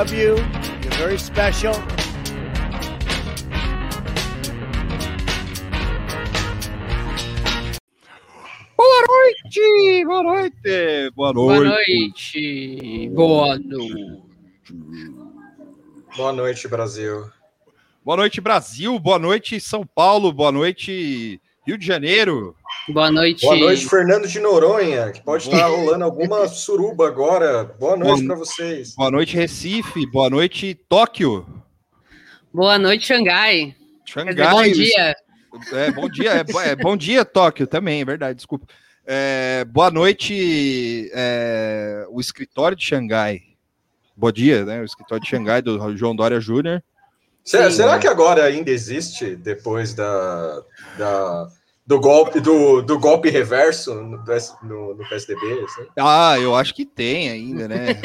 love you. You're very special. Boa noite, boa noite, boa noite. Boa noite. Boa noite, Brasil. Boa noite, Brasil. Boa noite, São Paulo. Boa noite, Rio de Janeiro. Boa noite. Boa noite, Fernando de Noronha, que pode estar rolando alguma suruba agora. Boa noite para vocês. Boa noite, Recife. Boa noite, Tóquio. Boa noite, Xangai. Quer dizer, Xangai. bom dia. É, bom dia. É, é, bom dia, Tóquio também, é verdade, desculpa. É, boa noite, é, o escritório de Xangai. Bom dia, né? O escritório de Xangai do João Dória Júnior. Será, será que agora ainda existe, depois da, da- do golpe do, do golpe reverso no, no, no PSDB? assim? Ah, eu acho que tem ainda, né?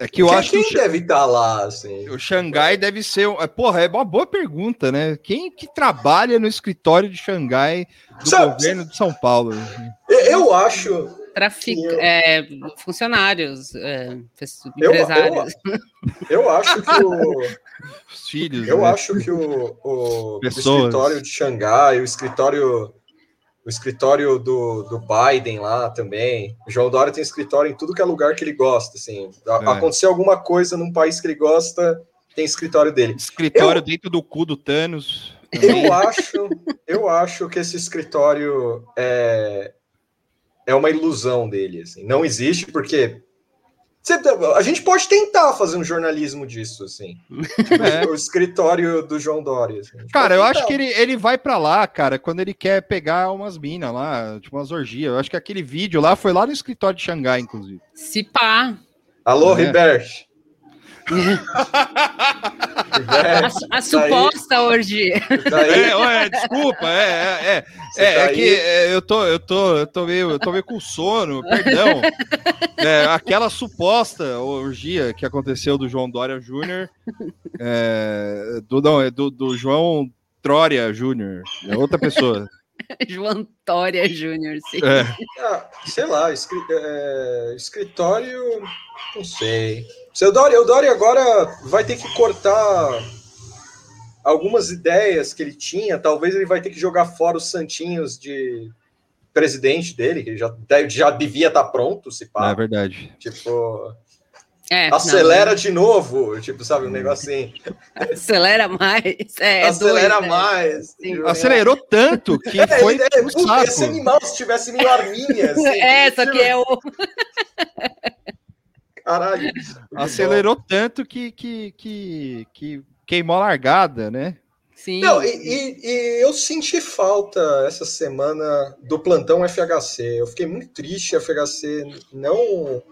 É que eu quem acho que o quem deve estar lá, assim? O Xangai deve ser. um- é, Porra, é uma boa pergunta, né? Quem que trabalha no escritório de Xangai do Sabe- governo de São Paulo? Eu, eu acho, Trafic... Eu- é, funcionários, é, pessoas- Eu- eu- empresários. eu acho que o, Os filhos. Eu né? acho que o, o, o escritório de Xangai, o escritório, o escritório do, do Biden lá também. O João Dória tem escritório em tudo que é lugar que ele gosta. Assim, É. acontecer alguma coisa num país que ele gosta, tem escritório dele. Escritório Eu- dentro do cu do Thanos. também. Eu acho, eu acho que esse escritório é, é uma ilusão dele. Assim. Não existe porque a gente pode tentar fazer um jornalismo disso, assim. É. O escritório do João Dória. assim. Cara, eu acho que ele, ele vai pra lá, cara, quando ele quer pegar umas minas lá, tipo umas orgias. Eu acho que aquele vídeo lá foi lá no escritório de Xangai, inclusive. Se pá. Alô, É. Ribert. A, a suposta orgia. aí, tá aí. É, ué, desculpa, é, é, é. É, tá é aí? que é, eu tô, eu tô, eu tô meio, eu tô meio com sono, perdão. É, aquela suposta orgia que aconteceu do João Dória Júnior, é, do, não, é do, do João Trória Júnior, é outra pessoa. João Tória Júnior, sim. É, Ah, sei lá, escri- é, escritório, não sei. Seu Dória, o Dória agora vai ter que cortar algumas ideias que ele tinha. Talvez ele vai ter que jogar fora os santinhos de presidente dele, que já, já devia estar pronto, se é pá. verdade. Tipo, É, acelera de novo, tipo, sabe, um negócio assim. não, acelera mais. É, é acelera dois, né? mais. Sim. Tipo, Acelerou tanto que É, foi é, pro puta, saco. animal se tivesse meio arminha. assim. É, só que é o. Caralho. Acelerou tanto que, que, que, que queimou a largada, né? Sim. Não, e, e- e eu senti falta essa semana do plantão FHC. Eu fiquei muito triste, a FHC não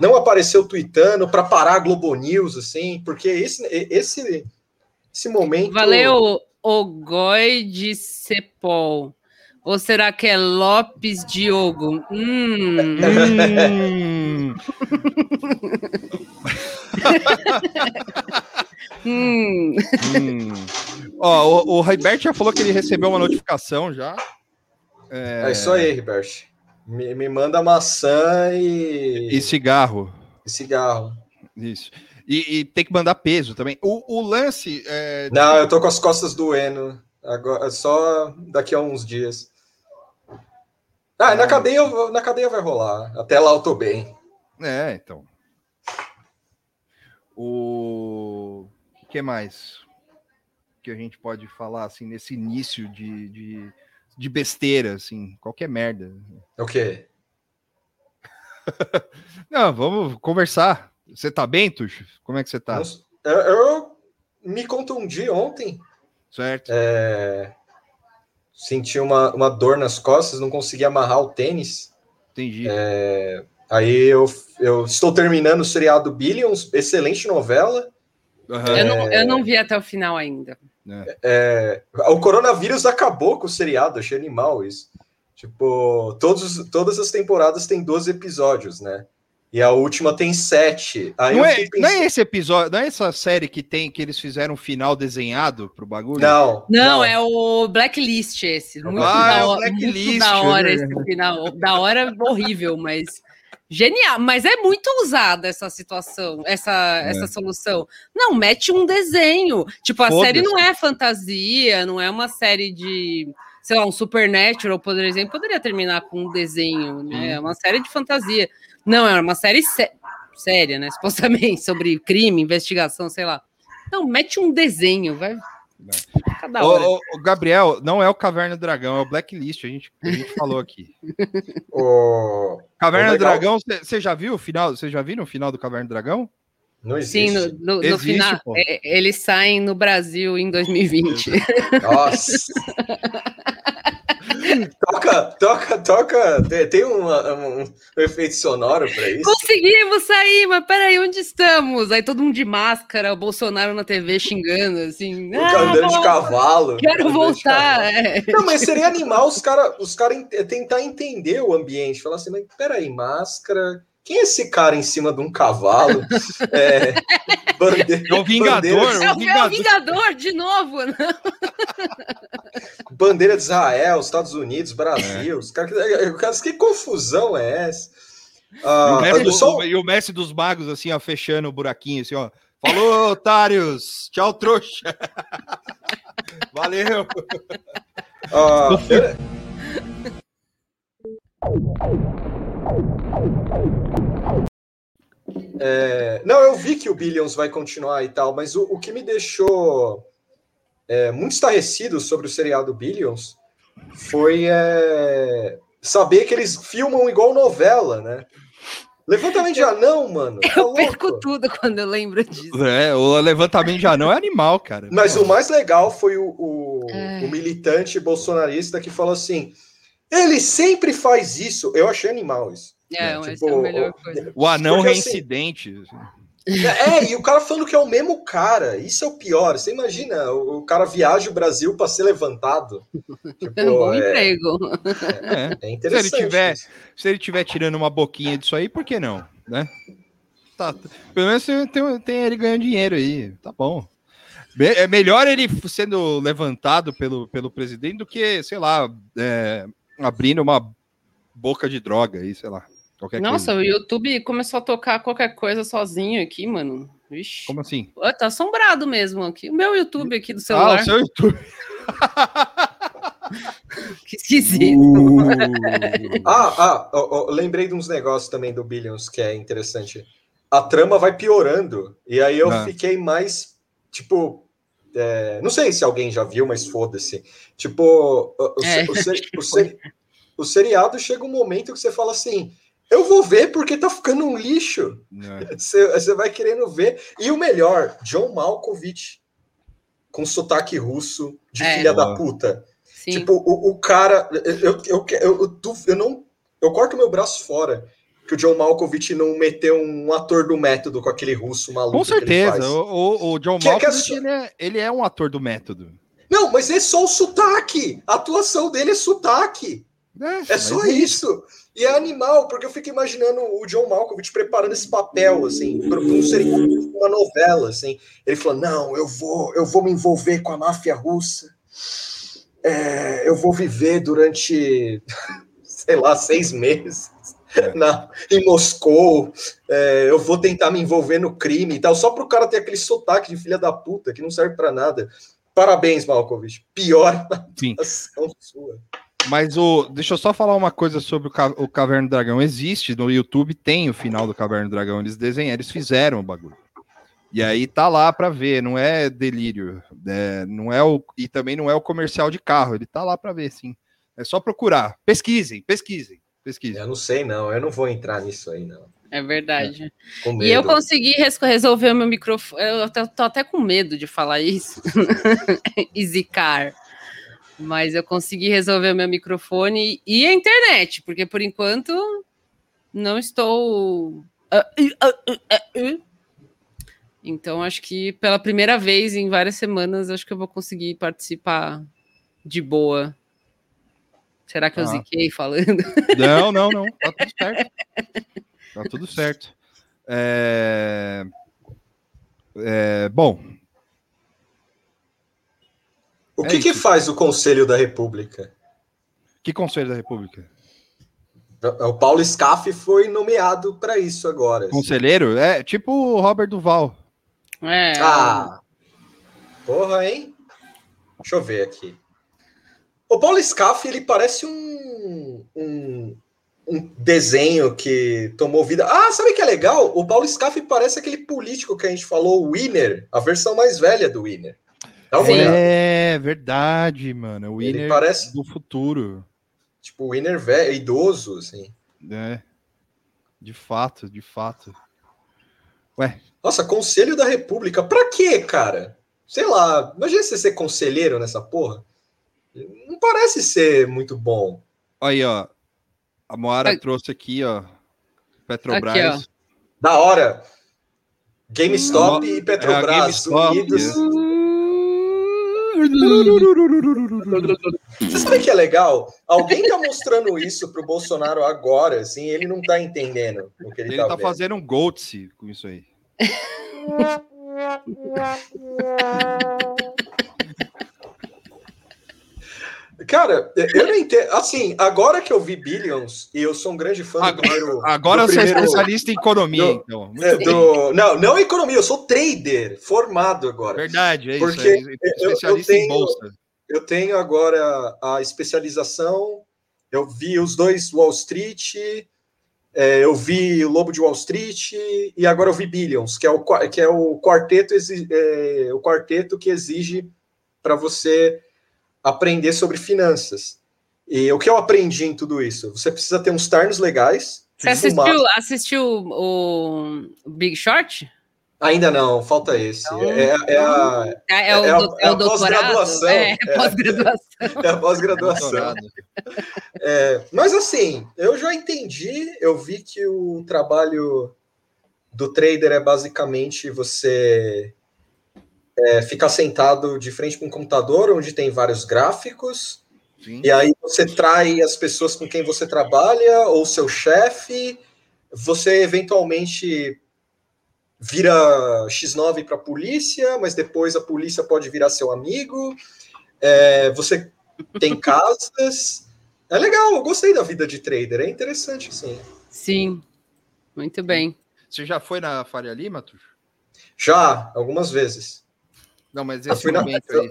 não apareceu tweetando para parar a Globo News, assim, porque esse, esse, esse momento. Valeu, Ogoi de Cepol. Ou será que é Lopes Diogo? Hum, Hum, hum. hum. Ó, o, o Herbert já falou que ele recebeu uma notificação já. É isso aí, Ribert. Me, me manda maçã e, E cigarro. e cigarro. Isso. E, e tem que mandar peso também. O, o lance. é, Não, eu tô com as costas doendo. Agora, só daqui a uns dias. Ah, na cadeia, eu- na cadeia vai rolar. Até lá eu tô bem. É, então. O que mais que a gente pode falar assim nesse início de, de, de besteira, assim, qualquer merda. O quê? Não, vamos conversar. Você tá bem, Tuxo? Como é que você tá? Eu, eu me contundi ontem. Certo. É, senti uma, uma dor nas costas, não consegui amarrar o tênis. Entendi. É, aí eu, eu estou terminando o seriado Billions, excelente novela. Aham. Eu, não, eu não vi até o final ainda. É, o coronavírus acabou com o seriado, achei animal isso. Tipo, todos, todas as temporadas têm 12 episódios, né? E a última tem 7. Aí Não é, não é esse episódio, não é essa série que tem que eles fizeram um final desenhado pro bagulho? Não, Não, é o Blacklist esse. Muito, Ah, é da, o hora- Blacklist, muito da hora né? esse final. Da hora horrível, mas genial. Mas é muito usada essa situação, essa, É. essa solução. Não, mete um desenho. Tipo, a Foda-se. série não é fantasia, não é uma série de, sei lá, um Supernatural, por exemplo, poderia terminar com um desenho, né? É uma série de fantasia. Não, é uma série sé- séria, né? Supostamente, sobre crime, investigação, sei lá. Não, mete um desenho, vai. Fica da hora. Ô, ô, ô, Gabriel, não é o Caverna do Dragão, é o Blacklist, a gente, a gente falou aqui. o... Caverna do. Dragão, você já viu o final? Você já viu o final do Caverna do Dragão? não Sim, existe. no, no- no Existe, final, pô. é, eles saem no Brasil em 2020. Nossa. toca, toca, toca. Tem- uma- um, um efeito sonoro para isso. Conseguimos sair, mas peraí, onde estamos? Aí todo mundo de máscara, o Bolsonaro na TV xingando, assim. O cara andando de vou- cavalo. Quero voltar. cavalo. é. Não, mas seria animal os caras os cara ent- tentar entender o ambiente. Falar assim, mas peraí, máscara. Quem é esse cara em cima de um cavalo? É, bande- É o Vingador, bandeira- É o, é o Vingador. Vingador de novo, né? bandeira de Israel, Estados Unidos, Brasil. Os caras, os caras- que confusão é essa? E Ah, o Messi, só- e o Messi dos magos, assim, ó, fechando o buraquinho, assim, ó. Falou, otários! Tchau, trouxa! Valeu! ah, É, não, eu vi que o Billions vai continuar e tal, mas o, o que me deixou é, muito estarrecido sobre o seriado Billions foi é, saber que eles filmam igual novela, né? Levantamento de anão, mano. tá Eu louco? perco tudo quando eu lembro disso. É, o levantamento de anão é animal, cara. Mas o mais legal foi o, o- É. o militante bolsonarista que falou assim: ele sempre faz isso. Eu achei animal isso. É, Né, essa tipo, é a melhor coisa. O anão Porque, assim, reincidente. assim. É, e o cara falando que é o mesmo cara. Isso é o pior. Você imagina, o, cara viaja o Brasil para ser levantado. Tipo, É um bom é, emprego. É. é interessante. Se ele tiver- isso. Se ele tiver tirando uma boquinha disso aí, por que não? Né? Tá, pelo menos tem, tem- ele ganhando dinheiro aí. Tá bom. É melhor ele sendo levantado pelo, pelo presidente do que, sei lá, é, abrindo uma boca de droga aí, sei lá. Qualquer Nossa, coisa. o YouTube começou a tocar qualquer coisa sozinho aqui, mano. Vixe. Como assim? Tá assombrado mesmo aqui. O meu YouTube aqui do Ah, celular. o seu YouTube. Que esquisito. Uh. Ah, ah ó, ó, lembrei de uns negócios também do Billions que é interessante. A trama vai piorando. E aí eu Ah. fiquei mais, tipo. É, não sei se alguém já viu, mas foda-se. Tipo, o, É, o o seri- o seriado chega um momento que você fala assim: eu vou ver porque tá ficando um lixo. É. Você, você vai querendo ver. E o melhor, John Malkovich, com sotaque russo, de É. filha da puta. Sim. Tipo, o, o cara. Eu, eu, eu, eu, eu não. Eu corto meu braço fora que o John Malkovich não meteu um ator do método com aquele russo maluco. Com certeza. O, o, John Que é é Malkovich, só- ele, é, ele é um ator do método. Não, mas é só o sotaque. A atuação dele é sotaque. É mas só isso. E é animal, porque eu fico imaginando o John Malkovich preparando esse papel, assim, para um seriado, uma novela, assim. Ele falou: não, eu vou, eu vou me envolver com a máfia russa. É, eu vou viver durante, sei lá, seis meses É. na, em Moscou. É, eu vou tentar me envolver no crime e tal, só para o cara ter aquele sotaque de filha da puta que não serve para nada. Parabéns, Malkovich. Pior Sim. sua. Mas o. Deixa eu só falar uma coisa sobre o, Ca- o Caverna do Dragão. Existe no YouTube, tem o final do Caverna do Dragão. Eles desenharam, eles fizeram o bagulho. E aí tá lá pra ver, não é delírio. é, não é o, e também não é o comercial de carro. Ele tá lá pra ver, sim. É só procurar. Pesquisem, pesquisem, pesquisem. Eu não sei, não. Eu não vou entrar nisso aí, não. É verdade. Com E eu consegui res- resolver o meu microfone. Eu tô, tô até com medo de falar isso. e zicar. Mas eu consegui resolver o meu microfone e a internet, porque por enquanto não estou. Ah, ah, ah. Então, acho que pela primeira vez em várias semanas, acho que eu vou conseguir participar de boa. Será que eu Ah. ziquei falando? Não, não, não. Tá tudo certo. Tá tudo certo. É... É, bom, O É que, que isso. faz o Conselho da República? que Conselho da República? O Paulo Scaff foi nomeado para isso agora. assim. Conselheiro? É tipo o Robert Duval. É, Ah, porra, hein? Deixa eu ver aqui. O Paulo Scaff, ele parece um, um, um desenho que tomou vida. Ah, sabe o que é legal? O Paulo Scaff parece aquele político que a gente falou, o Winner, a versão mais velha do Winner. Dá uma olhada. É verdade, mano. O Ele Winner parece- do futuro. Tipo, o Winner velho, idoso, assim. É. De fato, de fato. Nossa, Conselho da República. Pra quê, cara? Sei lá, imagina você ser conselheiro nessa porra. Não parece ser muito bom. Aí, ó. A Moara Ai. trouxe aqui, ó. Petrobras. Aqui, ó. Da hora. GameStop Hum, e Petrobras é a GameStop, unidos. é. Você sabe que é legal? Alguém tá mostrando isso pro Bolsonaro agora, assim, ele não tá entendendo o que ele, Ele tá, tá vendo. fazendo um Goatse com isso aí. Cara, eu não entendo. Assim, agora que eu vi Billions, e eu sou um grande fã do Agora- primeiro. Agora do você é especialista em economia, do- então. É, do- não, não economia, eu sou trader, formado agora. Verdade, é isso. Porque é eu- eu especialista em tenho- bolsa. Eu tenho agora a especialização. Eu vi os dois Wall Street, é, eu vi o Lobo de Wall Street e agora eu vi Billions, que é o, que é o quarteto é, o quarteto que exige para você aprender sobre finanças. E o que eu aprendi em tudo isso? Você precisa ter uns ternos legais. Você assistiu, assistiu o Big Short? Ainda não, falta esse. Então, é, é a, É, é o, É a- do- é é a o doutorado? pós-graduação. É, É. pós-graduação. é a pós-graduação. Doutorado. É, mas assim, eu já entendi, eu vi que o trabalho do trader é basicamente você é, ficar sentado de frente para um computador onde tem vários gráficos, Sim. e aí você trai as pessoas com quem você trabalha, ou seu chefe, você eventualmente vira X9 para a polícia, mas depois a polícia pode virar seu amigo. É, você tem casas. É legal, eu gostei da vida de trader, é interessante, sim. Sim, muito bem. Você já foi na Faria Lima, Tuxo? Já, algumas vezes. Não, mas Eu esse na- momento aí.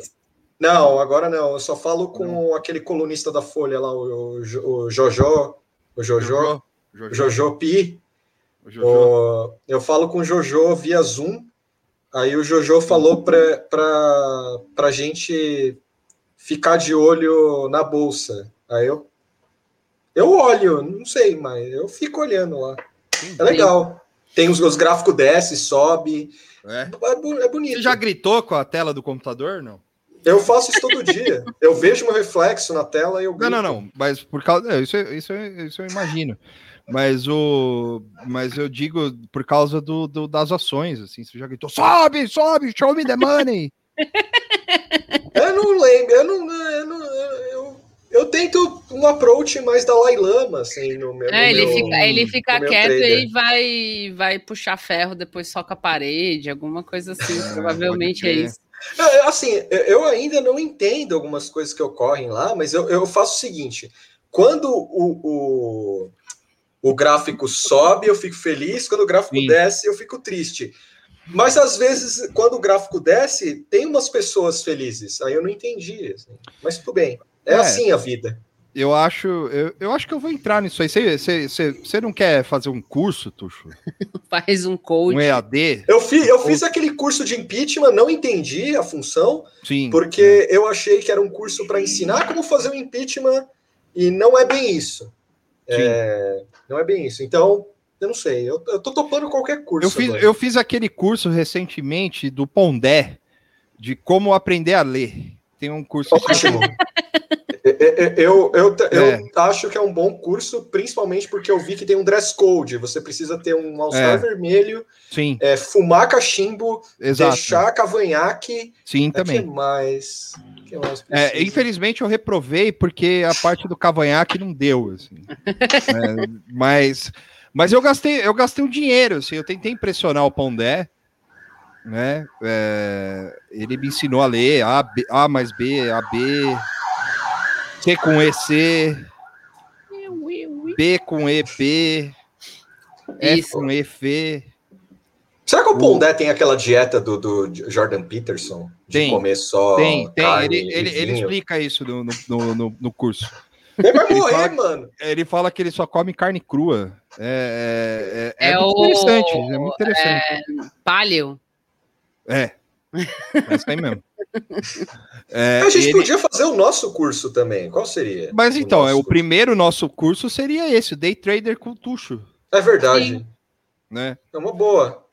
Não, agora não, eu só falo com aquele colunista da Folha lá, o, Jo- o Jojo, o Jojo, Jojo. Jojo Pi. O Jojo. O- eu falo com o Jojo via Zoom. Aí o Jojo falou para pra, pra gente ficar de olho na bolsa. Aí eu, eu olho, não sei, mas eu fico olhando lá. É legal. Tem os, os gráficos desce, sobe. É. É, é bonito. Você já gritou com a tela do computador? Não. Eu faço isso todo dia. Eu vejo meu reflexo na tela e eu Não, grito. não, não. Mas por causa. Isso, isso, isso eu imagino. Mas o. Mas eu digo por causa do, do- das ações, assim. Você já gritou, sobe, sobe, show me the money. Eu não lembro, eu não. Eu, não, eu, tento um approach mais Dalai Lama, assim, no meu. É, no ele meu- fica, ele fica quieto e vai, vai puxar ferro, depois soca a parede, alguma coisa assim. provavelmente é isso. É, Assim, eu ainda não entendo algumas coisas que ocorrem lá, mas eu, eu faço o seguinte: quando o, o, o gráfico sobe, eu fico feliz, quando o gráfico Sim. desce, eu fico triste. Mas às vezes, quando o gráfico desce, tem umas pessoas felizes. Aí eu não entendi. assim. Mas tudo bem. É, É. assim a vida. Eu acho, eu, eu acho que eu vou entrar nisso aí. Você, não quer fazer um curso, Tuxo? Faz um coach. Um EAD? Eu, fi, eu fiz aquele curso de impeachment, não entendi a função, Sim. porque eu achei que era um curso para ensinar como fazer o impeachment e não é bem isso. É, não é bem isso. Então, Eu não sei. Eu, eu tô topando qualquer curso. Eu fiz, agora. eu fiz aquele curso recentemente do Pondé de como aprender a ler. Tem um curso. Ótimo. É, é, é, eu, eu, eu É. acho que é um bom curso, principalmente porque eu vi que tem um dress code. Você precisa ter um all-star É. vermelho, Sim, é, fumar cachimbo, exato. deixar cavanhaque. Sim, O que também. mais? Que mais infelizmente eu reprovei porque a parte do cavanhaque não deu, assim. Mas, mas eu gastei, eu gastei um dinheiro, assim, eu tentei impressionar o Pondé, né? É, ele me ensinou a ler A, B, a mais B, A, B, C com EC, B com EP, F Isso. com EF. Será que o Pondé tem aquela dieta do, do Jordan Peterson? De Tem, comer só Tem, tem, carne ele, ele, ele explica isso no, no, no, no- curso. Ele vai ele morrer, fala- mano. Ele fala que ele só come carne crua. É, é, é, é É muito o- interessante. É muito interessante. É, paleo. É. É isso aí mesmo. É, a gente ele- podia fazer o nosso curso também. Qual seria? Mas então, é, nosso o primeiro nosso curso seria esse, Day Trader com Tuxo. É verdade. Sim. Né? É uma boa.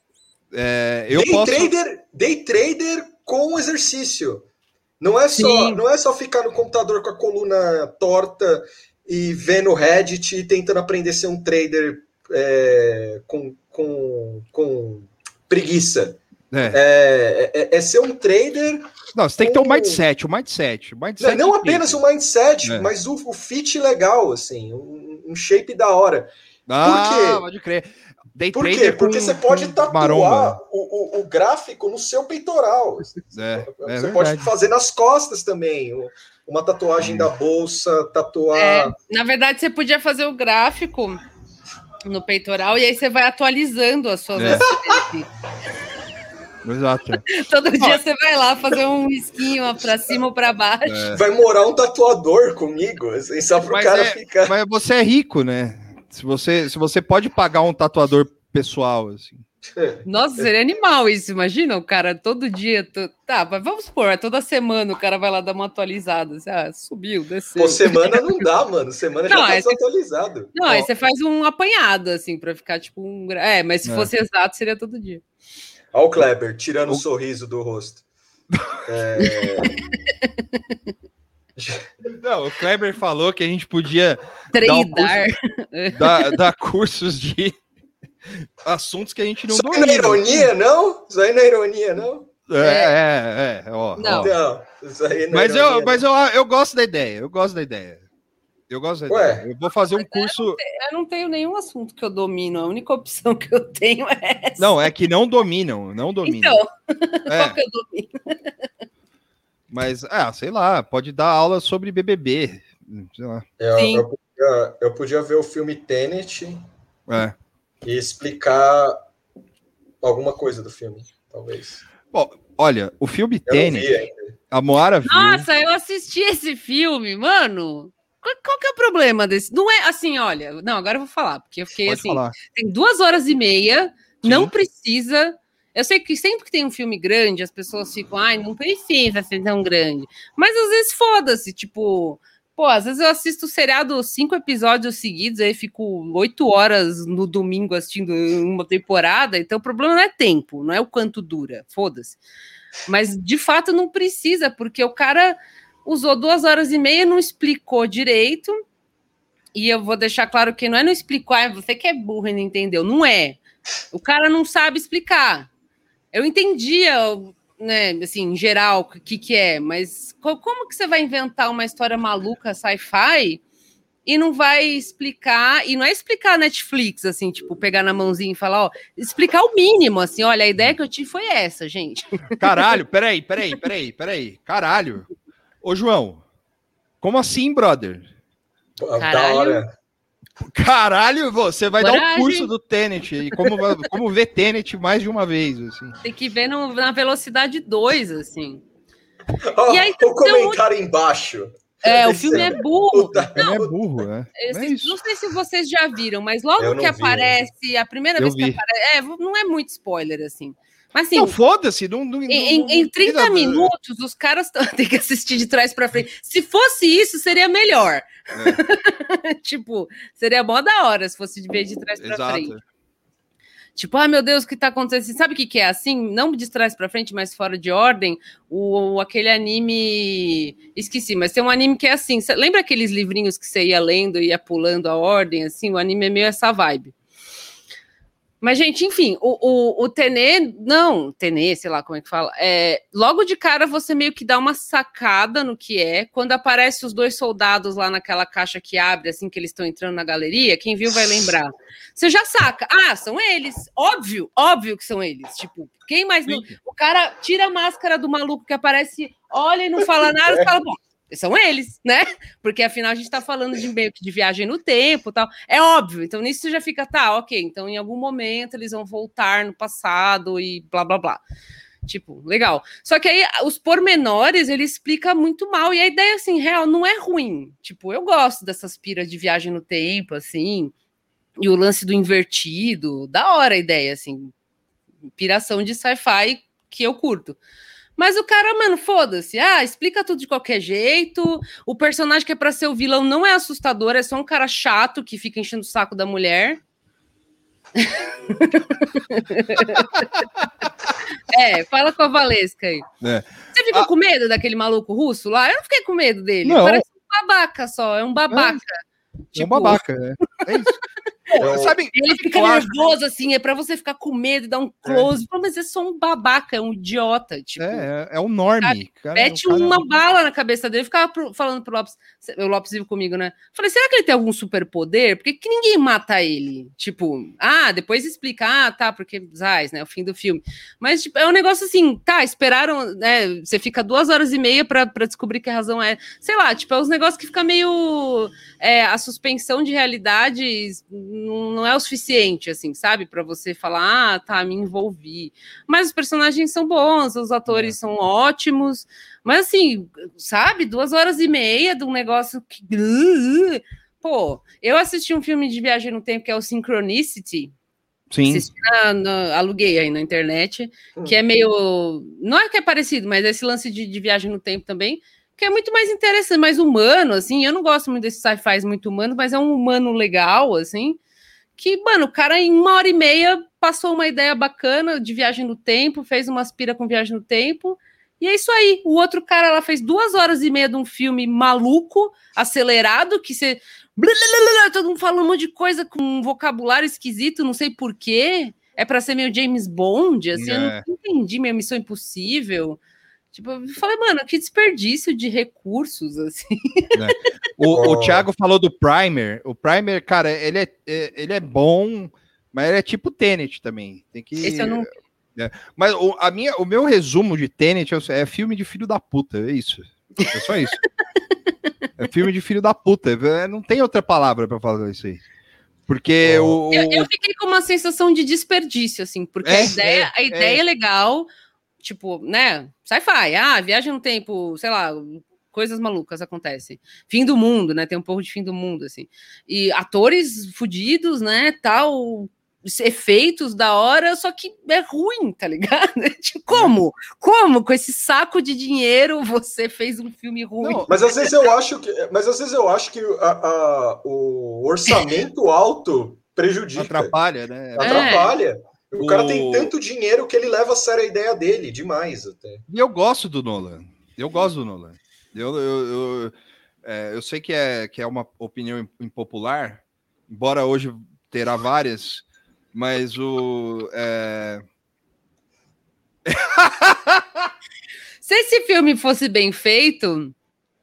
É, eu day, posso. trader, day trader com exercício. Não é, só, Sim. não é só ficar no computador com a coluna torta e vendo o Reddit e tentando aprender a ser um trader é, com, com, com preguiça. É. É, é- é ser um trader, Não, você tem que ter o com- mindset, o mindset. O mindset não de apenas trader. um mindset, É. mas o, o fit legal, assim, um, um shape da hora. Ah, quê? pode crer. Day Por quê? Porque com- você pode tatuar maromba. o, o, o gráfico no seu peitoral. É, é você pode fazer nas costas também. o- Uma tatuagem da bolsa, tatuar. É, na verdade, você podia fazer o gráfico no peitoral e aí você vai atualizando as suas É. Exato. Todo dia você vai lá fazer um risquinho para cima ou para baixo. É. Vai morar um tatuador comigo, assim, só pro Mas cara é- ficar. Mas você é rico, né? Se você, se você pode pagar um tatuador pessoal, assim. Nossa, seria animal isso, imagina o cara todo dia. to- Tá, mas vamos supor, toda semana o cara vai lá dar uma atualizada. assim, Ah, subiu, desceu. Pô, semana não dá, mano. Semana Não, já tá é- desatualizado. Não, Ó, aí você faz um apanhado, assim, pra ficar tipo um. É, mas se É. fosse exato, seria todo dia. Ó o Kleber tirando o O- sorriso do rosto. É, Não, o Kleber falou que a gente podia Treinar. dar, dar cursos de assuntos que a gente não Isso não é domina. ironia, não? Isso aí não é ironia, não? É, é, é. ó, Não. ó. Não, isso aí não é Mas, ironia, eu, mas eu, eu gosto da ideia. Eu gosto da ideia. Eu gosto Ué. Eu vou fazer um curso. Eu não tenho nenhum assunto que eu domino, a única opção que eu tenho é essa. Não, é que não dominam, não dominam. Então, É, qual que eu domino? mas, ah, sei lá, pode dar aula sobre BBB. Sei lá. Eu, Sim. eu podia, eu podia ver o filme Tenet É. e explicar alguma coisa do filme, talvez. Bom, olha, o filme Eu não Tenet, vi a Moara viu. Nossa, eu assisti esse filme, mano. Qual, que é o problema desse? Não é assim, olha. Não, agora eu vou falar, porque eu fiquei pode assim. falar. Tem duas horas e meia, Sim. não precisa. Eu sei que sempre que tem um filme grande, as pessoas ficam, ai, não precisa ser tão grande. Mas às vezes foda-se, tipo, pô, às vezes eu assisto o seriado cinco episódios seguidos, aí fico oito horas no domingo assistindo uma temporada, então o problema não é tempo, não é o quanto dura, foda-se. Mas de fato não precisa, porque o cara usou duas horas e meia, não explicou direito. E eu vou deixar claro que não é não explicar, ah, você que é burro e não entendeu. Não é. O cara não sabe explicar. Eu entendia, né, assim, em geral, o que, que é, mas co- como que você vai inventar uma história maluca sci-fi e não vai explicar, e não é explicar Netflix, assim, tipo, pegar na mãozinha e falar, ó, explicar o mínimo, assim, olha, a ideia que eu tive foi essa, gente. Caralho, peraí, peraí, peraí, peraí. Caralho. Ô, João, como assim, brother? Pô, Da Caralho. hora. Caralho, você vai dar o Coragem. curso do Tenet e como, como ver Tenet mais de uma vez, assim. Tem que ver no- na velocidade 2, assim. Ó, E aí, o comentário embaixo. É, o filme é burro. Ele é burro, né? Eu É não sei se vocês já viram, mas logo não que vi, aparece, a primeira Eu vez que vi. aparece. É, não é muito spoiler, assim. Mas assim, Não, foda-se. Não, não, em, não- em- não em 30 precisa- minutos, os caras têm que assistir de trás para frente. Se fosse isso, seria melhor. É. tipo, seria mó da hora se fosse de ver de trás para frente. Tipo, ah, meu Deus, o que tá acontecendo? Sabe o que, que é assim? Não de trás para frente, mas fora de ordem. O, aquele anime. Esqueci, mas tem um anime que é assim. Cê, lembra aqueles livrinhos que você ia lendo e ia pulando a ordem? Assim, o anime é meio essa vibe. Mas, gente, enfim, o, o, o Tenê, não, Tenê, sei lá como é que fala. É, logo de cara você meio que dá uma sacada no que é. Quando aparece os dois soldados lá naquela caixa que abre, assim, que eles estão entrando na galeria, quem viu vai lembrar. Você já saca. Ah, são eles. Óbvio, óbvio que são eles. Tipo, quem mais não. O cara tira a máscara do maluco que aparece, olha e não fala nada, e fala, bom, são eles, né? Porque afinal a gente está falando de meio que de viagem no tempo tal. É óbvio, então nisso já fica, tá, ok, então em algum momento eles vão voltar no passado e blá blá blá. Tipo, legal. Só que aí os pormenores ele explica muito mal. E a ideia, assim, real, não é ruim. Tipo, eu gosto dessas piras de viagem no tempo, assim. E o lance do invertido. Da hora a ideia, assim. Piração de sci-fi que eu curto. Mas o cara, mano, foda-se. Ah, explica tudo de qualquer jeito. O personagem que é pra ser o vilão não é assustador, é só um cara chato que fica enchendo o saco da mulher. é, fala com a Valesca aí. É. Você ficou ah. com medo daquele maluco russo lá? Eu não fiquei com medo dele. Não. Parece um babaca só, é um babaca. É. Tipo... É um babaca, né? É isso. Pô, sabe, ele fica nervoso, assim, é para você ficar com medo e dar um close. É. mas é só um babaca, é um idiota. Tipo, é, é um norme. Cara, mete cara... uma bala na cabeça dele. ficava pro, falando pro Lopes, o Lopes vive comigo, né? Falei, será que ele tem algum superpoder? Por que, que ninguém mata ele? Tipo, ah, depois explica, ah, tá, porque Zais, né? O fim do filme. Mas, tipo, é um negócio assim, tá, esperaram, né? Você fica duas horas e meia para descobrir que a razão é. Sei lá, tipo, é uns negócios que fica meio. É, a suspensão de realidades não é o suficiente, assim, sabe? Para você falar, ah, tá, me envolvi. Mas os personagens são bons, os atores é. são ótimos. Mas, assim, sabe? Duas horas e meia de um negócio que. Pô, eu assisti um filme de viagem no tempo que é o Synchronicity. Sim. Na, na, aluguei aí na internet, hum. que é meio. Não é que é parecido, mas esse lance de, de viagem no tempo também que é muito mais interessante, mais humano, assim. Eu não gosto muito desses sci-fi muito humano, mas é um humano legal, assim que, mano, o cara em uma hora e meia passou uma ideia bacana de viagem no tempo, fez uma aspira com viagem no tempo, e é isso aí. O outro cara lá fez duas horas e meia de um filme maluco, acelerado, que você. Todo mundo falando um monte de coisa com um vocabulário esquisito, não sei porquê. É para ser meio James Bond, assim, é. eu não é. entendi, minha missão impossível. Tipo, eu falei, mano, que desperdício de recursos, assim. É. O, o Thiago falou do Primer. O Primer, cara, ele é, é, ele é bom, mas ele é tipo Tenet também. Tem que. Esse eu não. É. Mas o, a minha, o meu resumo de Tenet é, é filme de filho da puta, é isso. É só isso. é filme de filho da puta. É, não tem outra palavra para falar isso aí. Porque oh. o, eu, eu, fiquei com uma sensação de desperdício, assim, porque é, a ideia, a ideia é legal tipo, né? Sci-fi, ah, viagem no tempo, sei lá, coisas malucas acontecem. Fim do mundo, né? Tem um pouco de fim do mundo, assim. E atores fudidos, né? Tal, efeitos da hora, só que é ruim, tá ligado? Tipo, como? Como com esse saco de dinheiro você fez um filme ruim? Não, mas às vezes eu acho que, mas às vezes eu acho que a, a, o orçamento alto prejudica. Atrapalha, né? Atrapalha. É. O, cara tem tanto dinheiro que ele leva a sério a ideia dele, demais até. E eu gosto do Nolan. Eu gosto do Nolan. Eu, eu, eu, é, eu sei que é, que é uma opinião impopular, embora hoje terá várias, mas o. É... Se esse filme fosse bem feito,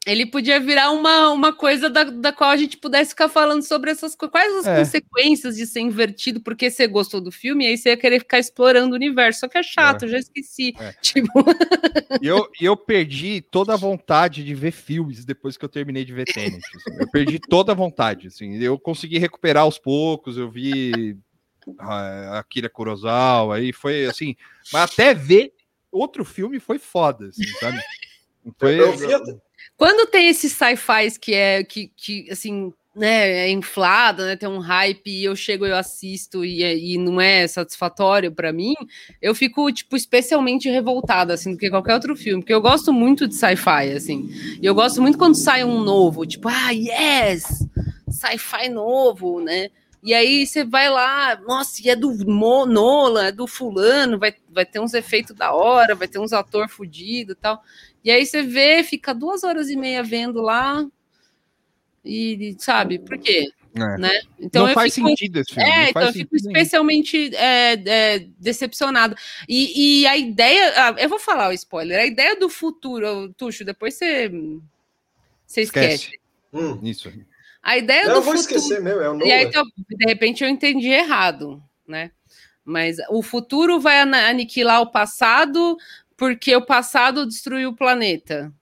ele podia virar uma, uma coisa da, da qual a gente pudesse ficar falando sobre essas coisas. Quais as é. consequências de ser invertido porque você gostou do filme, e aí você ia querer ficar explorando o universo. Só que é chato, é. já esqueci. É. Tipo... E eu, eu perdi toda a vontade de ver filmes depois que eu terminei de ver tênis. Assim. Eu perdi toda a vontade. Assim. Eu consegui recuperar aos poucos, eu vi a Akira Kurosawa, aí foi assim. Mas até ver outro filme foi foda, assim, sabe? Foi, eu, eu, quando tem esses sci-fis que é que, que assim, né, é inflado, né, tem um hype e eu chego eu assisto e, e não é satisfatório para mim, eu fico tipo especialmente revoltada assim do que qualquer outro filme, porque eu gosto muito de sci-fi assim. E eu gosto muito quando sai um novo, tipo, ah, yes! Sci-fi novo, né? E aí você vai lá, nossa, e é do Mo- Nolan, é do fulano, vai, vai ter uns efeitos da hora, vai ter uns ator fudido e tal. E aí você vê, fica duas horas e meia vendo lá, e sabe, por quê? É. Né? não eu faz fico- sentido esse filme. é, não então faz eu fico especialmente é, é, decepcionado. E, e a ideia, ah, eu vou falar o spoiler, a ideia do futuro, Tuxo, depois você, você esquece. Esquece. Hum. Isso. A ideia Não, do eu vou futuro. esquecer mesmo, é o E aí, então, de repente, eu entendi errado, né? Mas o futuro vai aniquilar o passado porque o passado destruiu o planeta.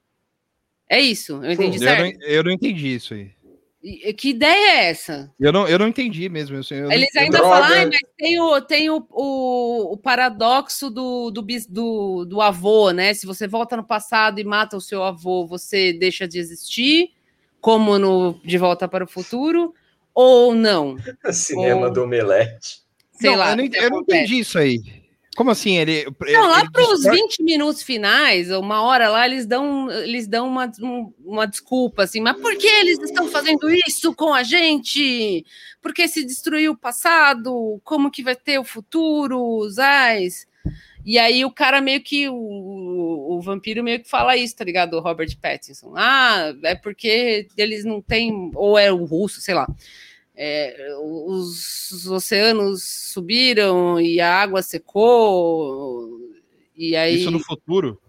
É isso, eu entendi Eu certo? não, eu não entendi isso aí. E- Que ideia é essa? Eu não, eu não entendi mesmo. Eu, eu, Eles eu ainda Droga. falam, "Ai, mas tem o, tem o, o, o paradoxo do, do, bis- do, do avô, né? Se você volta no passado e mata o seu avô, você deixa de existir, como no De Volta para o Futuro, ou não? Cinema Ou- do Omelete. Sei não, lá. eu não, eu não entendi isso aí. Como assim? Ele. Não, lá para os distorce- 20 minutos finais, uma hora lá, eles dão, eles dão uma, um- uma desculpa, assim, mas por que eles estão fazendo isso com a gente? Porque se destruiu o passado, como que vai ter o futuro, os ais? E aí o cara meio que, o, o vampiro meio que fala isso, tá ligado? O Robert Pattinson. Ah, é porque eles não têm, ou é o russo, sei lá. É, os, os oceanos subiram e a água secou. E aí. Isso no futuro?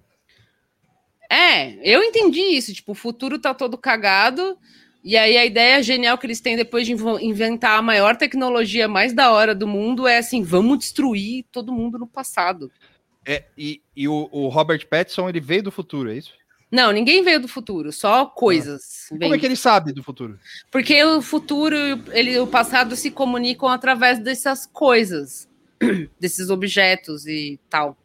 É, eu entendi isso. Tipo, o futuro tá todo cagado. E aí a ideia genial que eles têm depois de inventar a maior tecnologia mais da hora do mundo é assim: vamos destruir todo mundo no passado. É, e e o, o Robert Pattinson ele veio do futuro, é isso? Não, ninguém veio do futuro, só coisas. Como vêm. é que ele sabe do futuro? Porque o futuro e o- passado se comunicam através dessas coisas, desses objetos e tal.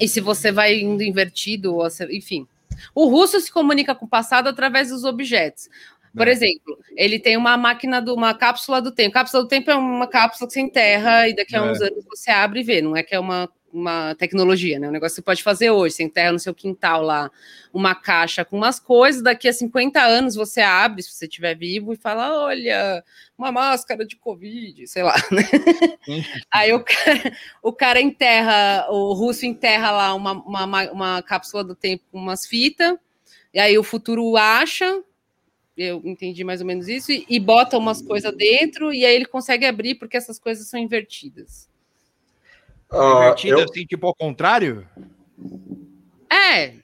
E se você vai indo invertido, enfim. O russo se comunica com o passado através dos objetos. Por É. exemplo, ele tem uma máquina, do, uma cápsula do tempo. Cápsula do tempo é uma cápsula que você enterra e daqui a É. uns anos você abre e vê. Não é que é uma, uma tecnologia, né? Um negócio que você pode fazer hoje. Você enterra no seu quintal lá uma caixa com umas coisas, daqui a 50 anos você abre, se você estiver vivo, e fala: olha, uma máscara de Covid, sei lá. né? Aí o cara, o cara enterra, o russo enterra lá uma, uma, ma- uma cápsula do tempo com umas fitas, e aí o futuro acha. Eu entendi mais ou menos isso, e, e bota umas coisas dentro, e aí ele consegue abrir porque essas coisas são invertidas. Ah, Invertido eu- assim, tipo ao contrário? É.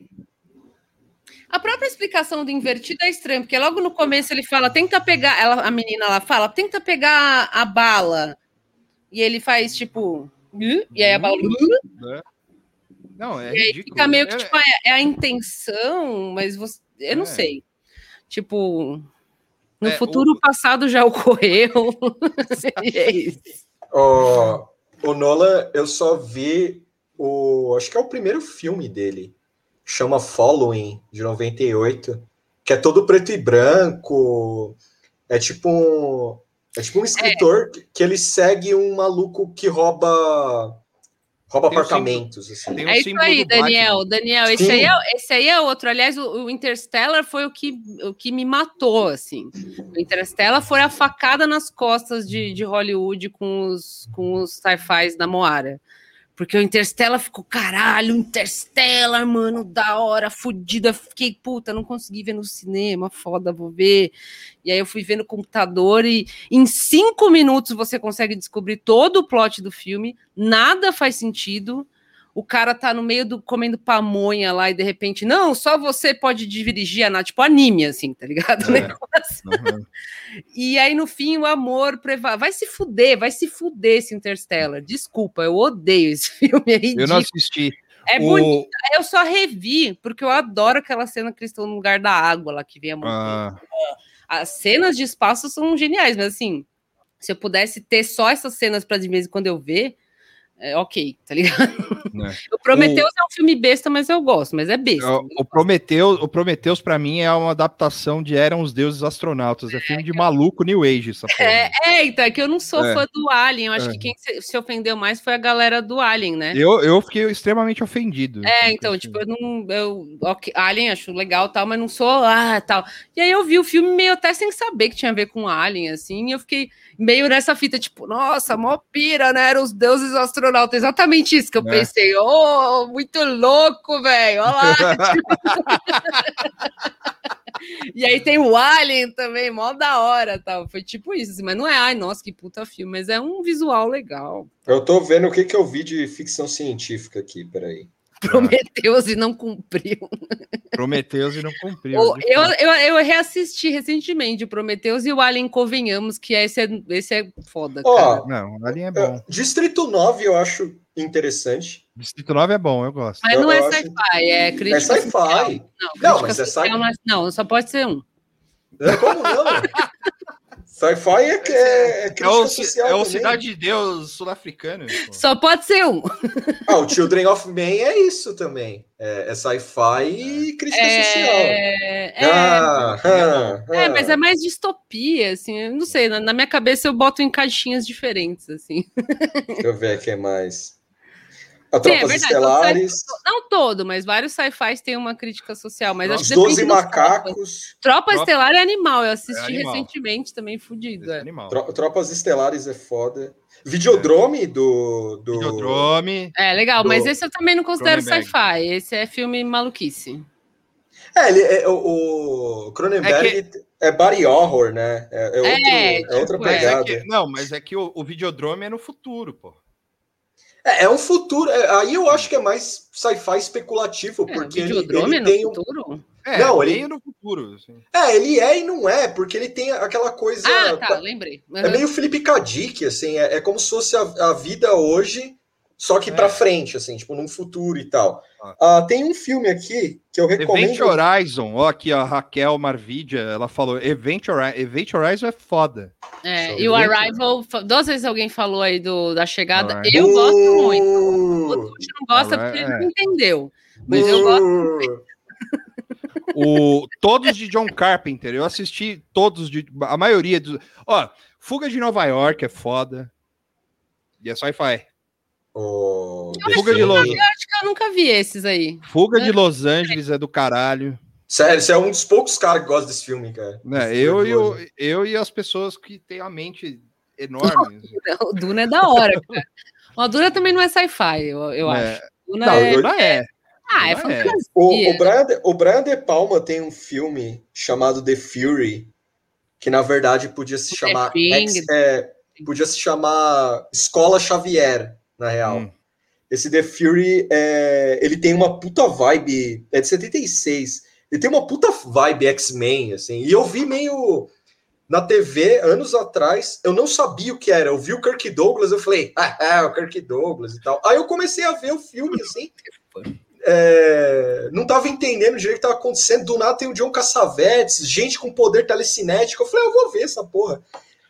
A própria explicação do invertido é estranha, porque logo no começo ele fala, tenta pegar, ela, a menina lá fala, tenta pegar a bala. E ele faz tipo, e aí a bala. Não, é E aí ridículo. fica meio que É- tipo, é, é a intenção, mas você, eu não É. sei. Tipo, no É, futuro passado já ocorreu. Seria isso. Ó, o Nolan, eu só vi o. Acho que é o primeiro filme dele. Chama Following, de 98. Que é todo preto e branco. É tipo um. É tipo um escritor que- que ele segue um maluco que rouba. Rouba Tem apartamentos. assim. Tem o É isso símbolo aí, Daniel. Batman. Daniel, esse Sim. aí, é, esse aí é outro. Aliás, o, o Interstellar foi o que, o que me matou, assim. O Interstellar foi a facada nas costas de, de Hollywood com os, com os sci-fis da Moara. Porque o Interstellar ficou, caralho, Interstellar, mano, da hora, fodida. Fiquei, puta, não consegui ver no cinema, foda, vou ver. E aí eu fui ver no computador e em cinco minutos você consegue descobrir todo o plot do filme, nada faz sentido. O cara tá no meio do comendo pamonha lá e de repente, não, só você pode dirigir a nave, tipo anime, assim, tá ligado? O É. negócio. Não, E aí, no fim, o amor preva... vai se fuder, vai se fuder esse Interstellar. Desculpa, eu odeio esse filme. É Eu não assisti. É O- bonito. Eu só revi, porque eu adoro aquela cena que eles estão no lugar da água lá, que vem a montanha. Ah, As cenas de espaço são geniais, mas assim, se eu pudesse ter só essas cenas para de vez em quando eu ver, é ok, tá ligado? Né? O Prometheus é um filme besta, mas eu gosto, mas é besta. O, o Prometheus, o Prometheus para mim é uma adaptação de Eram os Deuses Astronautas. É filme de maluco New Age, essa. É, é, então, é que eu não sou É. fã do Alien. Eu acho É. que quem se, se ofendeu mais foi a galera do Alien, né? Eu, eu fiquei extremamente ofendido. É, assim, então, com tipo, eu não. Eu, ok, Alien acho legal tal, mas não sou. Ah, tal. E aí eu vi o filme meio até sem saber que tinha a ver com Alien, assim, e eu fiquei meio nessa fita, tipo, nossa, mó pira, né? Eram os deuses astronautas. Exatamente isso que eu É. pensei. Oh, muito louco, velho. Olha lá. E aí tem o Alien também, mó da hora, tal. Foi tipo isso, assim, mas não é, ai, nossa, que puta filme, mas é um visual legal. Eu tô vendo o que, que eu vi de ficção científica aqui, peraí. Prometeus e não cumpriu. Prometheus e não cumpriu. O- de eu, eu, eu reassisti recentemente o Prometheus e o Alien Convenhamos, que esse é, esse é foda, cara. Ó, Não, o Alien é bom. Distrito 9 eu acho interessante. Distrito 9 é bom, eu gosto. Mas eu- não é eu acho- sci-fi, é crítica É sci-fi. Não, Não, mas é social sci- não, é- não, só pode ser um. Como não? Sci-fi é, que é, é crítica É o, ci- social é o. Cidade de Deus sul-africano. Só pode ser um. Ah, o Children of Men é isso também. É, é sci-fi e crítica social. É, é, Ah, ah, é, ah. mas é mais distopia, assim, eu não sei, na, na minha cabeça eu boto em caixinhas diferentes, assim. Deixa eu ver o que é mais. A Sim, é Tropas verdade, Estelares, Não todo, mas vários sci-fis têm uma crítica social, mas acho Os que depende Doze dos tropas. Macacos. Tropa Tropa- Estelar é animal, eu assisti É animal. recentemente também, fudido. É é. animal. Tro- Tropas Estelares é foda. Videodrome do. do... Videodrome. É, legal, Do mas esse eu também não considero sci-fi. Esse é filme maluquice. É, ele, é, o, o Cronenberg é, body horror, né? É, é, outro- É, é outra tipo, é. Mas é pegada. que- não, mas é que o, o Videodrome é no futuro, pô. É, é um futuro. é, aí eu acho que é mais sci-fi especulativo, É, porque ele, ele tem um. futuro? É, Não, ele- meio no futuro. assim. É, ele é e não é, porque ele tem aquela coisa. Ah, tá, lembrei. É meio Felipe Kadik, assim, é, é como se fosse a, a vida hoje, só que É. pra frente, assim, tipo, num futuro e tal. Ah, tem um filme aqui que eu recomendo. Event Horizon, ó, aqui a Raquel Marvidia, ela falou: Event, Hori- Event Horizon é foda. É, Só e o. Arrival, duas vezes alguém falou aí do, da chegada. Eu gosto muito. Uh, O não gosta Alright, porque ele é. não entendeu. Mas eu gosto. uh, O, todos de John Carpenter, eu assisti todos de. A maioria dos. Ó, Fuga de Nova York é foda. E é sci-fi. O- Fuga de Los, Acho que eu nunca vi esses aí. Fuga de Los Angeles é do caralho. Sério, você é um dos poucos caras que gosta desse filme, cara. Né? Eu, e o- eu e as pessoas que têm a mente enorme. O Duna é da hora, cara. O Duna também não é sci-fi, eu, eu É. acho. Duna Não, é... eu- Não é. Ah, é Duna é. fantasia. O, o, Brian de, o Brian De Palma tem um filme chamado The Fury, que na verdade podia se chamar. Ex- é, podia se chamar Escola Xavier, na real. Hum. Esse The Fury, é, ele tem uma puta vibe. É de 76. Ele tem uma puta vibe X-Men, assim. E eu vi meio na TV anos atrás. Eu não sabia o que era. Eu vi o Kirk Douglas, eu falei, ah, o Kirk Douglas e tal. Aí eu comecei a ver o filme, assim. é, não tava entendendo direito o que tava acontecendo. Do nada tem o John Cassavetes, gente com poder telecinético. Eu falei, ah, eu vou ver essa porra.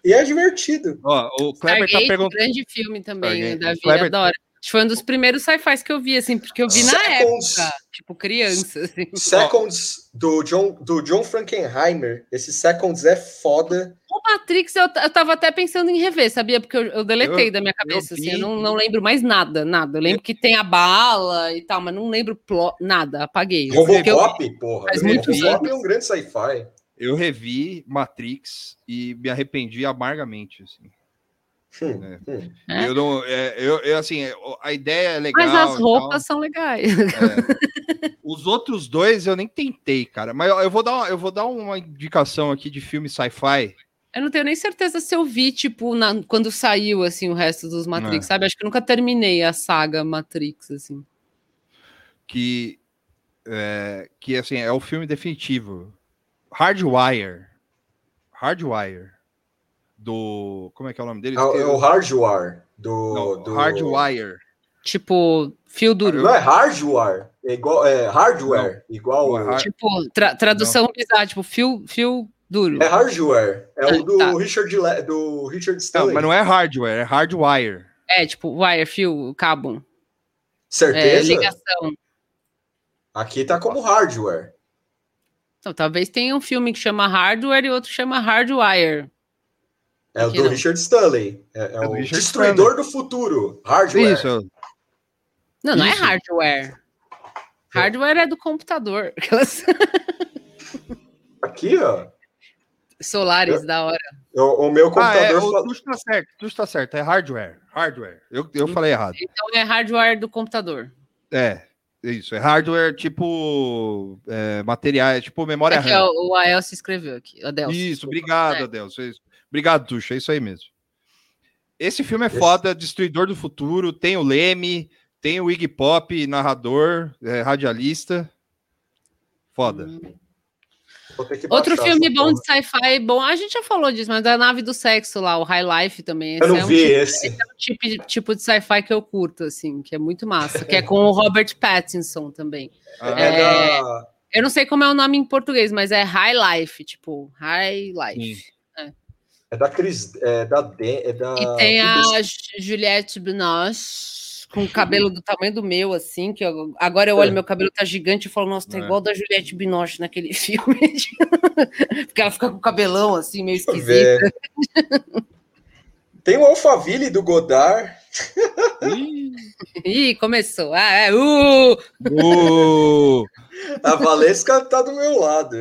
E é divertido. Ó, o Kleber tá Stargate, perguntando. grande filme também, Stargate. da vida Kleber- que foi um dos primeiros sci-fis que eu vi, assim, porque eu vi na Seconds. época, tipo, criança, assim. Seconds do John, do John Frankenheimer. Esse Seconds é foda. O Matrix eu, eu tava até pensando em rever, sabia? Porque eu, eu deletei Eu- da minha cabeça, eu assim, eu não, não lembro mais nada, nada. Eu lembro que tem a bala e tal, mas não lembro plot, nada, apaguei. Robocop, porra. faz Robocop é um grande sci-fi. Eu revi Matrix e me arrependi amargamente. Assim. Hum, É. hum. É? Eu não, é, eu, eu, assim, a ideia é legal. Mas as tal. roupas são legais. É. Os outros dois eu nem tentei, cara. Mas eu, eu vou dar, uma- eu vou dar uma indicação aqui de filme sci-fi. Eu não tenho nem certeza se eu vi, tipo, na- quando saiu, assim, o resto dos Matrix, É. sabe? Acho que eu nunca terminei a saga Matrix, assim. que é, que assim é o filme definitivo Hardwire Hardwire do como é que é o nome dele É, o- é o Hardware do. Não, do... Hardwire Tipo, fio duro. Não é Hardware? É igual. É hardware. igual. Não, é hard- Tipo, tra- tradução bizarra, tipo, fio, fio duro. É Hardware. É o do Tá. Richard Le... do Richard não, Stanley. mas não é hardware é hardwire É, tipo, wire, fio, cabo. É, Certeza? ligação. Aqui tá como hardware. Então, talvez tenha um filme que chama Hardware e outro que chama Hardwire. É o do não. Richard Stanley. É, é É o Richard Destruidor do Futuro. Hardware. Isso, eu- Não, não é Isso. hardware. Hardware é do computador. Aquelas Aqui, ó. solares da hora. O, o meu Ah, é, computador. o fa- Tuxo tá certo, Tuxo tá certo, é hardware, hardware. Eu, eu falei errado. Então é hardware do computador. É, isso, é hardware tipo é, material, é tipo memória Aqui, RAM. ó, o Aelcio escreveu aqui. Adelso, Isso, desculpa. obrigado, É. Adelso. é isso. Obrigado, Tuxa, é isso aí mesmo. Esse filme é Esse- foda, Destruidor do Futuro, tem o Leme, tem o Iggy Pop, narrador, é, radialista. Foda. Que Outro filme bom porra. de sci-fi, bom, a gente já falou disso, mas da nave do sexo lá, o High Life também. Eu não é um vi tipo, esse. esse é um tipo, tipo de sci-fi que eu curto, assim, que é muito massa, que é com o Robert Pattinson também. Ah, É, É, da. Eu não sei como é o nome em português, mas é High Life, tipo, High Life. É da Cris. É da. De, é da E tem a Juliette Binoche com o cabelo do tamanho do meu, assim, que eu- agora eu olho É. meu cabelo tá gigante e falo, nossa, tá É. igual da Juliette Binoche naquele filme. Porque ela fica com o cabelão, assim, meio esquisito. ver. Tem o Alphaville do Godard. Ih, começou. Ah, é, uh! uh, A Valesca tá do meu lado.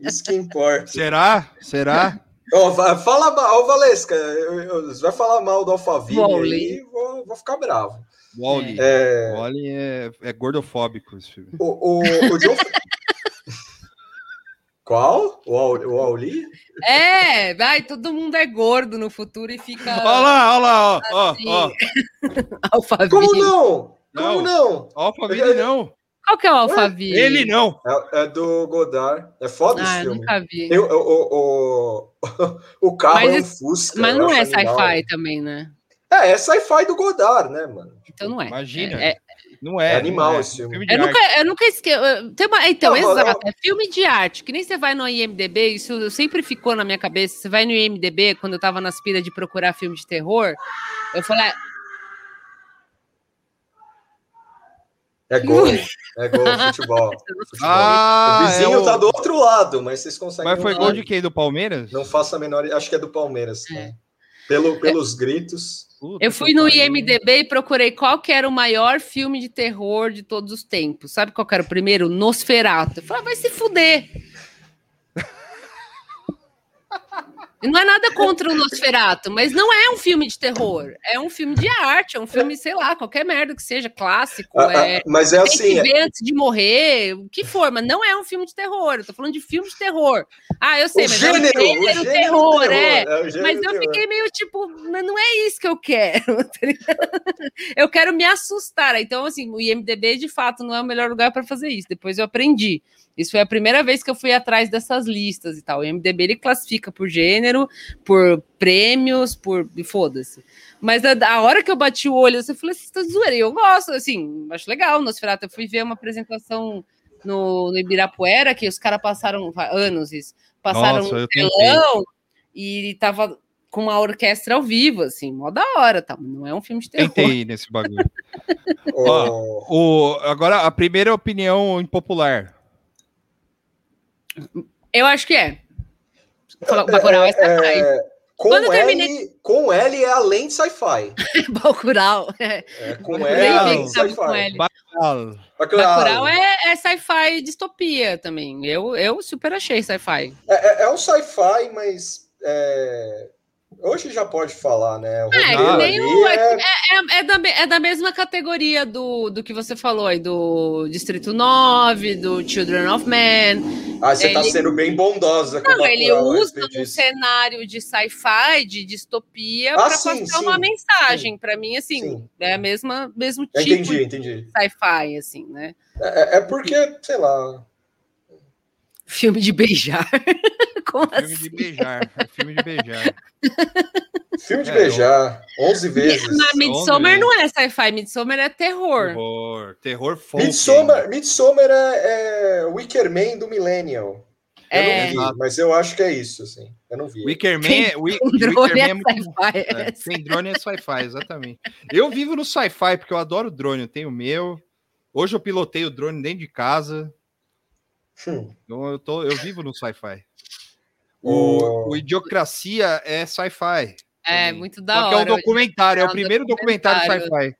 Isso que importa. será? Será? Ó, va- fala mal, ó, Valesca. vai falar mal do Alphaville aí, vou, vou ficar bravo. Wally. É, Wally é, é gordofóbico esse filme. o, o, o John. Qual? O Wall-E? É, vai, todo mundo é gordo no futuro e fica Olha lá, olha lá, ó, ó, assim, ó. Alphaville. Como não? Como Não. não? Alphaville não. Qual que é o Alphaville? Ele não. É, é do Godard. É foda esse Ah, eu filme. nunca vi. Tem o, o, o, o carro Mas é um esse- Fusca. Mas eu não é sci-fi também, né? É, é sci-fi do Godard, né, mano? Então não é. Imagina. É- é- Não é. É animal não é. esse filme. de Eu nunca, eu nunca esqueço. Tem uma, então, Não, exato. É filme de arte. Que nem você vai no IMDB, isso sempre ficou na minha cabeça. Você vai no IMDB, quando eu tava nas pilhas de procurar filme de terror, eu falei, É gol. É gol, futebol. futebol. Ah, o vizinho é o- tá do outro lado, mas vocês conseguem. Mas foi não- gol de quem? Do Palmeiras? Não faço a menor. Acho que é do Palmeiras. É. né? Pelo, pelos gritos. Puta eu fui no pariu. IMDB e procurei qual que era o maior filme de terror de todos os tempos. Sabe qual que era o primeiro? Nosferatu. Eu falei, ah, vai se fuder. E Não é nada contra o Nosferatu, mas não é um filme de terror. É um filme de arte, é um filme, sei lá, qualquer merda que seja, clássico. Ah, é, ah, mas é assim. que é- antes de morrer, o que for, mas não é um filme de terror. Eu tô falando de filme de terror. Ah, eu sei, o mas gênero, é um o gênero gênero terror, terror, é. é gênero Mas eu fiquei meio tipo, mas não é isso que eu quero. tá eu quero me assustar. Então, assim, o IMDB de fato não é o melhor lugar para fazer isso. Depois eu aprendi. Isso foi a primeira vez que eu fui atrás dessas listas e tal. O IMDB ele classifica por gênero, por prêmios, por. e Foda-se. Mas a, a hora que eu bati o olho, eu falei, vocês estão zoeira. E Eu gosto, assim, acho legal. Nosferatu, eu fui ver uma apresentação no, no Ibirapuera, que os caras passaram anos isso. Passaram Nossa, um telão e tava com uma orquestra ao vivo, assim, mó da hora, tá? Não é um filme de terror. Tentei nesse bagulho. O- O, agora, a primeira opinião impopular. Eu acho que é. Bacurau é sci-fi. é, com, Quando eu L, terminei- com L é além de sci-fi. Bacurau. É. É, com L é além de com sci-fi. L. Bacurau. Bacurau é, é sci-fi distopia também. Eu, eu super achei sci-fi. É, é- é um sci-fi, mas é, hoje já pode falar, né? O É, nem ali o- é- É, é da, é da mesma categoria do, do que você falou aí, do Distrito 9, do Children of Men. Ah, você tá ele- sendo bem bondosa com Não, ele usa um cenário de sci-fi, de distopia, Ah, para passar sim, uma mensagem. Para mim, assim, Sim. é a mesma mesmo tipo Entendi, de entendi. sci-fi, assim, né? É, é porque, sei lá. Filme de beijar. Como Filme assim? de beijar. é Filme de beijar. Filme de É, beijar, 11 vezes. Mas Midsommar não é sci-fi, Midsommar é terror. Terror. Terror folk. Midsommar, Midsommar é, é Wicker Man do Millennial. Eu É. não vi, mas eu acho que é isso, assim. Eu não vi. Wickerman, é- Wi- Um drone Wickerman é é muito sci-fi. É, sem drone é sci-fi, exatamente. Eu vivo no sci-fi porque eu adoro drone, eu tenho o meu. Hoje eu pilotei o drone dentro de casa. Hum. Então eu, tô, eu vivo no sci-fi. O- O, Idiocracia é sci-fi. É, muito da Só que é um hora. documentário, é, É o um primeiro documentário, documentário. sci-fi.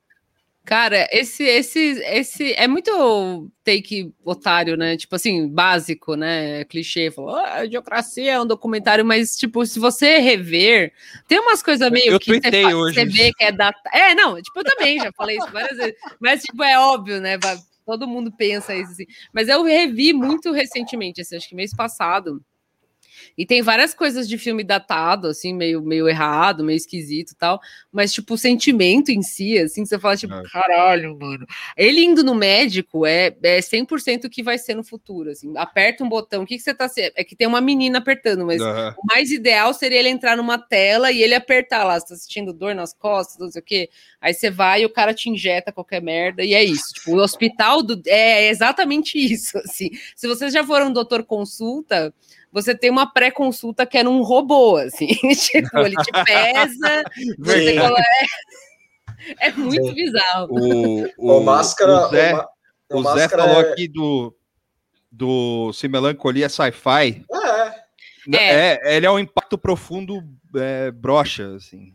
Cara, esse, esse, esse é muito take otário, né? Tipo assim, básico, né? Clichê. Falou, ah, a idiocracia é um documentário, mas, tipo, se você rever, tem umas coisas meio Eu que você, hoje você vê que é data. É, não, tipo, eu também já falei isso várias vezes. Mas, tipo, é óbvio, né? Todo mundo pensa isso assim. Mas eu revi muito recentemente, assim, acho que mês passado. E tem várias coisas de filme datado, assim, meio, meio errado, meio esquisito e tal. Mas, tipo, o sentimento em si, assim, você fala, tipo, É. caralho, mano. Ele indo no médico é, é 100% o que vai ser no futuro, assim. Aperta um botão, o que, que você tá... É que tem uma menina apertando, mas Aham. o mais ideal seria ele entrar numa tela e ele apertar lá, você tá sentindo dor nas costas, não sei o quê. Aí você vai e o cara te injeta qualquer merda, e é isso. Tipo, o hospital do... é exatamente isso, assim. Se vocês já foram doutor consulta, você tem uma pré-consulta que é num robô, assim. tipo, ele te pesa, você coloca... É, é muito bizarro. O, Máscara. o Zé, o, Ma- o o Zé Máscara falou é- aqui do, do Se Melancolia Sci-Fi. É, É. ele é um impacto profundo é, brocha, assim.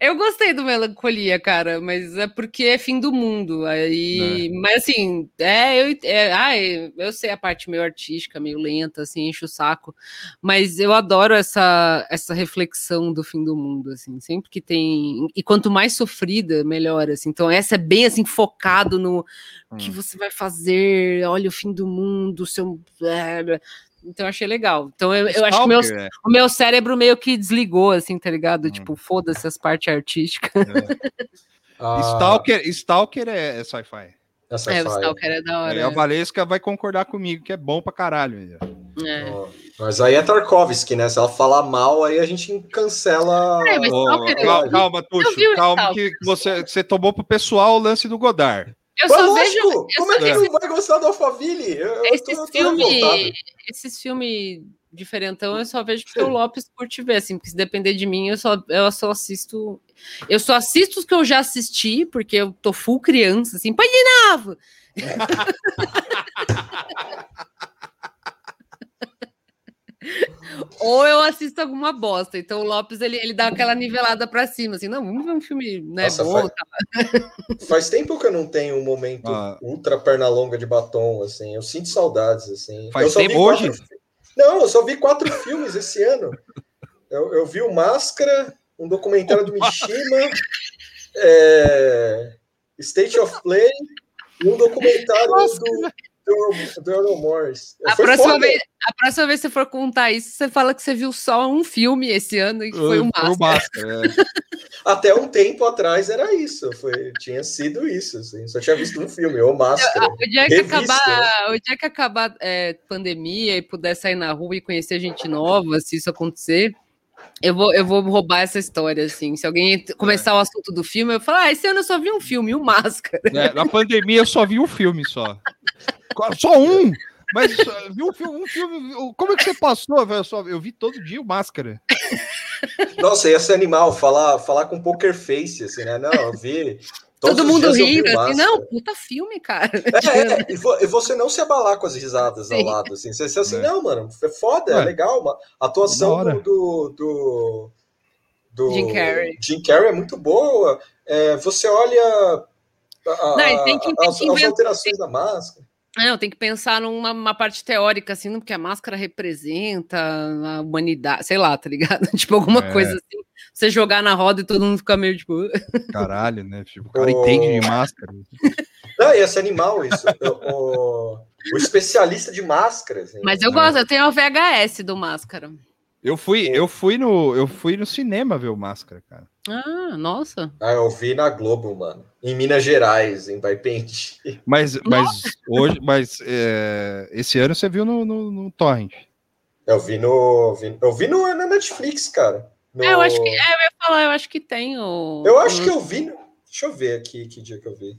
Eu gostei do Melancolia, cara, mas é porque é fim do mundo. Aí, mas assim, é, eu, é, ai, eu sei a parte meio artística, meio lenta, assim, enche o saco. Mas eu adoro essa, essa reflexão do fim do mundo, assim, sempre que tem. E quanto mais sofrida, melhor, assim. Então, essa é bem assim, focado no que Hum. você vai fazer, olha o fim do mundo, seu. Então, eu achei legal. Então, eu, eu acho que o meu, é. o meu cérebro meio que desligou, assim, tá ligado? Hum. Tipo, foda-se as partes artísticas. a- Stalker, Stalker é, é sci-fi. essa É, o. Stalker é da hora. Aí a Valesca vai concordar comigo que é bom pra caralho. É. Mas aí é Tarkovsky, né? Se ela falar mal, aí a gente cancela. É, mas é- calma, calma, Tuxo, calma que você, você tomou pro pessoal o lance do Godard. Eu Mas só lógico, vejo como é que não vai gostar do Alphaville? Eu, esses eu tô revoltado. filmes, esses filmes diferentão, eu só vejo porque o Lopes curte ver, assim, porque se depender de mim, eu só, eu só assisto. Eu só assisto os que eu já assisti, porque eu tô full criança, assim, põe de novo! Ou assisto alguma bosta. Então o Lopes ele, ele dá aquela nivelada pra cima, assim, não, vamos ver um filme né, Nossa, bom. faz- tá? Faz tempo que eu não tenho um momento Ah. ultra perna longa de batom, assim. Eu sinto saudades, assim. Faz eu só vi tempo hoje? quatro Não, eu só vi quatro filmes esse ano. Eu, eu vi o Máscara, um documentário do Mishima, é, State of Play e um documentário Nossa, do, do, do. A Foi próxima, foda. vez, a próxima vez que você for contar isso, você fala que você viu só um filme esse ano e que foi o Foi máximo. Máscara, é. Até um tempo atrás era isso. Foi, tinha sido isso. Assim. Só tinha visto um filme, ou Máscara. O dia que Revista, acabar, o dia que acabar é, pandemia e puder sair na rua e conhecer gente nova, se isso acontecer, eu vou, eu vou roubar essa história, assim. Se alguém começar o assunto do filme, eu falo, ah, esse ano eu só vi um filme, o Máscara. É, na pandemia eu só vi um filme só. Só um! Mas só- vi um filme, um filme. Como é que você passou, velho? Eu vi todo dia o Máscara. Nossa, ia ser animal falar, falar com poker face, assim, né? Não, eu vi. Todos Todo mundo rindo, assim, não, puta filme, cara. É, é, e vo- e você não se abalar com as risadas ao lado, assim. Você, você assim, É. não, mano, é foda, é Ué, legal. Uma, a atuação do, do, do, do Jim Carrey. Jim Carrey é muito boa. É, você olha a- Não, tem que- tem as, que as alterações da máscara. Não, tem que pensar numa uma parte teórica, assim, porque a máscara representa a humanidade, sei lá, tá ligado? Tipo, alguma É. coisa assim. Você jogar na roda e todo mundo fica meio tipo. Caralho, né? Tipo, o cara Ô. entende de máscara. Não, ia ser animal isso. O, o, o especialista de máscara. Assim. Mas eu gosto, eu tenho a VHS do Máscara. Eu fui, eu fui no, eu fui no cinema ver o Máscara, cara. Ah, nossa. Ah, eu vi na Globo, mano. Em Minas Gerais, em Baipente. Mas, mas hoje, mas é, esse ano você viu no, no, no Torrent. Eu vi no. vi- eu vi no, na Netflix, cara. No- É, eu acho que. É, eu ia falar, eu acho que tem o. Eu acho que eu vi. no- Deixa eu ver aqui que dia que eu vi.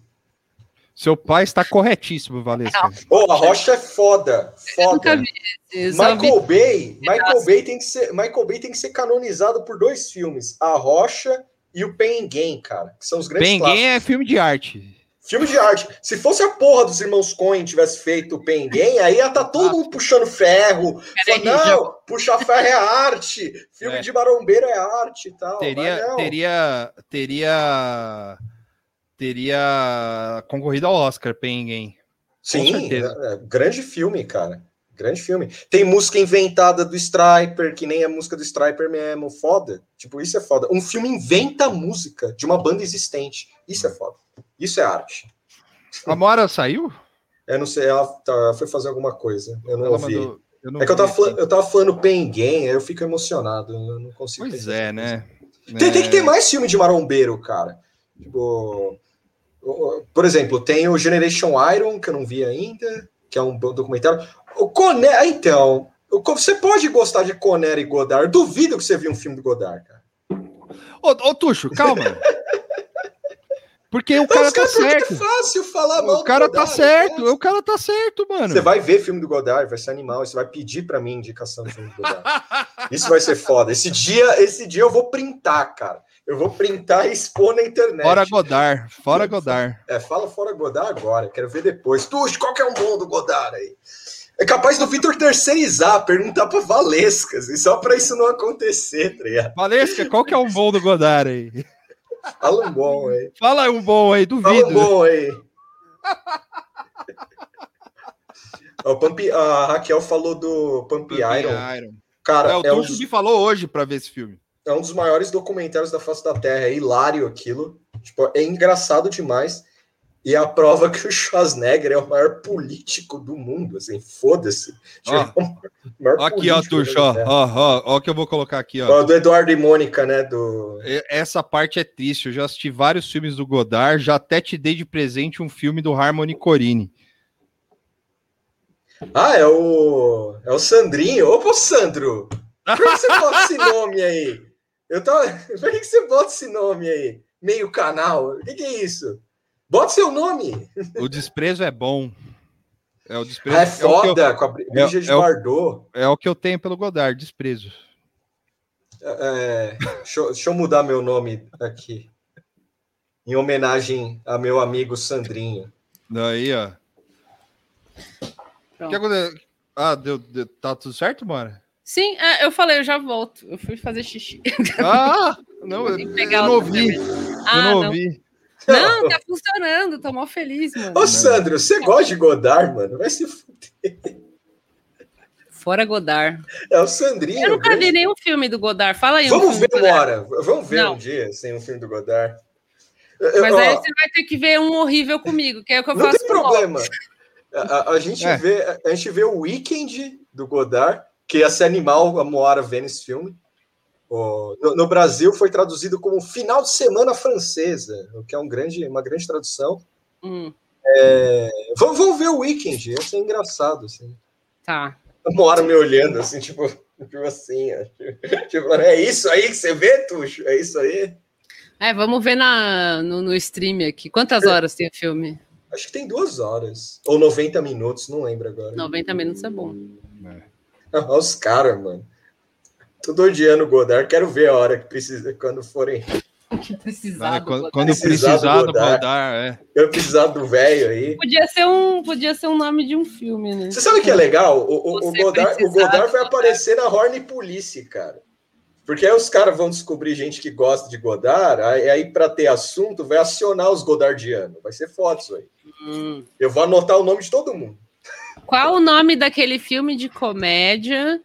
Seu pai está corretíssimo, Valesca. Ô, a Rocha é foda. Eu nunca Foda. vi só vi- Michael Bay, Michael Bay tem que ser, Michael Bay tem que ser canonizado por dois filmes, A Rocha e o Gain, cara, que são os grandes Penguin clássicos. é filme de arte. Filme de arte. Se fosse a porra dos irmãos Coen tivesse feito o Gain, aí ia estar todo mundo puxando ferro. Falando, não, puxar ferro é arte. Filme É. de marombeiro é arte e tal. Teria, teria, teria, teria concorrido ao Oscar, Penguin. Sim, é, é, grande filme, cara. Grande filme. Tem música inventada do Striper, que nem a música do Striper mesmo. Foda. Tipo, isso é foda. Um filme inventa a música de uma banda existente. Isso é foda. Isso é arte. A Mora saiu? Eu não sei, ela tá- foi fazer alguma coisa. Eu não Ela ouvi. mandou- eu não É que eu tava, aqui. eu tava falando aí eu fico emocionado. Eu não consigo. Pois é, né? Tem, tem que ter É. mais filme de marombeiro, cara. Tipo, por exemplo, tem o Generation Iron, que eu não vi ainda, que é um bom documentário. O Conner, então, o Co- você pode gostar de Conner e Godard. Duvido que você viu um filme do Godard, cara. Ô, ô, Tuxo, calma. Porque o cara Os tá caras, porque certo. É fácil falar mal O do cara tá Godard, certo. né? O cara tá certo, mano. Você vai ver filme do Godard, vai ser animal, você vai pedir pra mim indicação de filme do Godard. Isso vai ser foda. Esse dia, esse dia eu vou printar, cara. Eu vou printar e expor na internet. Fora Godard. Fora Godard. É, fala fora Godard agora, quero ver depois. Tuxo, qual que é um bom do Godard aí? É capaz do Vitor terceirizar, perguntar pra Valescas, e só pra isso não acontecer, tá ligado? Valesca, qual que é um bom do Godard aí? Fala um bom aí. Fala um bom aí, Fala duvido. um bom aí. O Pump- a Raquel falou do Pump Iron. Iron. Cara, É, o é um, dos, me falou hoje pra ver esse filme. é um dos maiores documentários da face da Terra. É hilário aquilo. Tipo, é engraçado demais. E a prova que o Schwarzenegger é o maior político do mundo. Assim, foda-se. Ó. é Aqui, ó, Tuxo, ó, Terra. ó, ó, ó, que eu vou colocar aqui, ó. Ó, do Eduardo e Mônica, né? Do... Essa parte é triste. Eu já assisti vários filmes do Godard, já até te dei de presente um filme do Harmony Corine. Ah, é o. É o Sandrinho. Opa, Sandro! Por que você bota esse nome aí? Eu tava... Por que você bota esse nome aí? Meio canal? O que, que é isso? Bota seu nome! O desprezo é bom. É o desprezo. Ah, é o que eu- foda, com a Bridget é Bardot. É o que eu tenho pelo Godard, desprezo. É, deixa, eu- deixa eu mudar meu nome aqui. Em homenagem a meu amigo Sandrinho. Daí, ó. O que aconteceu? Ah, deu, deu- tá tudo certo, Mora? Sim, é, eu falei, eu já volto. Eu fui fazer xixi. Ah, não, eu, eu não ouvi. cerveja. Eu Ah, não não. ouvi. Não, tá funcionando. Tô mó feliz, mano. Ô, Sandro, você gosta de Godard, mano? Vai se fuder. Fora Godard. É o Sandrinho. Eu nunca grande- vi nenhum filme do Godard. Fala aí. um Vamos filme ver uma hora. Vamos ver Não. um dia sem um filme do Godard. Eu- Mas ó, aí você vai ter que ver um horrível comigo, que é o que eu não faço tem com o problema. A, a- a gente É. vê, a gente vê o Weekend do Godard, que ia ser animal a Moara vendo esse filme. O- no, no Brasil foi traduzido como Final de Semana Francesa, o que é um grande, uma grande tradução. Hum, Vamos, vamos ver o Weekend, ia ser engraçado. Assim. tá. A Moara me olhando, assim, tipo, tipo assim. Tipo, é isso aí que você vê, Tuxo? É isso aí? É, vamos ver na, no, no stream aqui. Quantas horas tem o filme? Acho que tem duas horas. Ou 90 minutos, não lembro agora. 90 minutos é bom. Olha os caras, mano. Tô odiando o Godard. Quero ver a hora que precisa, quando forem. Que. Quando, quando Precisar do precisar do Godard. Godard, é. Eu precisar do velho aí. Podia ser, um, podia ser um nome de um filme, né? Você sabe o que é legal? O, o- o Godard, o Godard vai aparecer na Horny Police, cara. Porque aí os caras vão descobrir gente que gosta de Godard, aí, aí para ter assunto, vai acionar os Godardianos. Vai ser foda isso aí. Hum. Eu vou anotar o nome de todo mundo. Qual o nome daquele filme de comédia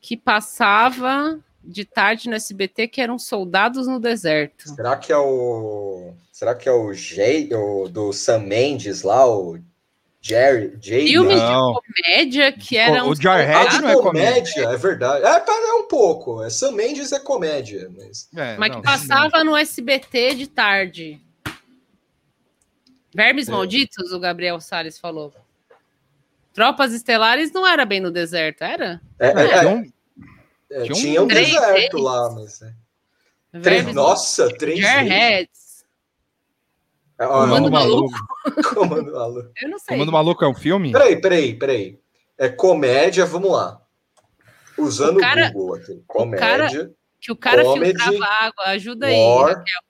que passava de tarde no SBT que eram soldados no deserto? Será que é o. Será que é o Jay, o do Sam Mendes lá, o Jerry? Jay, Filme Não. de comédia que eram O Jarhead Ah, soldados, de não é comédia, é verdade. É, é um pouco. É, Sam Mendes é comédia, mas. É, mas não, que passava no SBT de tarde. Vermes É. Malditos, o Gabriel Salles falou. Tropas Estelares não era bem no deserto, era? É, é, não. é, Tinha um- é, tinha um- tinha um Três deserto deles. lá, mas. é. Três, nossa, três. Jarheads. É, Comando Maluco. Comando Maluco. Eu não sei. Comando Maluco é um filme? Peraí, peraí, peraí. É comédia, vamos lá. Usando O cara- o Google aqui. o cara- Comédia, Que o cara Comedy, filtrava água. Ajuda aí. War, Raquel.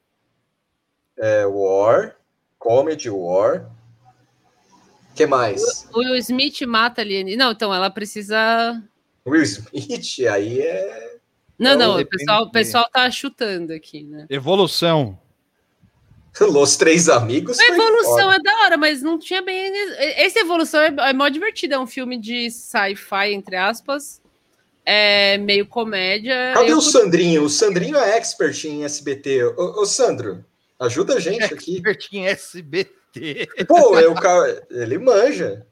é, War, Comedy War. Que mais? O Will Smith mata ali. Não, então ela precisa. Will Smith, aí é. Não, É, não, o pessoal, o pessoal tá chutando aqui, né? Evolução. Los Três Amigos. A evolução é da hora, mas não tinha bem. Esse evolução é, é mó divertido. É um filme de sci-fi, entre aspas. É meio comédia. Cadê Eu- o Sandrinho? O Sandrinho é expert em SBT. Ô, ô, Sandro, ajuda a gente aqui. Expert em SBT. Pô, é o cara, ele manja.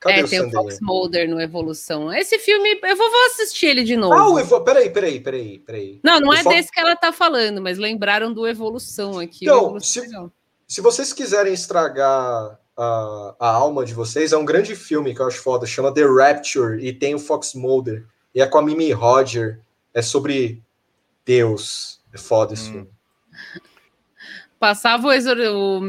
Cadê é, o tem o Sandrinho? Fox Mulder no Evolução. Esse filme, eu vou, vou assistir ele de novo. Ah, o Evo... peraí, peraí, peraí, peraí. Não, não O é Fox- desse que ela tá falando, mas lembraram do Evolução aqui. Então, o Evolução se- é. Se vocês quiserem estragar a, a alma de vocês, é um grande filme que eu acho foda, chama The Rapture, e tem o Fox Mulder, e é com a Mimi Roger, é sobre Deus. É foda esse Hum. filme. Passava o, exor... o,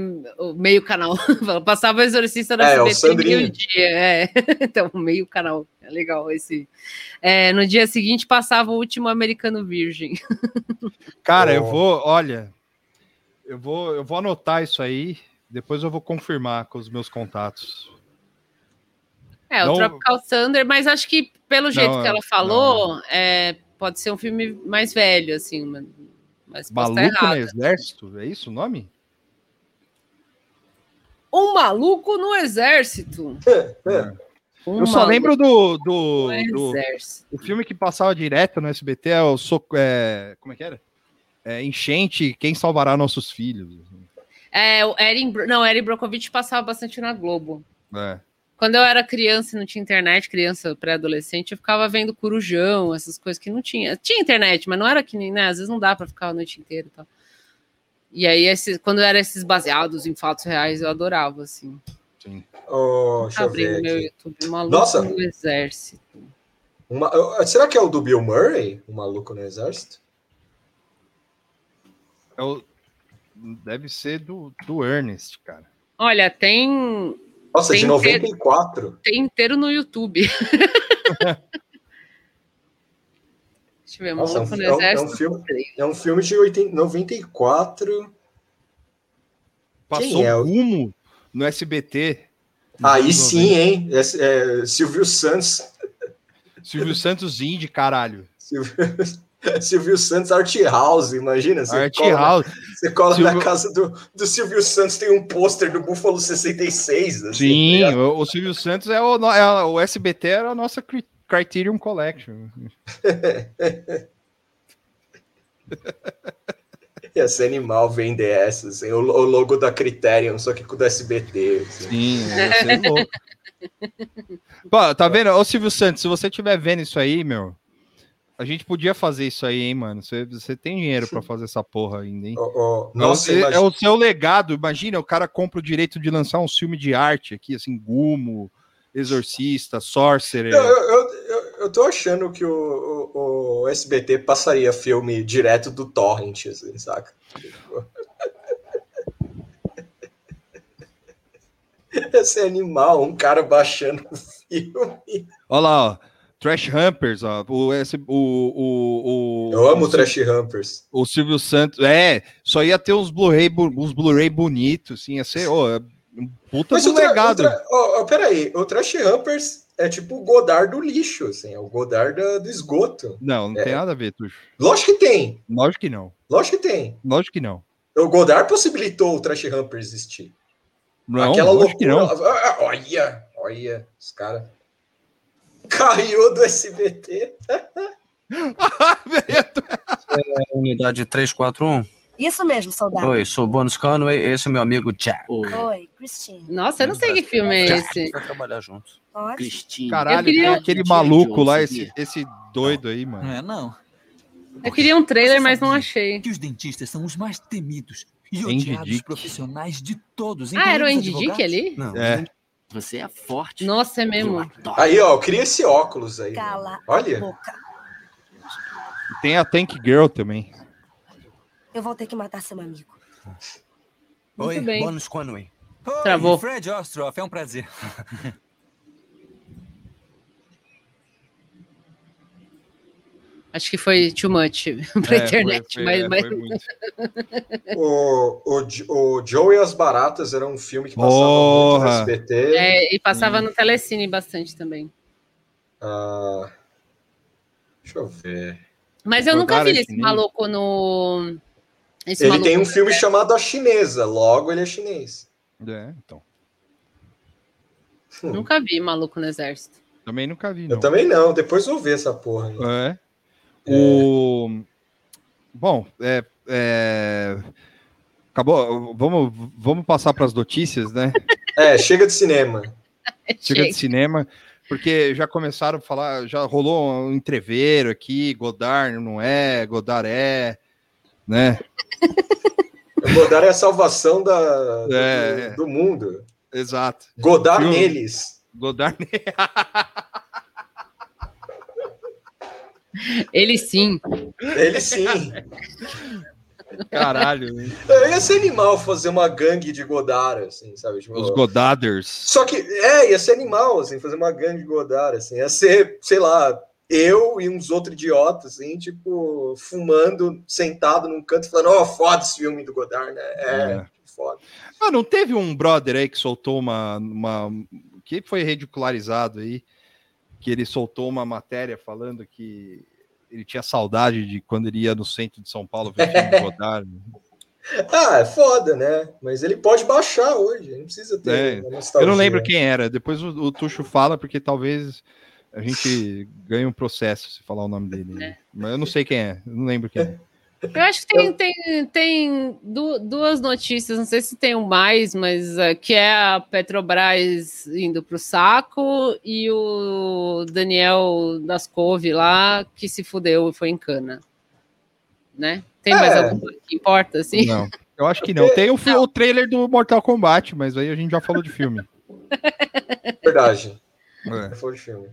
o meio canal. Passava o Exorcista da É, o SBT Sandrinho. meio-dia. É. Então, meio canal. É legal esse. É, no dia seguinte passava o último Americano Virgem. Cara, eu Oh. vou, olha, eu vou, eu vou anotar isso aí, depois eu vou confirmar com os meus contatos. É, o Não- Tropical Thunder, mas acho que pelo jeito Não, que é- ela falou, é, pode ser um filme mais velho, assim, mas- mas Maluco no. Exército, é isso o nome? Um maluco no exército. É. Um eu só lembro do, do, do- filme que passava direto no SBT, é o Soco, é, como é que era? É, Enchente, Quem Salvará Nossos Filhos. É, o Erin, não, Erin Brockovich passava bastante na Globo. É. Quando eu era criança e não tinha internet, criança pré-adolescente, eu ficava vendo Corujão, essas coisas que não tinha. Tinha internet, mas não era que nem, né? Às vezes não dá pra ficar a noite inteira e tal. E aí, esses, quando eram esses baseados em fatos reais, eu adorava, assim. Sim. Oh, Abrindo meu aqui. YouTube, maluco Nossa. no exército. Uma- será que é o do Bill Murray, o maluco no exército? É o- deve ser do, do Ernest, cara. Olha, tem, Nossa, Tem de 94. tem inteiro no YouTube. Deixa eu ver, Nossa, é um Maluco no é um- é um Exército. filme-. É um filme de 80, 94. Passou é o- Rumo no SBT. nos Aí sim, hein? É, é, Silvio Santos. 90. Silvio Santos Indy, caralho. Silvio, Silvio Santos Art House, imagina. Você Art cola, House. Você cola Silvio- na casa do, do Silvio Santos, tem um pôster do Búfalo 66. assim, Sim, tá o, o Silvio Santos é o, é a- o SBT era a nossa Cri- Criterion Collection. Ia ser animal vender essa, assim, o, o logo da Criterion, só que com o do SBT. assim. Sim, ia ser louco. Pô, tá vendo? Ô Silvio Santos, se você estiver vendo isso aí, meu, a gente podia fazer isso aí, hein, mano? Você, você tem dinheiro pra fazer essa porra ainda, hein? Ó, ó, É o- nossa, é, imagina- o seu legado. Imagina, o cara compra o direito de lançar um filme de arte aqui, assim, Gumo, Exorcista, Sorcerer. Eu, eu, eu, eu- eu tô achando que o, o, o SBT passaria filme direto do Torrent, assim, saca? Esse animal, um cara baixando o filme. Olha lá, ó. Trash Humpers, ó. O, esse, o, o, o, Eu amo o, Trash Humpers. O Silvio Santos. É, só ia ter uns Blu-ray uns Blu-ray bonitos, assim, ia ser ó, um puta Mas o, legado. tra, ó, ó, peraí, o Trash Humpers é tipo o Godard do lixo, assim, é o Godard da- do esgoto. Não, não É. tem nada a ver, Tuxo. Lógico que tem, Lógico que não. lógico que tem. Lógico que não. O Godard possibilitou o Trash Humper existir. Não, Aquela lógico que loucura. não. Ah, Olha, olha, os caras. Caiu do SBT. Unidade 341. Isso mesmo, soldado. Oi, sou o Bônus Conway, esse é meu amigo Jack. Oi, Christine. Nossa, eu não sei que filme é esse. Vai trabalhar juntos. Cristina. Caralho, queria- tem aquele maluco lá, esse, esse doido aí, mano. Não é, não. Eu queria um trailer, mas não achei. Que os dentistas são os mais temidos e odiados profissionais de todos. Ah, era o Andy Dick ali? Não, É. Você é forte. Nossa, é mesmo. Aí, ó, cria esse óculos aí. Cala a Olha. boca. Tem a Tank Girl também. Eu vou ter que matar seu amigo. Oi, bem. Bônus Conway. Oi, Travou. Fred Ostroff, é um prazer. Acho que foi too much pra É, foi- internet, foi- mas, é, mas- foi. O, o, o Joe e as Baratas era um filme que passava no. SBT. é, e passava no Telecine bastante também. Ah, deixa eu ver. Mas eu nunca vi esse maluco no. Esse Ele maluco tem um filme exército. chamado A Chinesa, logo ele é chinês. É, então. Nunca vi maluco no exército. Também nunca vi, Eu não. também não, depois eu vou ver essa porra. aí. É. O... Bom, é, é, Acabou. Vamos, vamos passar para as notícias, né? É, chega de cinema. Chega de cinema, porque já começaram a falar, já rolou um entreveiro aqui, Godard não é, Godard é, né? O Godard é a salvação da, do, É. do mundo. Exato. Godard neles. Godard Ele sim. Ele sim. Caralho. Eu ia ser animal fazer uma gangue de Godard, assim, sabe? Tipo, Os Godarders. Só que, é, ia ser animal, assim, fazer uma gangue de Godard, assim. Ia ser, sei lá, eu e uns outros idiotas, assim, tipo, fumando, sentado num canto, falando, ó, foda esse filme do Godard, né? É, É. foda. Ah, não teve um brother aí que soltou uma, uma. que foi ridicularizado aí, que ele soltou uma matéria falando que ele tinha saudade de quando ele ia no centro de São Paulo ver filme do Godard. Ah, é foda, né? Mas ele pode baixar hoje, ele não precisa ter É, eu não lembro quem era. Depois o, o Tuxo fala, porque talvez a gente ganhe um processo se falar o nome dele. Mas eu não sei quem é, eu não lembro quem é. Eu acho que tem, tem, tem du- duas notícias, não sei se tem um mais, mas uh, que é a Petrobras indo para o saco e o Daniel das Couve lá que se fudeu e foi em cana. Né? Tem mais É. alguma que importa, assim? Não, eu acho que não. Tem o, fi- o trailer do Mortal Kombat, mas aí a gente já falou de filme. Verdade. É. Foi o filme.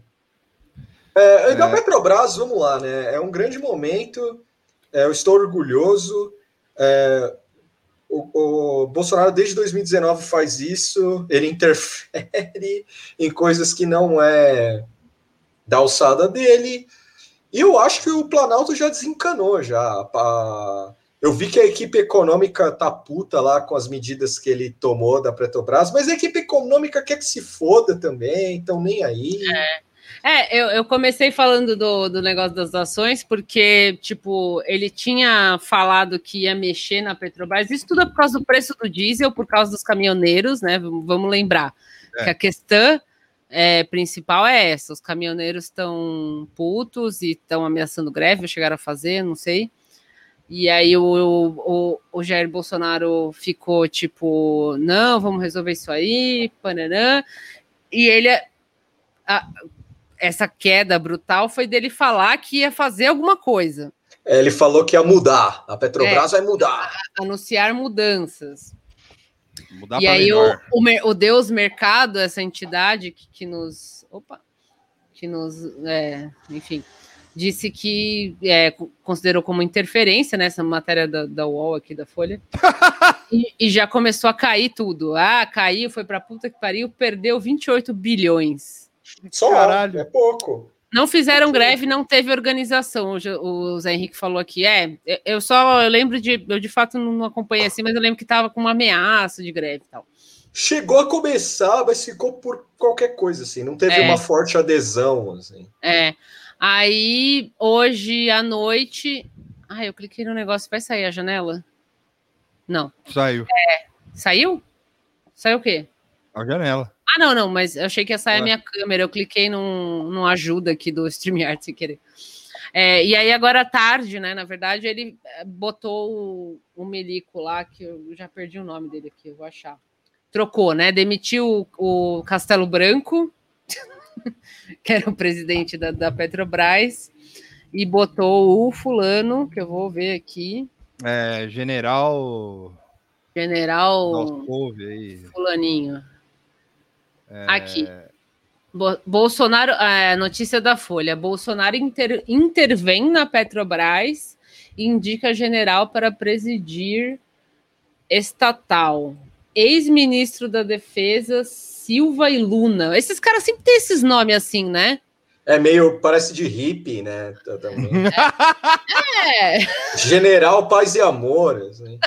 É, da É. Petrobras, vamos lá, né? É um grande momento. É, eu estou orgulhoso. é, o, o Bolsonaro, desde 2019, faz isso. Ele interfere em coisas que não é da alçada dele. E eu acho que o Planalto já desencanou já. Eu vi que a equipe econômica tá puta lá com as medidas que ele tomou da Petrobras, mas a equipe econômica quer que se foda também, então nem aí. É, eu, eu comecei falando do, do negócio das ações, porque, tipo, ele tinha falado que ia mexer na Petrobras, isso tudo é por causa do preço do diesel, por causa dos caminhoneiros, né? Vamos lembrar É. que a questão é, principal é essa: os caminhoneiros estão putos e estão ameaçando greve, chegaram a fazer, não sei. E aí o, o, o Jair Bolsonaro ficou tipo, não, vamos resolver isso aí, pananã. E ele, a- essa queda brutal foi dele falar que ia fazer alguma coisa, É, Ele falou que ia mudar. A Petrobras É. vai mudar. anunciar mudanças. Mudar e aí o, o, o Deus Mercado, essa entidade que, que nos. Opa! Que nos. é, enfim, disse que é, co- considerou como interferência nessa matéria da, da UOL aqui da Folha. e, e já começou a cair tudo. Ah, caiu, foi pra puta que pariu, perdeu 28 bilhões. Só, Caralho. é pouco. Não fizeram greve, não teve organização. O, Jo- o Zé Henrique falou aqui. É, eu só eu lembro de. Eu de fato não acompanhei assim, mas eu lembro que tava com uma ameaça de greve e tal. Chegou a começar, mas ficou por qualquer coisa, assim. Não teve É. uma forte adesão, assim. É. Aí, hoje à noite. Ai, eu cliquei no negócio. Vai sair a janela? Não. Saiu Saiu? Saiu o quê? A janela. Ah, não, não, mas eu achei que ia sair a minha câmera. Eu cliquei num, num ajuda aqui do StreamYard sem querer. É, e aí, agora à tarde, né? Na verdade, ele eh, botou o, o Melico lá, que eu já perdi o nome dele aqui, eu vou achar. Trocou, né? Demitiu o, o Castelo Branco, que era o presidente da, da Petrobras, e botou o fulano, que eu vou ver aqui, É, general. general fulaninho. É, Aqui. Bo- Bolsonaro, é, notícia da Folha: Bolsonaro inter- intervém na Petrobras indica general para presidir estatal. Ex-ministro da Defesa Silva e Luna. Esses caras sempre têm esses nomes assim, né? É meio, parece de hippie, né? tá- Também. É. General Paz e Amor. assim.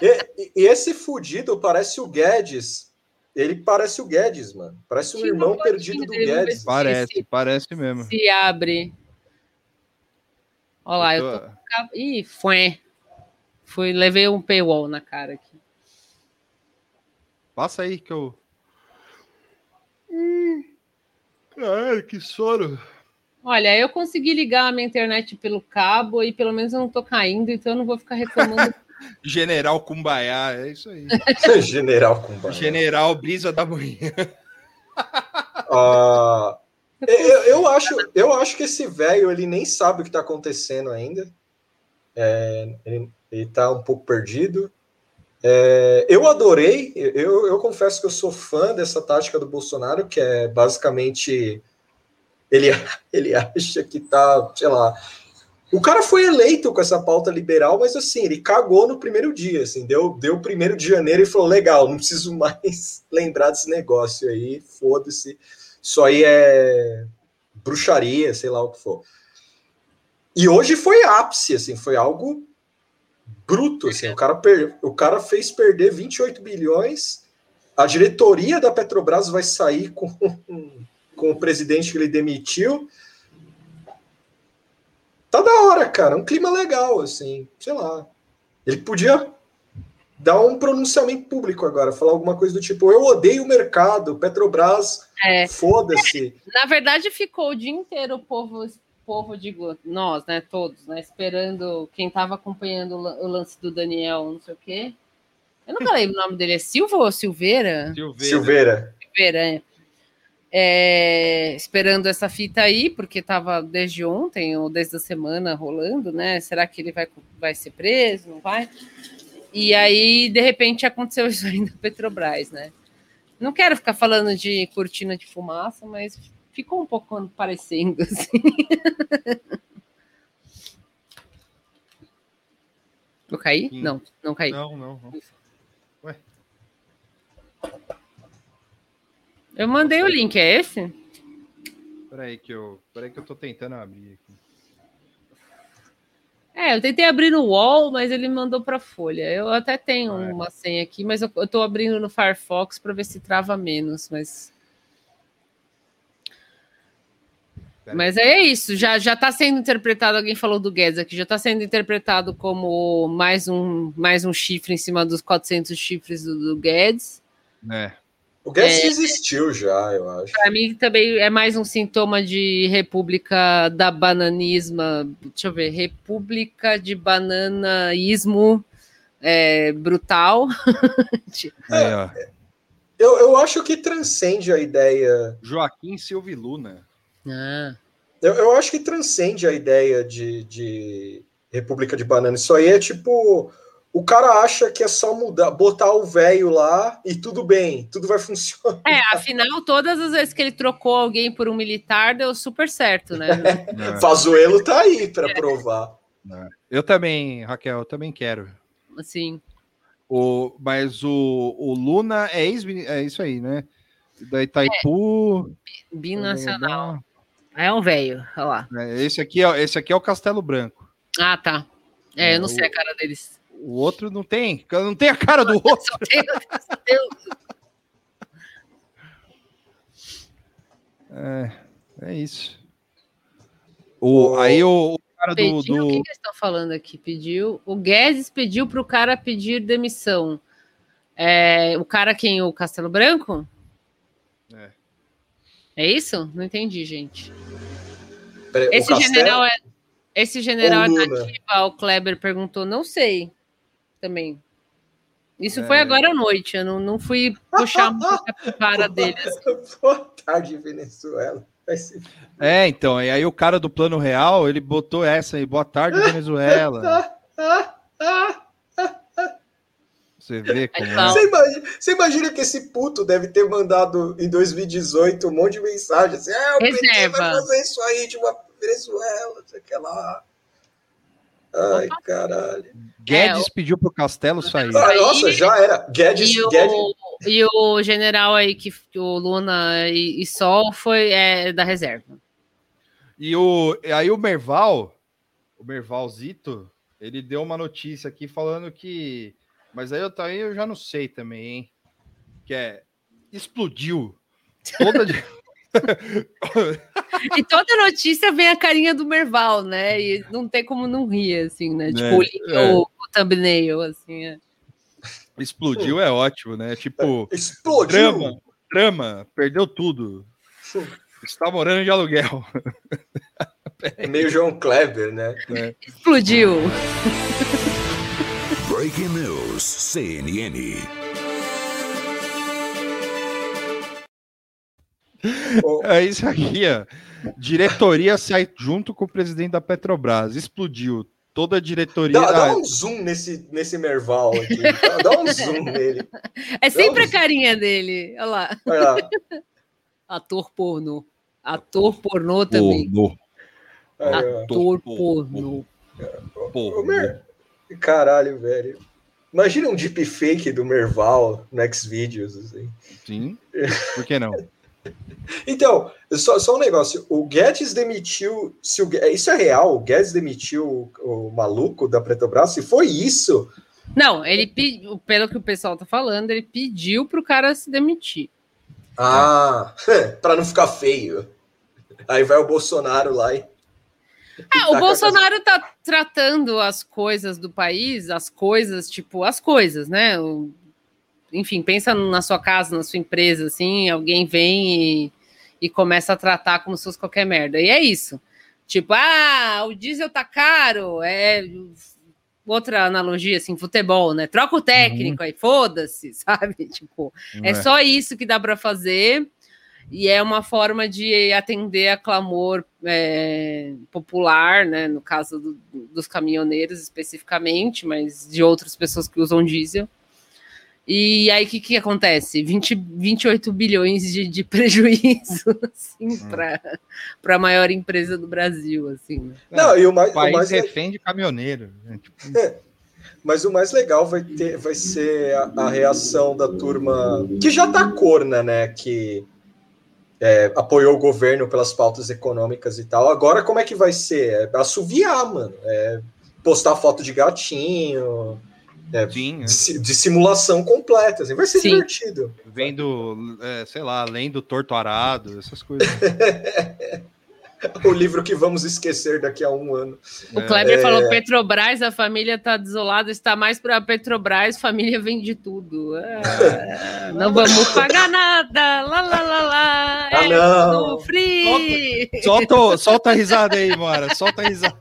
E, e- e esse fudido parece o Guedes. Ele parece o Guedes, mano. Parece um irmão perdido do Guedes. se- Parece, parece mesmo. Se abre. Olha lá, eu Eu tô. tô- Ih, foi. Fui, levei um paywall na cara aqui. Passa aí que eu. Ai, que sono. Olha, eu consegui ligar a minha internet pelo cabo e pelo menos eu não tô caindo, então eu não vou ficar reclamando. General Cumbaiá, é isso aí. General Kumba. General Brisa da Manhã. Ah, eu, eu acho, eu acho que esse velho ele nem sabe o que está acontecendo ainda. É, ele, ele tá um pouco perdido. É, eu adorei, eu, eu confesso que eu sou fã dessa tática do Bolsonaro, que é basicamente ele, ele acha que tá, sei lá. O cara foi eleito com essa pauta liberal, mas assim, ele cagou no primeiro dia, assim, deu, deu primeiro de janeiro e falou: legal, não preciso mais lembrar desse negócio aí, foda-se. Isso aí é bruxaria, sei lá o que for. E hoje foi ápice, assim, foi algo bruto, assim, o cara, per... o cara fez perder 28 bilhões, a diretoria da Petrobras vai sair com, com o presidente que ele demitiu. Tá da hora, cara, um clima legal, assim, sei lá. Ele podia dar um pronunciamento público agora, falar alguma coisa do tipo, eu odeio o mercado, Petrobras, É. foda-se. Na verdade, ficou o dia inteiro o povo, povo digo, nós, né, todos, né, esperando quem estava acompanhando o lance do Daniel, não sei o quê. Eu nunca lembro o nome dele, é Silva ou Silveira? Silveira. Silveira. Silveira, é. É, esperando essa fita aí, porque estava desde ontem ou desde a semana rolando, né? Será que ele vai, vai ser preso? Não vai? E aí, de repente, aconteceu isso aí na Petrobras, né? Não quero ficar falando de cortina de fumaça, mas ficou um pouco parecendo assim. Eu caí? Sim. Não, não caí. Não, não, não. Eu mandei o link, é esse? peraí que eu, peraí que eu tô tentando abrir aqui. É, eu tentei abrir no wall, mas ele mandou para folha. Eu até tenho Ah, é. uma senha aqui, mas eu, eu tô abrindo no Firefox para ver se trava menos, mas Mas é isso, já já está sendo interpretado, alguém falou do Guedes aqui, já está sendo interpretado como mais um mais um chifre em cima dos 400 chifres do, do Guedes. É. O Guedes É. desistiu já, eu acho. Para mim também é mais um sintoma de república da bananisma, deixa eu ver, república de bananaísmo é, brutal. Ó. Eu, eu acho que transcende a ideia. Joaquim Silva e Luna. Ah, Eu, eu acho que transcende a ideia de, de República de Banana. Isso aí é tipo. O cara acha que é só mudar, botar o velho lá e tudo bem, tudo vai funcionar. É, afinal, todas as vezes que ele trocou alguém por um militar, deu super certo, né? É, Fazuelo tá aí para provar. é. Eu também, Raquel, eu também quero. Assim, O, mas o, o Luna é ex é isso aí, né? Da Itaipu. binacional. É um velho, olha lá. É, Esse aqui é, esse aqui é o Castelo Branco. Ah, tá. É, eu É, não o- sei a cara deles. O outro não tem, não tem a cara do outro. Só tem- só tem É, é isso. O, aí o, o cara do, Pediu, o que, do- que eles estão falando aqui? Pediu. O Guedes pediu para o cara pedir demissão. É, o cara quem? O Castelo Branco? É. É isso? Não entendi, gente. Peraí, Esse general é. Esse general é nativa, o Kleber perguntou, não sei. Também. Isso É. foi agora à noite, eu não, não fui puxar muito a capivara deles. Boa tarde, Venezuela. É, então, e aí o cara do Plano Real, ele botou essa aí, boa tarde, Venezuela. Você vê como é. Você imagina, você imagina que esse puto deve ter mandado em 2018 um monte de mensagem assim: é, o PT Reserva. vai fazer isso aí de uma Venezuela, sei lá. Ai, caralho. Guedes É, pediu pro Castelo sair. Ah, nossa, já era. Guedes, E o, Guedes. e o general aí, que que o Luna e, e Sol foi é, da reserva. E o, e aí o Merval, o Mervalzito, ele deu uma notícia aqui falando que. Mas aí eu, também eu já não sei também, hein? Que é. Explodiu. Toda. E toda notícia vem a carinha do Merval, né? E não tem como não rir, assim, né? Tipo, o, link- é. o, o thumbnail, assim. É. Explodiu é ótimo, né? Tipo. Explodiu. Drama, drama, perdeu tudo. Está morando de aluguel. Meio João Kleber, né? É. Explodiu. Breaking News, CNN. É isso aqui, ó. Diretoria sai junto com o presidente da Petrobras. Explodiu. Toda a diretoria. Dá, dá um zoom nesse, nesse Merval aqui. Dá, dá um zoom nele. É sempre a carinha dele. Olha lá. Olha lá. Ator pornô. Ator pornô também. pornô. Ator pornô. Ô, Mer- Caralho, velho. Imagina um deepfake do Merval no Xvideos, assim. Sim. Por que não? Então, só, só um negócio. O Guedes demitiu. Se o, Gue- isso é real? O Guedes demitiu o, o maluco da Petrobras? Se foi isso, Não, ele pediu, pelo que o pessoal tá falando, ele pediu pro cara se demitir. ah, para não ficar feio. Aí vai o Bolsonaro lá e. Tá o a Bolsonaro tá tratando as coisas do país, as coisas, tipo, as coisas, né? O- enfim, pensa na sua casa, na sua empresa, assim, alguém vem e, e começa a tratar como se fosse qualquer merda. E é isso. Tipo, ah, o diesel tá caro, é outra analogia, assim, futebol, né? Troca o técnico aí, foda-se, sabe? Tipo, é É. só isso que dá para fazer e é uma forma de atender a clamor é, popular, né? No caso do- dos caminhoneiros especificamente, mas de outras pessoas que usam diesel. E aí, o que, que acontece? 20, 28 bilhões de, de prejuízo assim, para a maior empresa do Brasil. Assim, né? Não, e o mais, O país o mais caminhoneiro. né? Tipo, Mas o mais legal vai, ter, vai ser a, a reação da turma que já tá corna, né? Que é, apoiou o governo pelas pautas econômicas e tal. Agora, como é que vai ser? É assoviar, mano. É postar foto de gatinho. É, Sim, é. de, de simulação completa. Assim. Vai ser Sim. divertido. Vendo, é, sei lá, além do torto arado, essas coisas. O livro que vamos esquecer daqui a um ano. O Kleber É. falou: Petrobras, a família tá desolada, está mais para Petrobras, família vende tudo. Ah, não vamos pagar nada. Lá, lá, lá, lá. Ah, é não. Free. Solta, o- solta a risada aí, Mora. Solta a risada.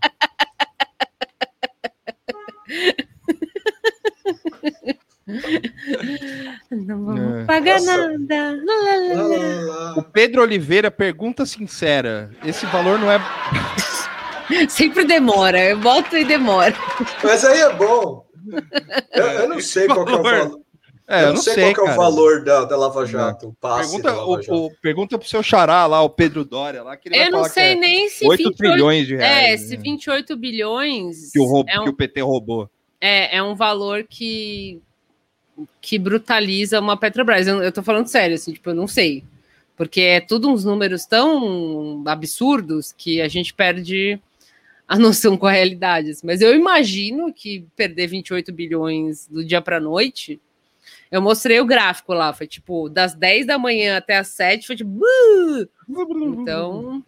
Não vamos É. pagar Nossa. nada. Lá, lá, lá. O Pedro Oliveira pergunta sincera: esse valor não é. Sempre demora, eu volto e demora. Mas aí é bom. Eu, eu não sei qual que é o valor. É, eu não sei, qual que é o valor da, da Lava Jato, o passe Pergunta, da Lava o, Jato. o- pergunta pro seu xará lá, o Pedro Dória, lá, que ele vai Eu não falar que sei é nem se 8 28 trilhões de É, reais. se né? 28 bilhões que, o roub- é um- que o PT roubou. É, é um valor que, que brutaliza uma Petrobras. Eu, eu tô falando sério, assim, tipo, eu não sei. Porque é tudo uns números tão absurdos que a gente perde a noção com a realidade. assim. Mas eu imagino que perder 28 bilhões do dia para noite. Eu mostrei o gráfico lá, foi tipo, das 10 da manhã até as 7, foi tipo. Então,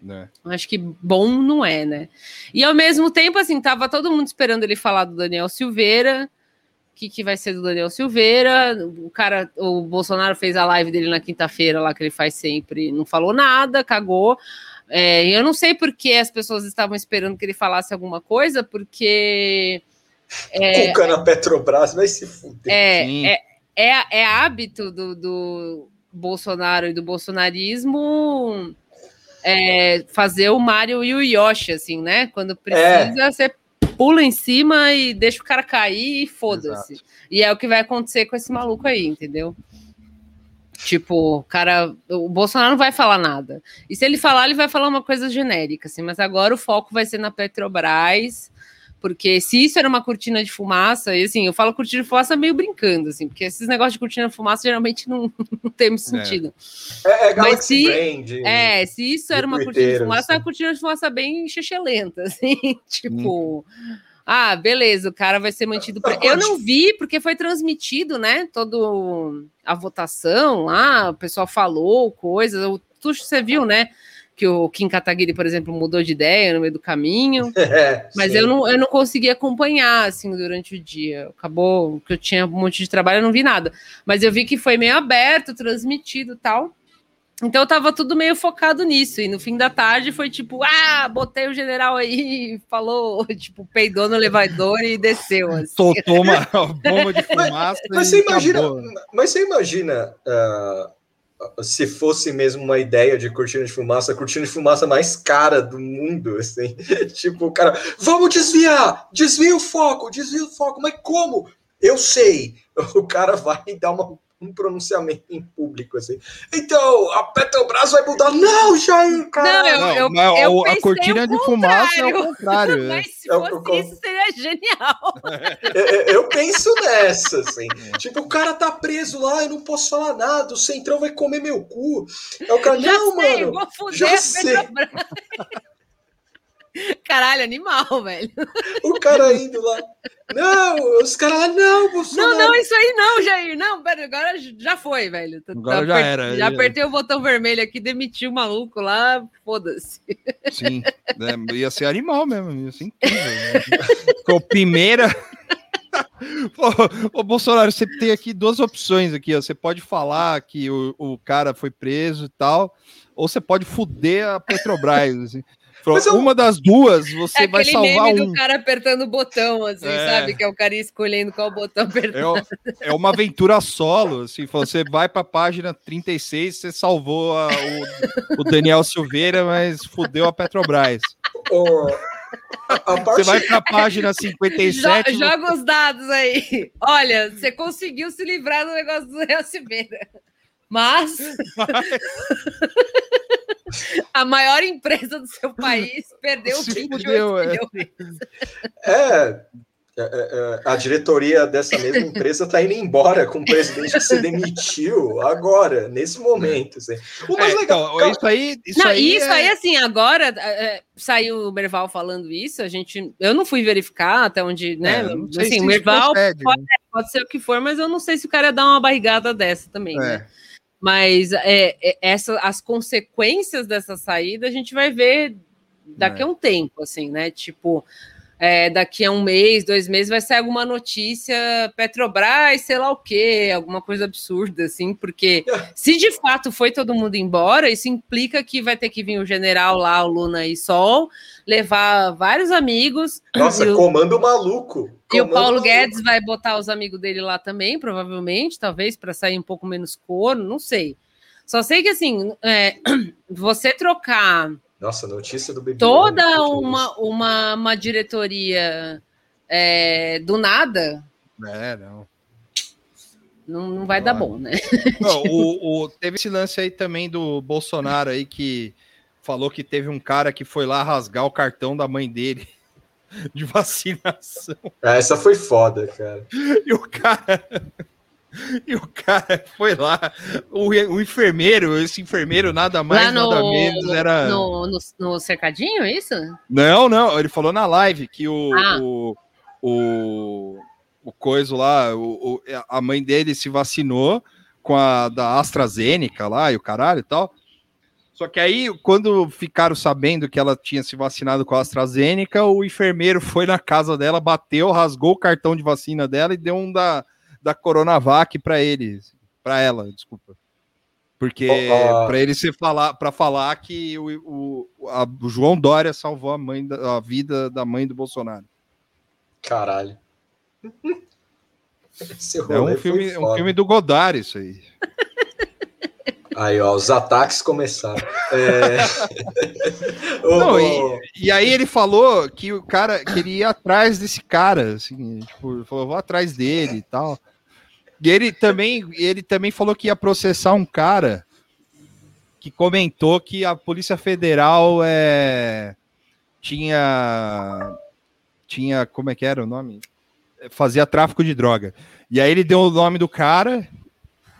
né? Acho que bom não é, né? E ao mesmo tempo, assim, tava todo mundo esperando ele falar do Daniel Silveira. O que, que vai ser do Daniel Silveira? O cara, o Bolsonaro fez a live dele na quinta-feira lá que ele faz sempre, não falou nada, cagou. É, eu não sei por que as pessoas estavam esperando que ele falasse alguma coisa, porque é, Cuca na Petrobras vai se fuder. É, é, é, é hábito do, do Bolsonaro e do bolsonarismo é, fazer o Mario e o Yoshi, assim, né? Quando precisa, você pula em cima e deixa o cara cair e foda-se. E é o que vai acontecer com esse maluco aí, entendeu? Tipo, cara, o Bolsonaro não vai falar nada. E se ele falar, ele vai falar uma coisa genérica, assim, mas agora o foco vai ser na Petrobras, Porque se isso era uma cortina de fumaça, e assim, eu falo cortina de fumaça meio brincando, assim, porque esses negócios de cortina de fumaça geralmente não, não tem muito sentido. É, é Mas Galaxy se, Brain de- é, se isso era uma cortina de fumaça, é assim. uma cortina de fumaça bem xixelenta, assim, tipo. Ah, beleza, o cara vai ser mantido. pre- Eu não vi, porque foi transmitido, né? Todo a votação lá, o pessoal falou coisas. O Tuxo, você viu, né? Que o Kim Kataguiri, por exemplo, mudou de ideia no meio do caminho. É, Mas sim. eu não, eu não consegui acompanhar assim durante o dia. Acabou que eu tinha um monte de trabalho, eu não vi nada. Mas eu vi que foi meio aberto, transmitido e tal. Então eu tava tudo meio focado nisso. E no fim da tarde foi tipo, ah, botei o general aí, falou, tipo, peidou no elevador e desceu. Assim. Soltou uma bomba de fumaça. Mas e você imagina, mas você imagina ah, se fosse mesmo uma ideia de cortina de fumaça, a cortina de fumaça mais cara do mundo, assim. tipo, o cara, vamos desviar, desvia o foco, desvia o foco, mas como? Eu sei. O cara vai dar uma- um pronunciamento em público, assim. Então, a Petrobras vai mudar. Não, Jair, cara. Não, eu, Não, eu, eu o- a cortina de fumaça é o contrário. é. Mas se É fosse o- isso, seria genial. Eu, eu penso nessa, assim. Tipo, o cara tá preso lá, eu não posso falar nada, o Centrão vai comer meu cu. É o cara, Já não, sei, mano. vou foder já a sei. Caralho, animal, velho. O cara indo lá. Não, os caras lá, não, Bolsonaro. Não, não, isso aí não, Jair. Não, pera, agora já foi, velho. Tá- Agora tá já era. Já apertei o botão vermelho aqui, demiti o maluco lá, foda-se. Sim, é, ia ser animal mesmo, ia ser incrível. né? Ficou primeira. Ô, ô, Bolsonaro, você tem aqui duas opções aqui, ó. Você pode falar que o, o cara foi preso e tal, ou você pode fuder a Petrobras. assim. Mas eu- Uma das duas, você É vai aquele salvar meme um. do cara apertando o botão, assim, É. sabe? Que é o cara escolhendo qual botão apertar. É, o- é uma aventura solo, assim, você vai para a página 36, você salvou a- o, o Daniel Silveira, mas fudeu a Petrobras. A, a Você parte, vai para a página Jo- 57, joga os dados aí. Olha, você conseguiu se livrar do negócio do Real Silveira. Mas a maior empresa do seu país perdeu Se 28 fudeu, é. milhões. é, é, é, é, a diretoria dessa mesma empresa tá indo embora com o presidente que se demitiu agora, nesse momento. Assim. O mais É, legal. então, isso aí, isso não, aí, isso é- aí, assim, agora é, saiu o Merval falando isso, a gente. Eu não fui verificar até onde, né? É, eu não sei assim, se o Merval pode, né? pode ser o que for, mas eu não sei se o cara ia dar uma barrigada dessa também, né? Mas é, é, essa, as consequências dessa saída a gente vai ver daqui É. a um tempo, assim, né? Tipo, é, daqui a um mês, dois meses, vai sair alguma notícia, Petrobras, sei lá o quê, alguma coisa absurda, assim, porque se de fato foi todo mundo embora, isso implica que vai ter que vir o general lá, o Luna e Sol, levar vários amigos. Nossa, o- comando maluco. e o Comando Paulo maluco. Guedes vai botar os amigos dele lá também, provavelmente, talvez para sair um pouco menos corno, não sei. Só sei que assim, é, você trocar Nossa, notícia do bebê. toda que que é uma, uma, uma diretoria é, do nada, É, não. não, não vai dar bom, né? Não, o, o- teve esse lance aí também do Bolsonaro aí que falou que teve um cara que foi lá rasgar o cartão da mãe dele de vacinação. Ah, essa foi foda, cara. E o cara. E o cara foi lá, o, o enfermeiro, esse enfermeiro nada mais, no, nada menos, era. no, no, no cercadinho, é isso? Não, não, ele falou na live que o, Ah. o, o, o coisa lá, o- a mãe dele se vacinou com a da AstraZeneca lá e o caralho e tal. Só que aí, quando ficaram sabendo que ela tinha se vacinado com a AstraZeneca, o enfermeiro foi na casa dela, bateu, rasgou o cartão de vacina dela e deu um da, da Coronavac para ele, para ela, desculpa. Porque Ó, ó. para ele se falar, para falar que o, o, a- o João Dória salvou a mãe da, a vida da mãe do Bolsonaro. Caralho. É um filme, um filme do Godard isso aí. Aí, ó, os ataques começaram. É... Não, e, e aí ele falou que o cara queria ir atrás desse cara, assim, tipo, falou, vou atrás dele e tal. E ele também, ele também falou que ia processar um cara que comentou que a Polícia Federal é, tinha tinha, como é que era o nome? Fazia tráfico de droga. E aí ele deu o nome do cara.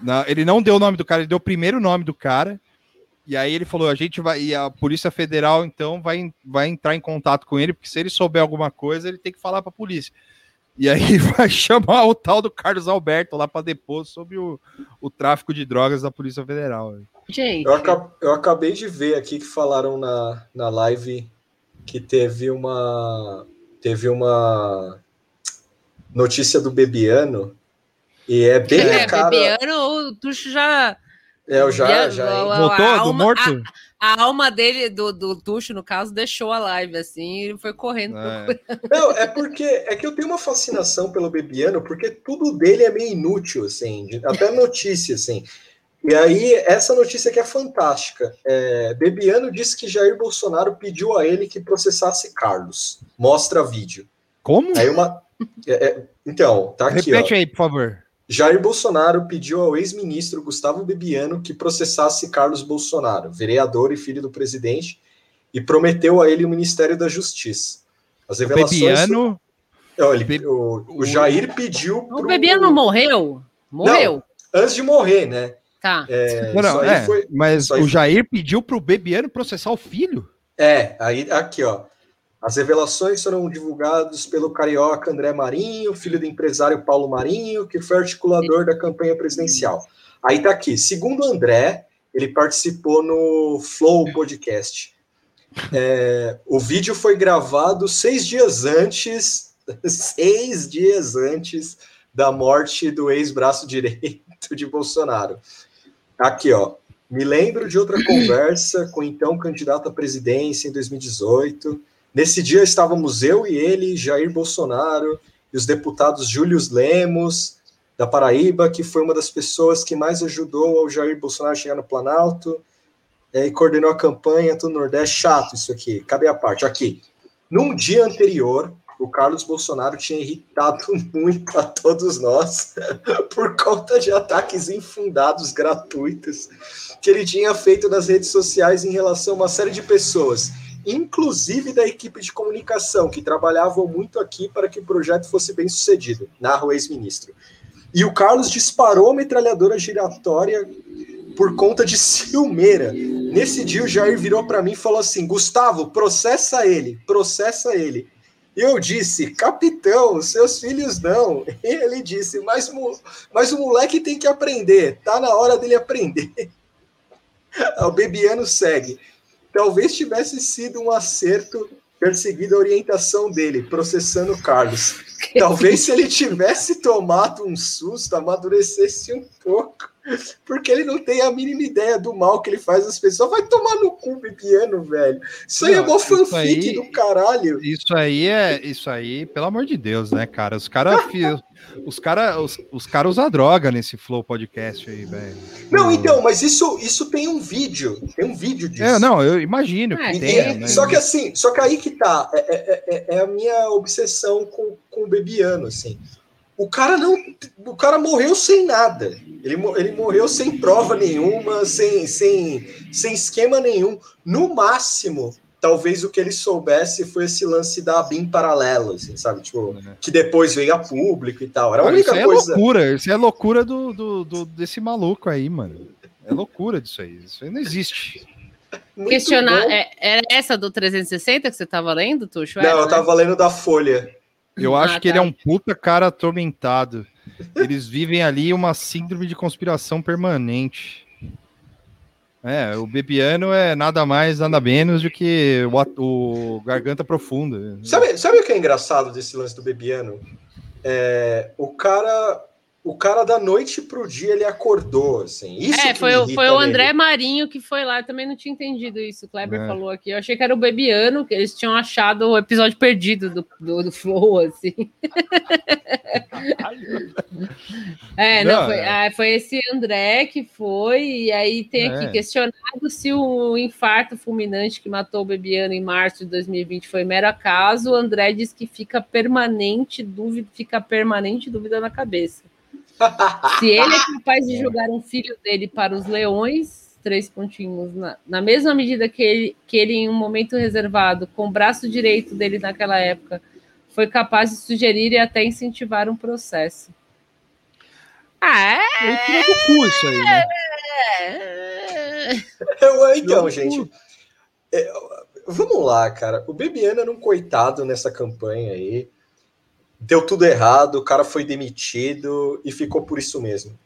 na- ele não deu o nome do cara, ele deu o primeiro nome do cara. E aí ele falou: a gente vai. E a Polícia Federal, então, vai, vai entrar em contato com ele, porque se ele souber alguma coisa, ele tem que falar pra polícia. E aí vai chamar o tal do Carlos Alberto lá para depor sobre o, o tráfico de drogas da Polícia Federal. Gente. Eu, aca- eu acabei de ver aqui que falaram na, na live que teve uma teve uma notícia do Bebiano e é bem É, a cara. Bebiano, o Tuxo já. É, eu já, já a- Voltou do morto? A, a alma dele, do, do Tuxo, no caso, deixou a live assim e foi correndo. É. Não, é porque é que eu tenho uma fascinação pelo Bebiano, porque tudo dele é meio inútil, assim, até notícia, assim. E aí, essa notícia aqui é fantástica. É, Bebiano disse que Jair Bolsonaro pediu a ele que processasse Carlos. Mostra vídeo. Como? Aí uma. é, é, então, tá aqui, Repete ó. aí, por favor. Jair Bolsonaro pediu ao ex-ministro Gustavo Bebiano que processasse Carlos Bolsonaro, vereador e filho do presidente, e prometeu a ele o Ministério da Justiça. As O revelações. Bebiano. Ó, ele- o, o Jair pediu. O Bebiano morreu? Morreu. Não, antes de morrer, né? Tá. É, Não, não, é, foi- mas o Jair pediu pro Bebiano processar o filho? É, aí aqui, ó. As revelações foram divulgadas pelo carioca André Marinho, filho do empresário Paulo Marinho, que foi articulador da campanha presidencial. Aí tá aqui. Segundo André, ele participou no Flow Podcast. É, o vídeo foi gravado seis dias antes, seis dias antes da morte do ex-braço direito de Bolsonaro. Aqui, ó. Me lembro de outra conversa com então candidato à presidência em 2018. Nesse dia estávamos eu e ele, Jair Bolsonaro, e os deputados Júlio Lemos, da Paraíba, que foi uma das pessoas que mais ajudou ao Jair Bolsonaro chegar no Planalto, é, e coordenou a campanha do Nordeste. Chato isso aqui, cabe a parte. Aqui. Num dia anterior, o Carlos Bolsonaro tinha irritado muito a todos nós por conta de ataques infundados, gratuitos, que ele tinha feito nas redes sociais em relação a uma série de pessoas, inclusive da equipe de comunicação, que trabalhavam muito aqui para que o projeto fosse bem sucedido, narra o ex-ministro. E o Carlos disparou a metralhadora giratória por conta de ciumeira. Nesse dia, o Jair virou para mim e falou assim: Gustavo, processa ele, processa ele. Eu disse, capitão, seus filhos não. Ele disse, mas, mas o moleque tem que aprender, tá na hora dele aprender. O Bebiano segue. Talvez tivesse sido um acerto ter seguido a orientação dele, processando o Carlos. Talvez se ele tivesse tomado um susto, amadurecesse um pouco. Porque ele não tem a mínima ideia do mal que ele faz às pessoas. Vai tomar no cu, Bebiano, velho. Isso aí é Não, mó isso fanfic aí- do caralho. Isso aí é. Isso aí, pelo amor de Deus, né, cara? Os caras. os cara, os, os cara usam droga nesse Flow Podcast aí, velho. Não, então, mas isso, isso tem um vídeo. Tem um vídeo disso. É, não, eu imagino É, que tenha, e- né? Só que assim, só que aí que tá, é, é- é- é a minha obsessão com, com o Bebiano, assim. O cara não. O cara morreu sem nada. Ele, ele morreu sem prova nenhuma, sem, sem, sem esquema nenhum. No máximo, talvez o que ele soubesse foi esse lance da BIM paralelo, assim, sabe? Tipo, que depois veio a público e tal. Era a Cara, única isso aí coisa. é loucura, isso é loucura do, do, do- desse maluco aí, mano. É loucura disso aí. Isso aí não existe. Muito Questionar. É, era essa do 360 que você estava lendo, Tuxo? Não, eu né? tava lendo da Folha. Eu Ah, acho que ele tá. é um puta cara atormentado. Eles vivem ali uma síndrome de conspiração permanente. É, o Bebiano é nada mais, nada menos do que o, o Garganta Profunda. Sabe, sabe o que é engraçado desse lance do Bebiano? É, o cara, o cara da noite pro dia ele acordou, assim. Isso é, que foi, o- foi o nele. André Marinho que foi lá, eu também não tinha entendido isso. O Kleber É. falou aqui. Eu achei que era o Bebiano, que eles tinham achado o episódio perdido do, do, do Flow, assim. é, não, Não, foi, é. ah, foi esse André que foi, e aí tem aqui É. questionado se o infarto fulminante que matou o Bebiano em março de 2020 foi mero acaso. O André diz que fica permanente dúvida, fica permanente dúvida na cabeça. Se ele é capaz de jogar um filho dele para os leões, três pontinhos, na, na mesma medida que ele, que ele, em um momento reservado, com o braço direito dele naquela época, foi capaz de sugerir e até incentivar um processo. Ah, é? Eu tirei do cu isso aí, né? Eu, então, gente, é, vamos lá, cara. O Bebiano era um coitado nessa campanha aí. Deu tudo errado, o cara foi demitido e ficou por isso mesmo.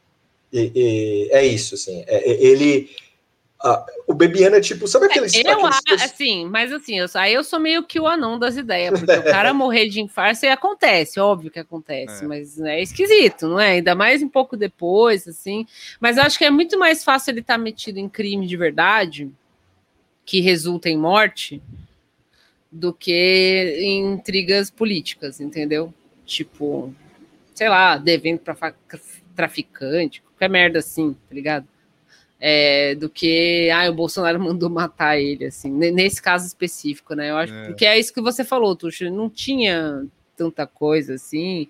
E, e- é isso, assim. É- é- ele. ah, o Bebiano é tipo, sabe aqueles. Eu, aqueles assim, mas assim, eu, aí eu sou meio que o anão das ideias, porque o cara morrer de infarto e acontece, óbvio que acontece, É. mas é esquisito, não é? Ainda mais um pouco depois, assim. Mas eu acho que é muito mais fácil ele estar metido em crime de verdade, que resulta em morte, do que em intrigas políticas, entendeu? Tipo, sei lá, devendo para traficante, qualquer merda assim, tá ligado? É, do que ah, o Bolsonaro mandou matar ele, assim, ne- nesse caso específico, né? Eu acho É. porque é isso que você falou, Tuxo, não tinha tanta coisa assim,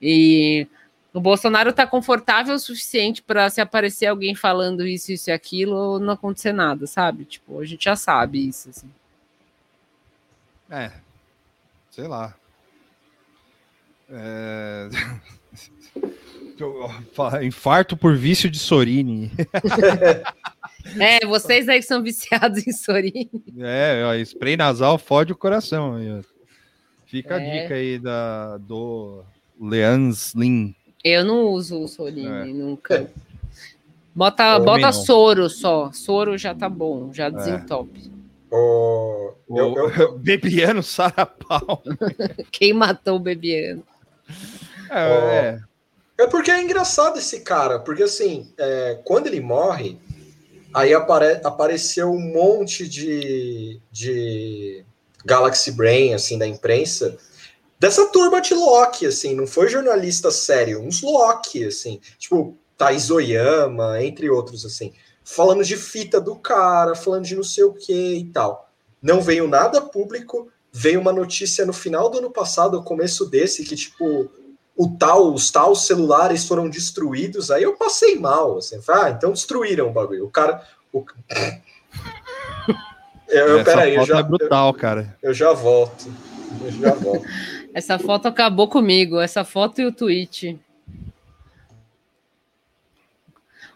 e o Bolsonaro tá confortável o suficiente para se aparecer alguém falando isso, isso e aquilo, não acontecer nada, sabe? Tipo, a gente já sabe isso, assim. É. Sei lá. É... Infarto por vício de Sorine. É, vocês aí que são viciados em Sorin. É, ó, spray nasal fode o coração. aí. Fica a É. dica aí da, do Leans Lin. Eu não uso o Sorin, É. nunca. Bota, Também bota não. soro só. Soro já tá bom, já desentope. O, eu, eu, Bebiano Sarapau. Quem matou o Bebiano? É, É porque é engraçado esse cara, porque assim, é, quando ele morre, aí apare- apareceu um monte de, de Galaxy Brain, assim, da imprensa, dessa turma de Loki, assim, não foi jornalista sério, uns Loki, assim, tipo, Thaís Oyama, entre outros, assim, falando de fita do cara, falando de não sei o que e tal. Não veio nada público, veio uma notícia no final do ano passado, começo desse, que, tipo, o tal, os tal celulares foram destruídos, aí eu passei mal, assim, ah, então destruíram o bagulho. O cara. O... Eu, eu, Essa peraí, eu foto já, é brutal, cara. eu já volto. Eu já volto. Essa foto acabou comigo, essa foto e o tweet.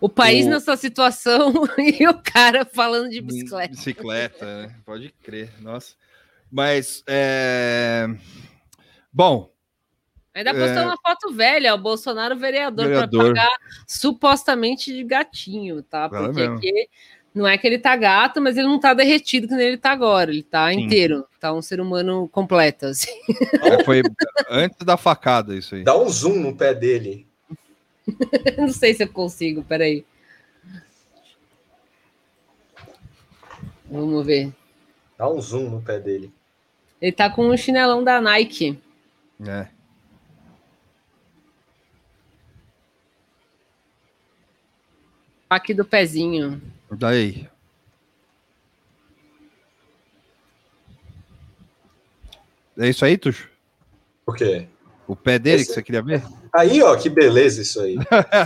O país O- nessa situação e o cara falando de bicicleta. Bicicleta, né? Pode crer, nossa. Mas, é... Bom, Ainda postou É. uma foto velha, o Bolsonaro vereador, para Vereador. pagar supostamente de gatinho, tá? Fala Porque mesmo. aqui não é que ele tá gato, mas ele não tá derretido que nem ele tá agora. Ele tá Sim. inteiro, tá um ser humano completo, assim. é, foi antes da facada isso aí. Dá um zoom no pé dele. não sei se eu consigo, peraí. Vamos ver. Dá um zoom no pé dele. Ele tá com um chinelão da Nike. É. Aqui do pezinho. Daí. É isso aí, Tuxo? O quê? O pé dele Esse- que você queria ver? Aí, ó, que beleza isso aí.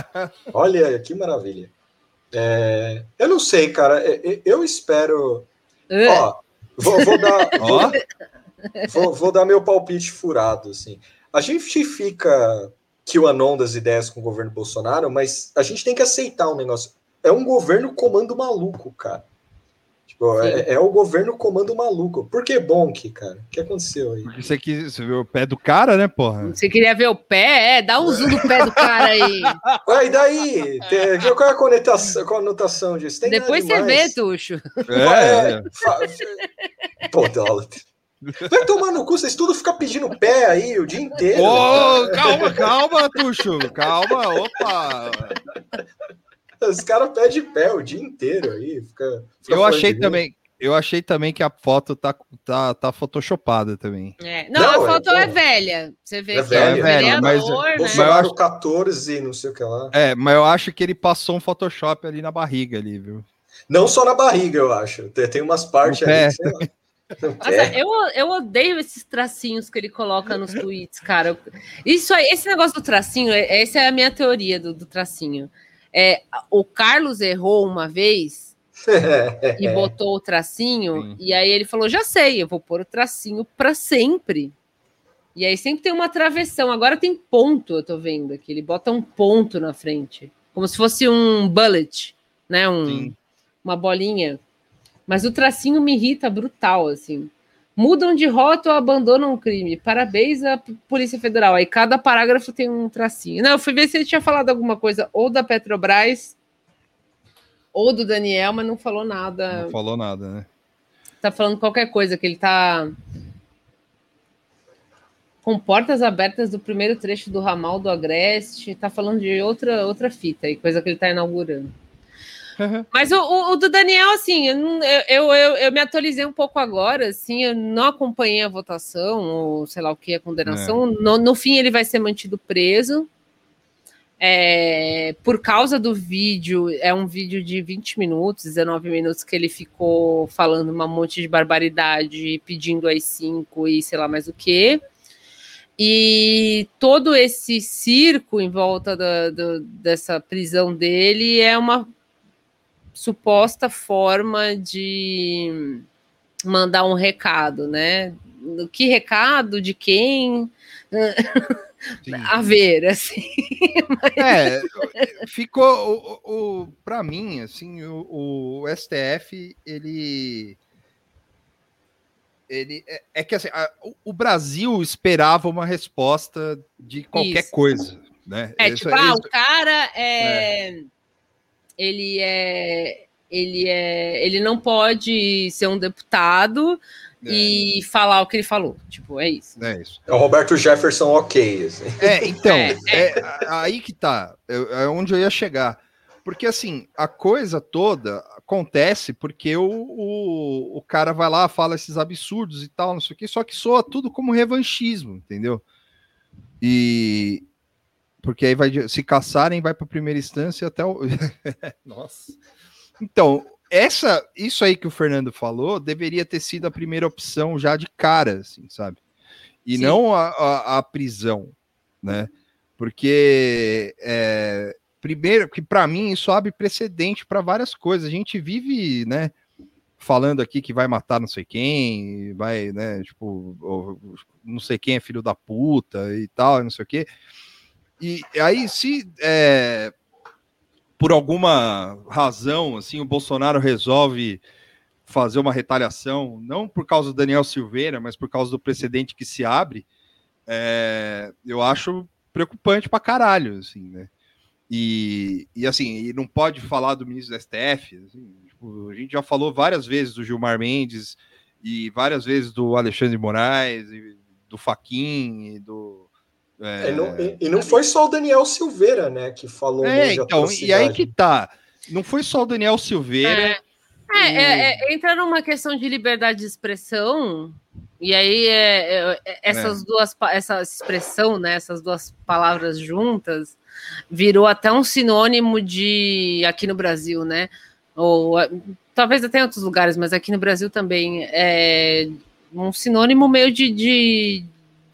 Olha, que maravilha. É, eu não sei, cara. é- é- Eu espero. Ó, vou, vou dar. Ó. Vou, vou dar meu palpite furado, assim. A gente fica que o anon das ideias com o governo Bolsonaro, mas a gente tem que aceitar um negócio. É um governo comando maluco, cara. Tipo, é, é o governo comando maluco. Por que Bonk, cara? O que aconteceu aí? Porque você, quis, você viu o pé do cara, né, porra? Você queria ver o pé? É, dá um zoom no pé do cara aí. Ué, e daí? Tem- qual é a conotação, conotação disso? Tem Depois você vê, Tuxo. É, é. Pô, dólar. Vai tomar no cu, vocês tudo ficam pedindo pé aí o dia inteiro. Ô, calma, calma, Tuxo. Calma, opa. Os caras pedem pé o dia inteiro aí. Fica, fica Eu achei também. Eu achei também que a foto tá, tá, tá photoshopada também. É. Não, Não, a é, foto pô. é, velha. Você vê É que velha, é velha, mas- né? Bolsonaro acho- 14, não sei o que lá. É, mas eu acho que ele passou um Photoshop ali na barriga ali, viu? Não só na barriga, eu acho. Tem, tem umas partes ali, Nossa, pé. eu, eu odeio esses tracinhos que ele coloca nos tweets, cara. Isso aí, esse negócio do tracinho, é- essa é a minha teoria do, do tracinho. É, o Carlos errou uma vez e botou o tracinho, Sim. e aí ele falou: já sei, eu vou pôr o tracinho para sempre. E aí sempre tem uma travessão. Agora tem ponto, eu tô vendo aqui. Ele bota um ponto na frente. Como se fosse um bullet, né? Um, uma bolinha. Mas o tracinho me irrita brutal, assim. Mudam de rota ou abandonam o crime. Parabéns à Polícia Federal. Aí cada parágrafo tem um tracinho. Não, eu fui ver se ele tinha falado alguma coisa ou da Petrobras ou do Daniel, mas não falou nada. Não falou nada, né? Tá falando qualquer coisa, que ele tá com portas abertas do primeiro trecho do ramal do Agreste. Tá falando de outra, outra fita aí, coisa que ele tá inaugurando. Mas o, o- o do Daniel, assim, eu, eu, eu, eu- me atualizei um pouco agora, assim, eu não acompanhei a votação, ou sei lá o que, a condenação. No, no fim, ele vai ser mantido preso. É, por causa do vídeo, é um vídeo de 20 minutos, 19 minutos, que ele ficou falando uma monte de barbaridade, pedindo as cinco e sei lá mais o que. E todo esse circo em volta da- do- dessa prisão dele é uma suposta forma de mandar um recado, né? Que recado? De quem? A ver, assim. É, ficou o, o, para mim, assim, o, o STF, ele ele é, é que assim, a- o- Brasil esperava uma resposta de qualquer Isso. coisa, né? É, Isso- tipo, ah, isso- o cara é, Ele é. Ele é. Ele não pode ser um deputado e falar o que ele falou. Tipo, é isso. É isso. É o Roberto Jefferson ok. Assim. É, então, É, é, a- aí que tá, é, é onde eu ia chegar. Porque, assim, a coisa toda acontece porque o, o, o cara vai lá, fala esses absurdos e tal, não sei o quê, só que soa tudo como revanchismo, entendeu? E. Porque aí vai, se caçarem, vai para primeira instância até o. Nossa. Então, essa, isso aí que o Fernando falou deveria ter sido a primeira opção já de cara, assim, sabe? E Sim. não a, a, a prisão, né? Porque é, primeiro, que para mim isso abre precedente para várias coisas. A gente vive, né? Falando aqui que vai matar não sei quem, vai, né? Tipo, não sei quem é filho da puta e tal, não sei o quê. E aí, se é, por alguma razão, assim, o Bolsonaro resolve fazer uma retaliação, não por causa do Daniel Silveira, mas por causa do precedente que se abre, é, eu acho preocupante pra caralho, assim, né? E, e assim, e não pode falar do ministro do STF, assim, tipo, a gente já falou várias vezes do Gilmar Mendes e várias vezes do Alexandre Moraes, do Faquin do É, não- e, e não foi só o Daniel Silveira, né, que falou É, então, e aí que tá. Não foi só o Daniel Silveira. É, é, é, entra numa questão de liberdade de expressão, e aí é, é, é, essas duas, essa expressão, né, essas duas palavras juntas, virou até um sinônimo de aqui no Brasil, né? Ou talvez até em outros lugares, mas aqui no Brasil também é um sinônimo meio de, de,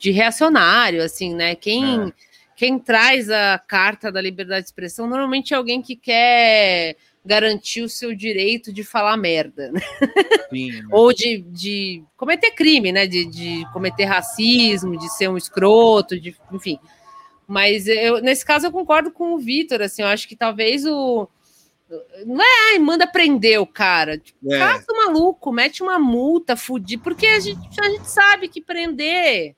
de reacionário, assim, né? Quem, quem traz a carta da liberdade de expressão normalmente é alguém que quer garantir o seu direito de falar merda, né? Sim, ou de, de cometer crime, né? De, de cometer racismo, de ser um escroto, de, enfim. Mas eu, nesse caso eu concordo com o Vitor, assim, eu acho que talvez o. Não é, ai, manda prender o cara. Tipo, É. caça o maluco, mete uma multa, fudir, porque a gente, a gente sabe que prender,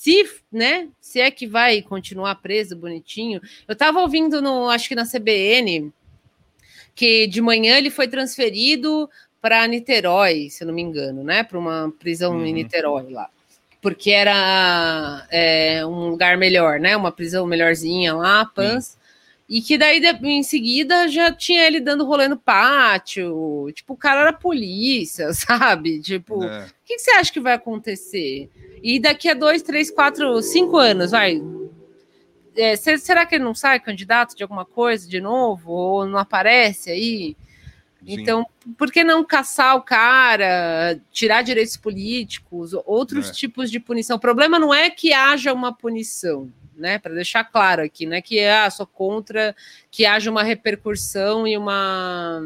se, né, se é que vai continuar preso bonitinho. Eu tava ouvindo no, acho que na CBN, que de manhã ele foi transferido para Niterói, se eu não me engano, né? Para uma prisão em Niterói lá. Porque era é, um lugar melhor, né? Uma prisão melhorzinha lá, Pans. E que daí, em seguida, já tinha ele dando rolê no pátio. Tipo, o cara era polícia, sabe? Tipo, É. o que, você acha que vai acontecer? E daqui a dois, três, quatro, cinco anos, vai. É, se- será que ele não sai candidato de alguma coisa de novo? Ou não aparece aí? Então, por que não caçar o cara, tirar direitos políticos, outros É. tipos de punição? O problema não é que haja uma punição, né? Para deixar claro aqui, não é que ah, sou contra que haja uma repercussão e uma,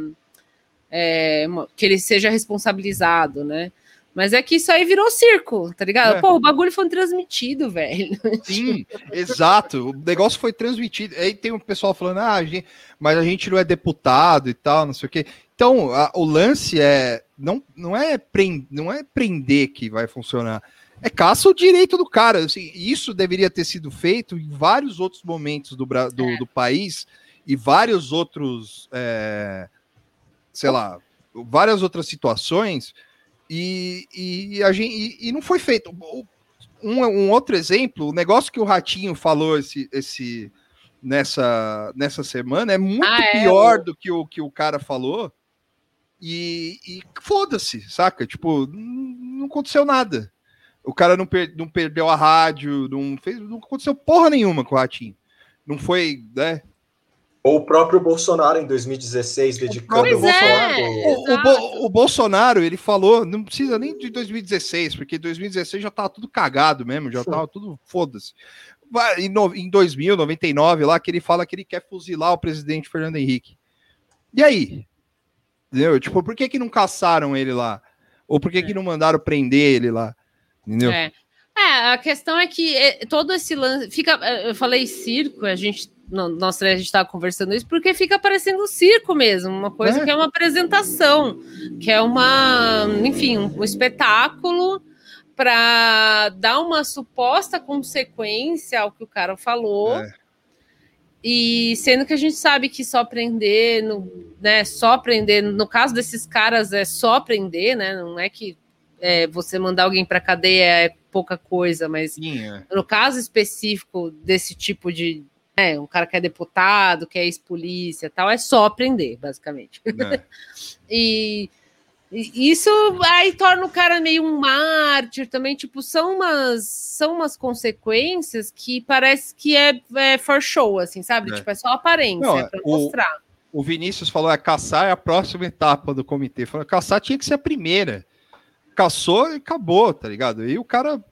é, uma- que ele seja responsabilizado, né? Mas é que isso aí virou circo, tá ligado? É. Pô, o bagulho foi transmitido, velho. Sim, exato. O negócio foi transmitido. Aí tem um pessoal falando, ah, a gente- mas a gente não é deputado e tal, não sei o quê. Então, a- o lance é não, não é prender, não é prender que vai funcionar. É caça o direito do cara. Assim, isso deveria ter sido feito em vários outros momentos do, do, do país e vários outros, é, sei lá, várias outras situações e, e, a gente, e, e não foi feito. Um, um outro exemplo, o negócio que o Ratinho falou esse, esse, nessa, nessa semana é muito Ah, é, pior do que o que o cara falou. E, e foda-se, saca? Tipo, não aconteceu nada. O cara não, per- não perdeu a rádio, não fez, não aconteceu porra nenhuma com o Ratinho. Não foi, né? Ou o próprio Bolsonaro em 2016, dedicando o Bolsonaro. Bolsonaro. O, o Bo- o Bolsonaro, ele falou, não precisa nem de 2016, porque 2016 já tava tudo cagado mesmo, já tava tudo foda-se. Em, no- em 2000, 99, lá, que ele fala que ele quer fuzilar o presidente Fernando Henrique. E aí? Entendeu? Tipo, por que que não caçaram ele lá? Ou por que que não mandaram prender ele lá? Entendeu? É. É, a questão é que é, todo esse lance. Fica, é, eu falei circo, a gente. Não, nós três a gente estava conversando isso, porque fica parecendo um circo mesmo, uma coisa É. que é uma apresentação, que é uma, enfim, um espetáculo para dar uma suposta consequência ao que o cara falou. É. E sendo que a gente sabe que só prender, no, né? Só prender, no caso desses caras é só prender, né? Não é que é, você mandar alguém para cadeia é pouca coisa, mas é. no caso específico desse tipo de né, um cara que é deputado, que é ex-polícia, tal, é só prender, basicamente. É. E, e isso aí torna o cara meio um mártir também, tipo, são umas, são umas consequências que parece que é, é for show, assim, sabe? É. Tipo, é só aparência, Não, é pra o- mostrar. O Vinícius falou: é caçar é a próxima etapa do comitê. Falou, caçar tinha que ser a primeira. Caçou e acabou, tá ligado? E o cara,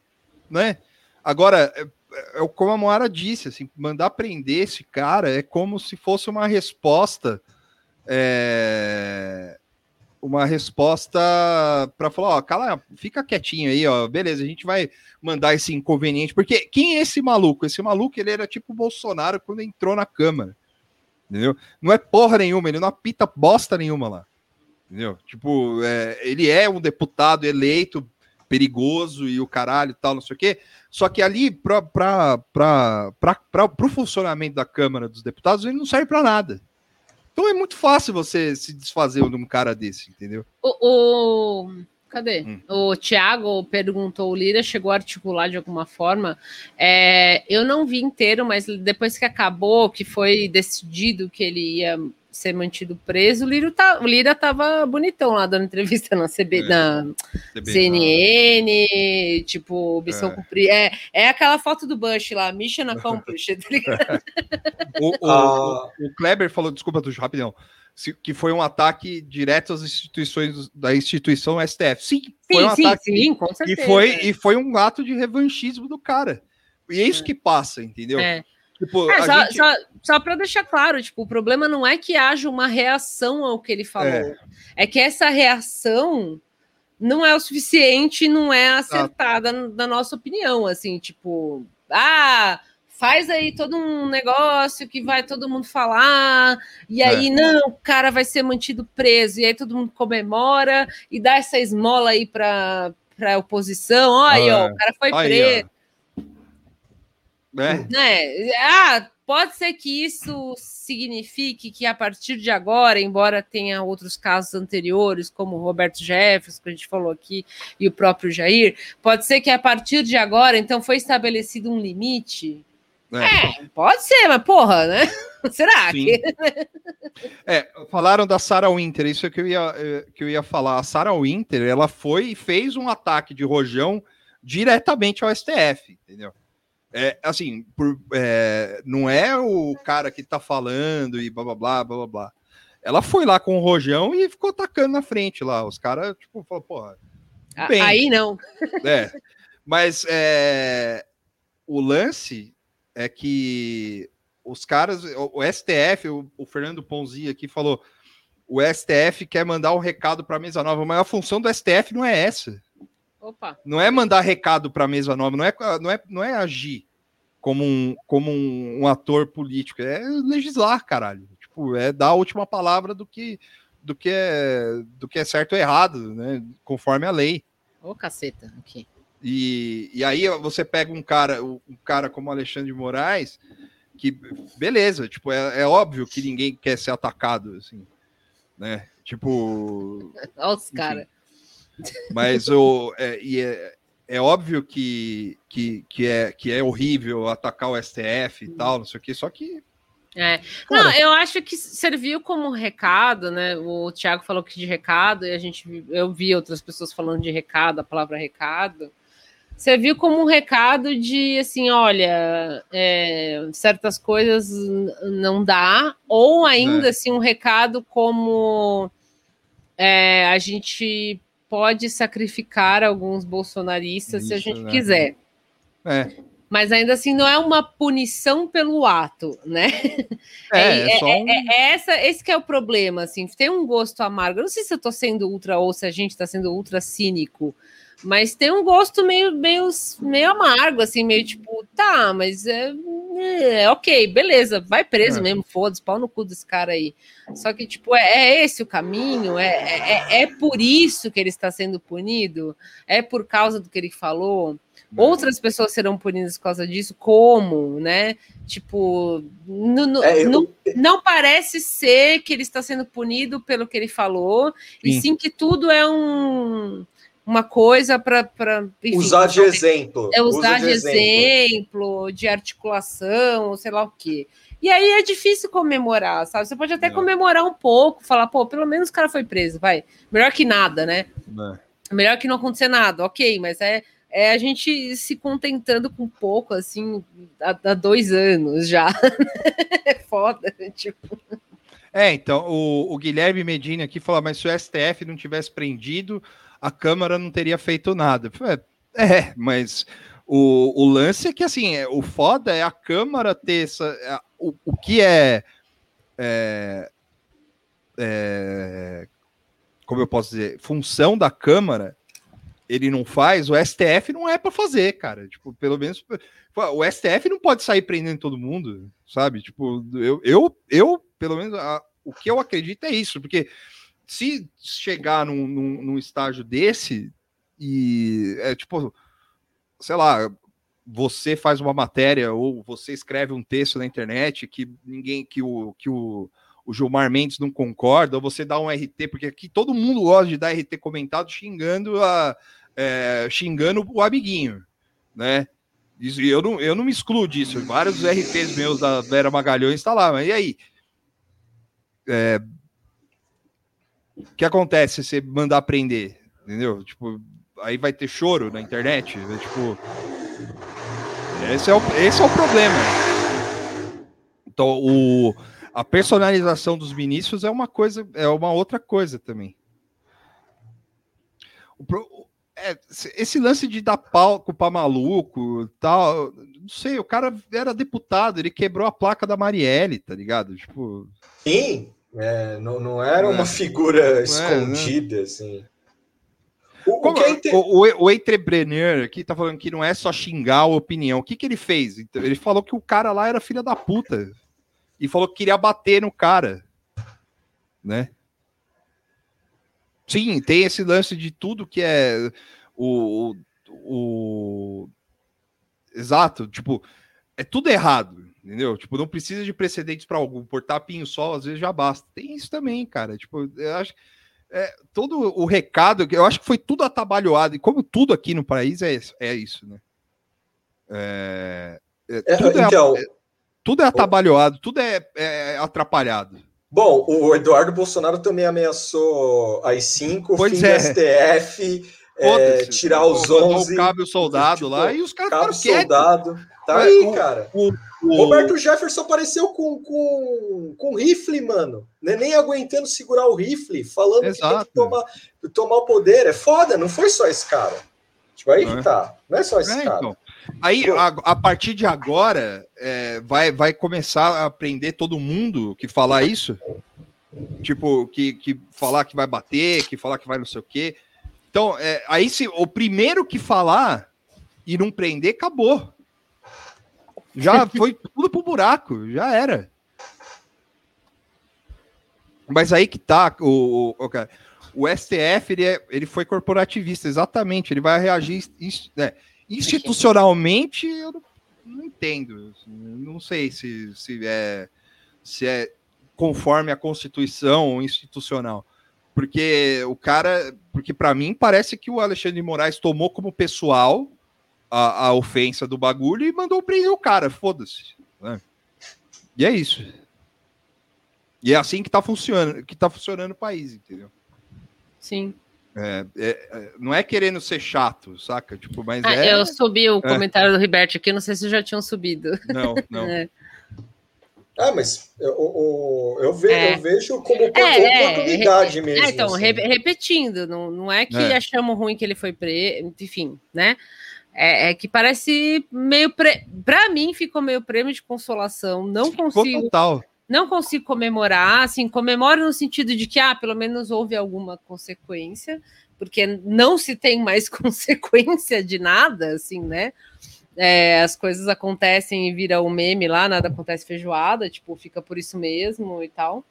né? Agora, é, é como a Moara disse, assim, mandar prender esse cara é como se fosse uma resposta. é, Uma resposta para falar, ó, cala, fica quietinho aí, ó, beleza, a gente vai mandar esse inconveniente, porque quem é esse maluco? Esse maluco, ele era tipo o Bolsonaro quando entrou na Câmara entendeu? Não é porra nenhuma, ele não apita bosta nenhuma lá, entendeu? Tipo, é, ele é um deputado eleito, perigoso e o caralho tal, não sei o quê, só que ali, para o funcionamento da Câmara dos Deputados, ele não serve para nada. Então é muito fácil você se desfazer de um cara desse, entendeu? O, o- Cadê? Hum. O Thiago perguntou, o Lira chegou a articular de alguma forma. É, eu não vi inteiro, mas depois que acabou, que foi decidido que ele ia ser mantido preso, o Lira, tá, o Lira tava bonitão lá dando entrevista na, CB, É. na CB, CNN, tipo, missão É. cumprida. É, é aquela foto do Bush lá, Mission Accomplished, tá ligado? O, o, Ah. o- o Kleber falou, desculpa, Tuxo, rapidão, que foi um ataque direto às instituições da instituição STF. Sim, foi Sim, um sim, ataque. sim, com e certeza. foi, e foi um ato de revanchismo do cara. E é isso que passa, entendeu? É. Tipo, É, só, gente- só, só para deixar claro, tipo, o problema não é que haja uma reação ao que ele falou, é, É. que essa reação não é o suficiente, não é acertada na nossa opinião, assim, tipo, ah, faz aí todo um negócio que vai todo mundo falar, e aí É. não, o cara vai ser mantido preso, e aí todo mundo comemora e dá essa esmola aí para para oposição, olha aí, ó, Ah, o cara foi aí, preso né? né? Ah, pode ser que isso signifique que a partir de agora, embora tenha outros casos anteriores, como o Roberto Jefferson, que a gente falou aqui, e o próprio Jair, pode ser que a partir de agora, então, foi estabelecido um limite. É, pode ser, mas porra, né? Será Sim. que. É, falaram da Sarah Winter, isso é que eu ia, eh, que eu ia falar. A Sarah Winter, ela foi e fez um ataque de rojão diretamente ao STF, entendeu? É, assim, por- é, não é o cara que tá falando e blá blá blá blá blá blá. Ela foi lá com o rojão e ficou atacando na frente lá. Os caras, tipo, falaram, porra. Bem. Aí não. É, mas é, o lance é que os caras, o, o STF, o, o Fernando Ponzi aqui falou, o STF quer mandar um recado para a mesa nova, mas a função do STF não é essa. Opa. Não é mandar recado para a mesa nova, não é, não é, não é agir como um, como um, um ator político, é legislar, caralho. Tipo, é dar a última palavra do que do que é do que é certo ou errado, né? Conforme a lei. Ô, caceta, aqui. E, e aí você pega um cara, um cara como Alexandre de Moraes, que beleza, tipo, é, é óbvio que ninguém quer ser atacado, assim, né? Tipo. Olha os caras. Mas o, é, e é, é óbvio que, que, que, é, que é horrível atacar o STF e tal, não sei o quê, só que. É. Não, eu acho que serviu como recado, né? O Thiago falou que de recado, e a gente eu vi outras pessoas falando de recado, a palavra recado. Serviu como um recado de assim, olha, é, certas coisas não dá, ou ainda É. assim, um recado como é, a gente pode sacrificar alguns bolsonaristas se a Isso, gente né? quiser. É, Mas ainda assim não é uma punição pelo ato, né? é, é só um- é- é essa, esse que é o problema, assim, tem um gosto amargo. Eu não sei se eu tô sendo ultra ou se a gente tá sendo ultra cínico, mas tem um gosto meio, meio, meio amargo, assim, meio tipo, tá, mas é, é, ok, beleza, vai preso É. mesmo, foda-se, pau no cu desse cara aí. Só que, tipo, é, é esse o caminho, é, é, é por isso que ele está sendo punido, é por causa do que ele falou. Outras pessoas serão punidas por causa disso, como, né? Tipo, nu- nu- É, eu- não, não parece ser que ele está sendo punido pelo que ele falou, e Sim. sim que tudo é um, uma coisa para Usar de exemplo. é usar Usa de exemplo, de articulação, ou sei lá o quê. E aí é difícil comemorar, sabe? Você pode até comemorar um pouco, falar, pô, pelo menos o cara foi preso, vai. Melhor que nada, né? É. Melhor que não acontecer nada, ok, mas é, é a gente se contentando com pouco, assim, há, há dois anos já. é foda, tipo. É, então, o, o Guilherme Medina aqui fala, mas se o STF não tivesse prendido, a Câmara não teria feito nada. É, é, mas o, o lance é que, assim, é, o foda é a Câmara ter essa... o, o que é, é, é, Como eu posso dizer? Função da Câmara, ele não faz, o STF não é para fazer, cara. Tipo, pelo menos... O STF não pode sair prendendo todo mundo, sabe? Tipo, eu, eu, eu pelo menos, a- o que eu acredito é isso, porque se chegar num, num, num estágio desse e é tipo, sei lá, você faz uma matéria ou você escreve um texto na internet que ninguém, que o, que o, o Gilmar Mendes não concorda, ou você dá um RT, porque aqui todo mundo gosta de dar RT comentado xingando a é, xingando o amiguinho, né? Isso, e eu não, eu não me excluo disso. Vários RTs meus da Vera Magalhães está lá, mas e aí? É, o que acontece se você mandar prender? Entendeu? Tipo, aí vai ter choro na internet. né? Tipo, esse é o, esse é o problema. Então, o, a personalização dos ministros é uma coisa, é uma outra coisa também. O é, esse lance de dar palco para maluco, tal, não sei, o cara era deputado, ele quebrou a placa da Marielle, tá ligado? Tipo, Sim, é, não, não era É. uma figura né? escondida, assim. O, Como- que é o, o, o Entrepreneur aqui tá falando que não é só xingar a opinião. O que, que ele fez? Então, Ele falou que o cara lá era filha da puta. E falou que queria bater no cara. Né? Sim, tem esse lance de tudo que é o. o, o- Exato, tipo, é tudo errado, entendeu? Tipo, não precisa de precedentes para algum. Por tapinho só, às vezes já basta. Tem isso também, cara. Tipo, eu acho é, todo o recado, eu acho que foi tudo atabalhoado, e como tudo aqui no país é, isso- é isso, né? É, é, É, tudo, então- é, é- tudo é atabalhoado, tudo é, é atrapalhado. Bom, o Eduardo Bolsonaro também ameaçou as 5, Pois fim é. do STF, é, tirar os mandou 11. o cabo soldado lá, e os caras Cabo quietos. soldado. Tá É, aí, o- cara. O, o- Roberto Jefferson apareceu com, com, com rifle, mano. Né? Nem aguentando segurar o rifle, falando que tem Exato. que tomar, tomar o poder. É foda, não foi só esse cara. Tipo, aí Não que é? tá. Não é só esse É, cara. então. Aí, a, a partir de agora, é, vai, vai começar a aprender todo mundo que falar isso. Tipo, que, que falar que vai bater, que falar que vai não sei o quê. Então, é, aí se o primeiro que falar e não prender, acabou. Já foi tudo pro buraco, já era. Mas aí que tá, o, o, o, o STF ele, é, ele foi corporativista, exatamente. Ele vai reagir ins- é, institucionalmente. Eu não, não entendo. assim, Não sei se, se, é, se é conforme a Constituição institucional. Porque o cara. Porque para mim parece que o Alexandre de Moraes tomou como pessoal a, a ofensa do bagulho e mandou prender o cara. Foda-se. né? E é isso. E é assim que tá funcionando, que tá funcionando o país, entendeu? Sim. É, é, é, não é querendo ser chato, saca? Tipo, mas Ah, é. Eu subi o é. comentário do Riberto aqui, não sei se já tinham subido. Não, não. Ah, mas eu, eu, eu ve- É. eu vejo como É, é, oportunidade é, mesmo. é, então, assim. re- repetindo, não, não é que É. achamos ruim que ele foi preso, enfim, né? É, é que parece meio. Pre... Para mim, ficou meio prêmio de consolação. Não Ficou consigo. total. Não consigo comemorar, assim, comemoro no sentido de que, ah, pelo menos houve alguma consequência, porque não se tem mais consequência de nada, assim, né? É, as coisas acontecem e vira o meme lá, nada acontece feijoada, tipo, fica por isso mesmo e tal.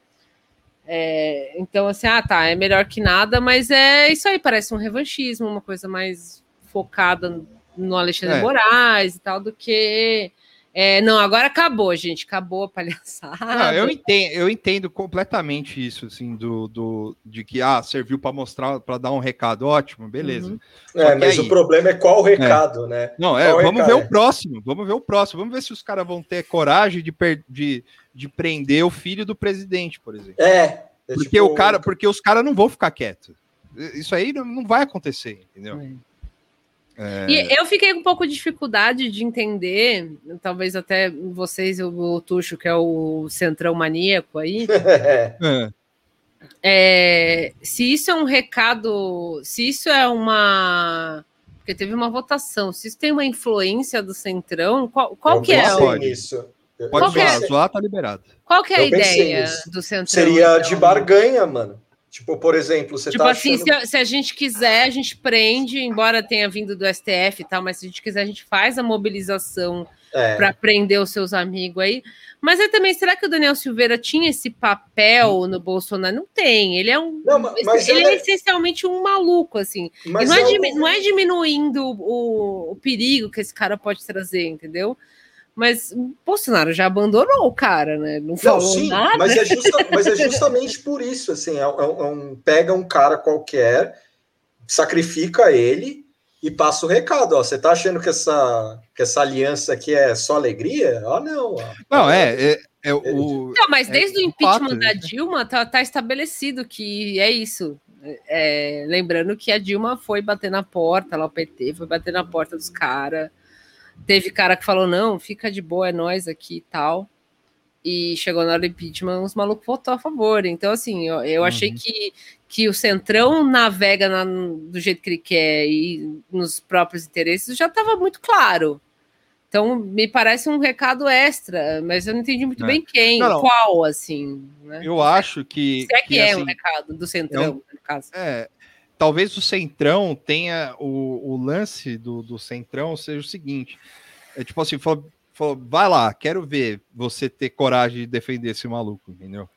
É, então, assim, ah, tá, é melhor que nada, mas é isso aí, parece um revanchismo, uma coisa mais focada no Alexandre É. Moraes e tal, do que. É, não, agora acabou, gente, acabou a palhaçada. Não, eu entendo, eu entendo completamente isso, assim, do, do de que ah, serviu para mostrar, para dar um recado, ótimo, beleza. Uhum. É, mas aí- o problema é qual o recado, né? Não, é, Qual vamos recado? ver o próximo, vamos ver o próximo, vamos ver se os caras vão ter coragem de, per- de, de prender o filho do presidente, por exemplo. É. é Porque tipo- o cara, porque os caras não vão ficar quietos. Isso aí não, não vai acontecer, entendeu? É. E eu fiquei com um pouco de dificuldade de entender, talvez até vocês, o, o Tuxo, que é o centrão maníaco aí, É. é, se isso é um recado, se isso é uma. Porque teve uma votação, se isso tem uma influência do centrão, qual, qual que é? Pode Qual que é? zoar, zoar tá liberado. Qual que é a Eu pensei ideia nisso. do centrão? Seria então? de barganha, mano. Tipo, por exemplo, você Tipo tá assim, achando... se, a- se a gente quiser, a gente prende, embora tenha vindo do STF e tal, mas se a gente quiser, a gente faz a mobilização É. para prender os seus amigos aí. Mas aí também, será que o Daniel Silveira tinha esse papel no Bolsonaro? Não tem. Ele é um. mas ele é é- essencialmente um maluco, assim. Mas não, é é algo- não é diminuindo o, o perigo que esse cara pode trazer, entendeu? Mas o Bolsonaro já abandonou o cara, né? Não Não, falou sim, nada. mas é, justa- mas é justamente por isso, assim, é, um- é um- pega um cara qualquer, sacrifica ele e passa o recado, ó, você tá achando que essa, que essa aliança aqui é só alegria? Ah, não. ó. Não, é, é, é o. Não, mas é desde o um impeachment fato, da? Dilma, tá, tá estabelecido que é isso. É, lembrando que a Dilma foi bater na porta, lá o PT foi bater na porta dos caras. Teve cara que falou: não, fica de boa, é nós aqui e tal. E chegou na hora do impeachment, os malucos votou a favor. Então, assim, eu, eu achei Uhum. que, que o Centrão navega na- do jeito que ele quer e nos próprios interesses já estava muito claro. Então, me parece um recado extra, mas eu não entendi muito É. bem quem, Não, não. qual, assim. Né? Eu acho que. Se é que, é um assim, recado do Centrão, é um- no caso. É, talvez o Centrão tenha o, o lance do, do Centrão seja o seguinte: é tipo assim, falou, falou, vai lá, quero ver você ter coragem de defender esse maluco, entendeu?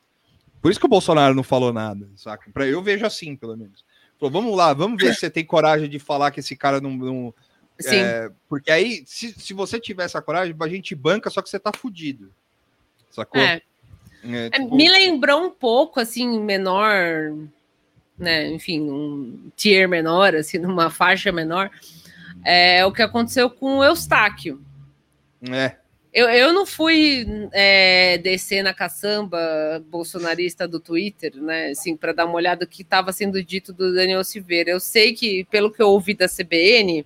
Por isso que o Bolsonaro não falou nada, saca? Pra, eu vejo assim, pelo menos. Falou, vamos lá, vamos ver se você tem coragem de falar que esse cara não. não- Sim. é, porque aí, se, se você tiver essa coragem, a gente banca, só que você tá fudido. Sacou? É. É, É, tipo, me lembrou um pouco, assim, menor, né? Enfim, um tier menor, assim, numa faixa menor, é o que aconteceu com o Eustáquio. é. Eu, eu não fui é, descer na caçamba bolsonarista do Twitter, né? Assim, para dar uma olhada no que estava sendo dito do Daniel Silveira. Eu sei que, pelo que eu ouvi da CBN,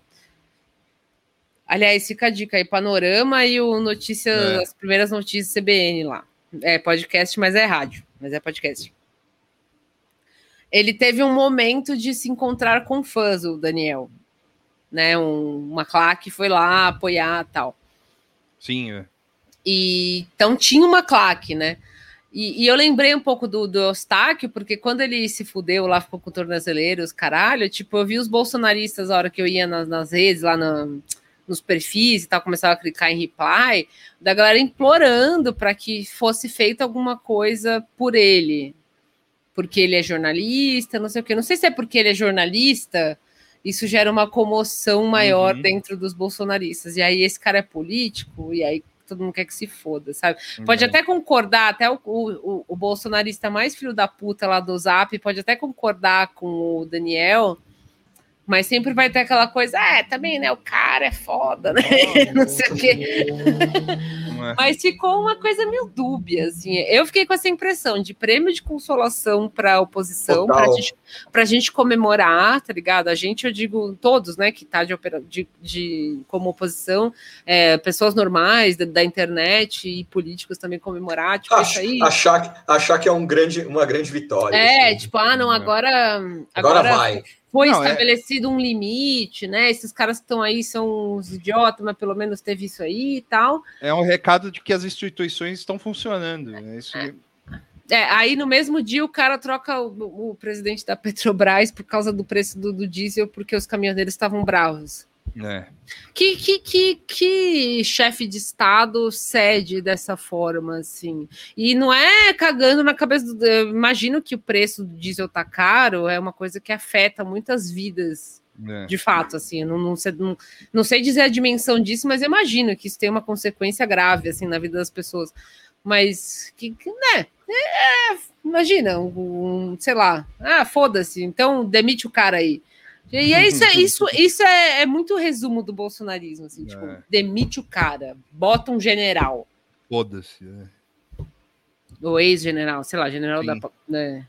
aliás, fica a dica aí, Panorama e o notícia, É. as primeiras notícias CBN lá. É podcast, mas é rádio, mas é podcast. Ele teve um momento de se encontrar com fãs, o Daniel. Né, um, uma claque foi lá apoiar tal. Sim, é. E então tinha uma claque, né? E, e eu lembrei um pouco do, do Eustáquio, porque quando ele se fudeu lá, ficou com tornozeleiros, caralho, tipo, eu vi os bolsonaristas a hora que eu ia nas, nas redes, lá na, nos perfis e tal, começava a clicar em reply, da galera implorando para que fosse feita alguma coisa por ele. Porque ele é jornalista, não sei o quê. Não sei se é porque ele é jornalista, isso gera uma comoção maior Uhum. dentro dos bolsonaristas. E aí esse cara é político, e aí todo mundo quer que se foda, sabe? Pode Uhum. até concordar, até o, o, o bolsonarista mais filho da puta lá do Zap pode até concordar com o Daniel, mas sempre vai ter aquela coisa, é, também, né? O cara é foda, né? Não sei o quê. É? Mas ficou uma coisa meio dúbia, assim. Eu fiquei com essa impressão de prêmio de consolação para a oposição, para gente, pra gente comemorar, tá ligado? A gente, eu digo, todos, né, que tá de, de, de- como oposição, é, pessoas normais da, da internet e políticos também comemorar, tipo, Ach- isso aí. achar, que- achar que é um grande, uma grande vitória. É, assim. tipo, ah, não, agora. Agora Agora, vai. Foi Não, é- estabelecido um limite, né? Esses caras que estão aí são uns idiotas, mas pelo menos teve isso aí e tal. É um recado de que as instituições estão funcionando. né? Isso É, aí no mesmo dia o cara troca o, o presidente da Petrobras por causa do preço do, do diesel, porque os caminhoneiros estavam bravos. É. Que, que, que, que chefe de Estado cede dessa forma, assim? E não é cagando na cabeça do. Eu imagino que o preço do diesel tá caro, é uma coisa que afeta muitas vidas, é. de fato, assim. Não, não, sei, não, não sei dizer a dimensão disso, mas imagino que isso tem uma consequência grave, assim, na vida das pessoas. Mas, que, que né? É, imagina, um, sei lá, ah, foda-se, então demite o cara aí. E é isso, é, isso, isso é, é muito resumo do bolsonarismo, assim, tipo, É. demite o cara, bota um general, Foda-se. é. ou ex-general, sei lá, general da, da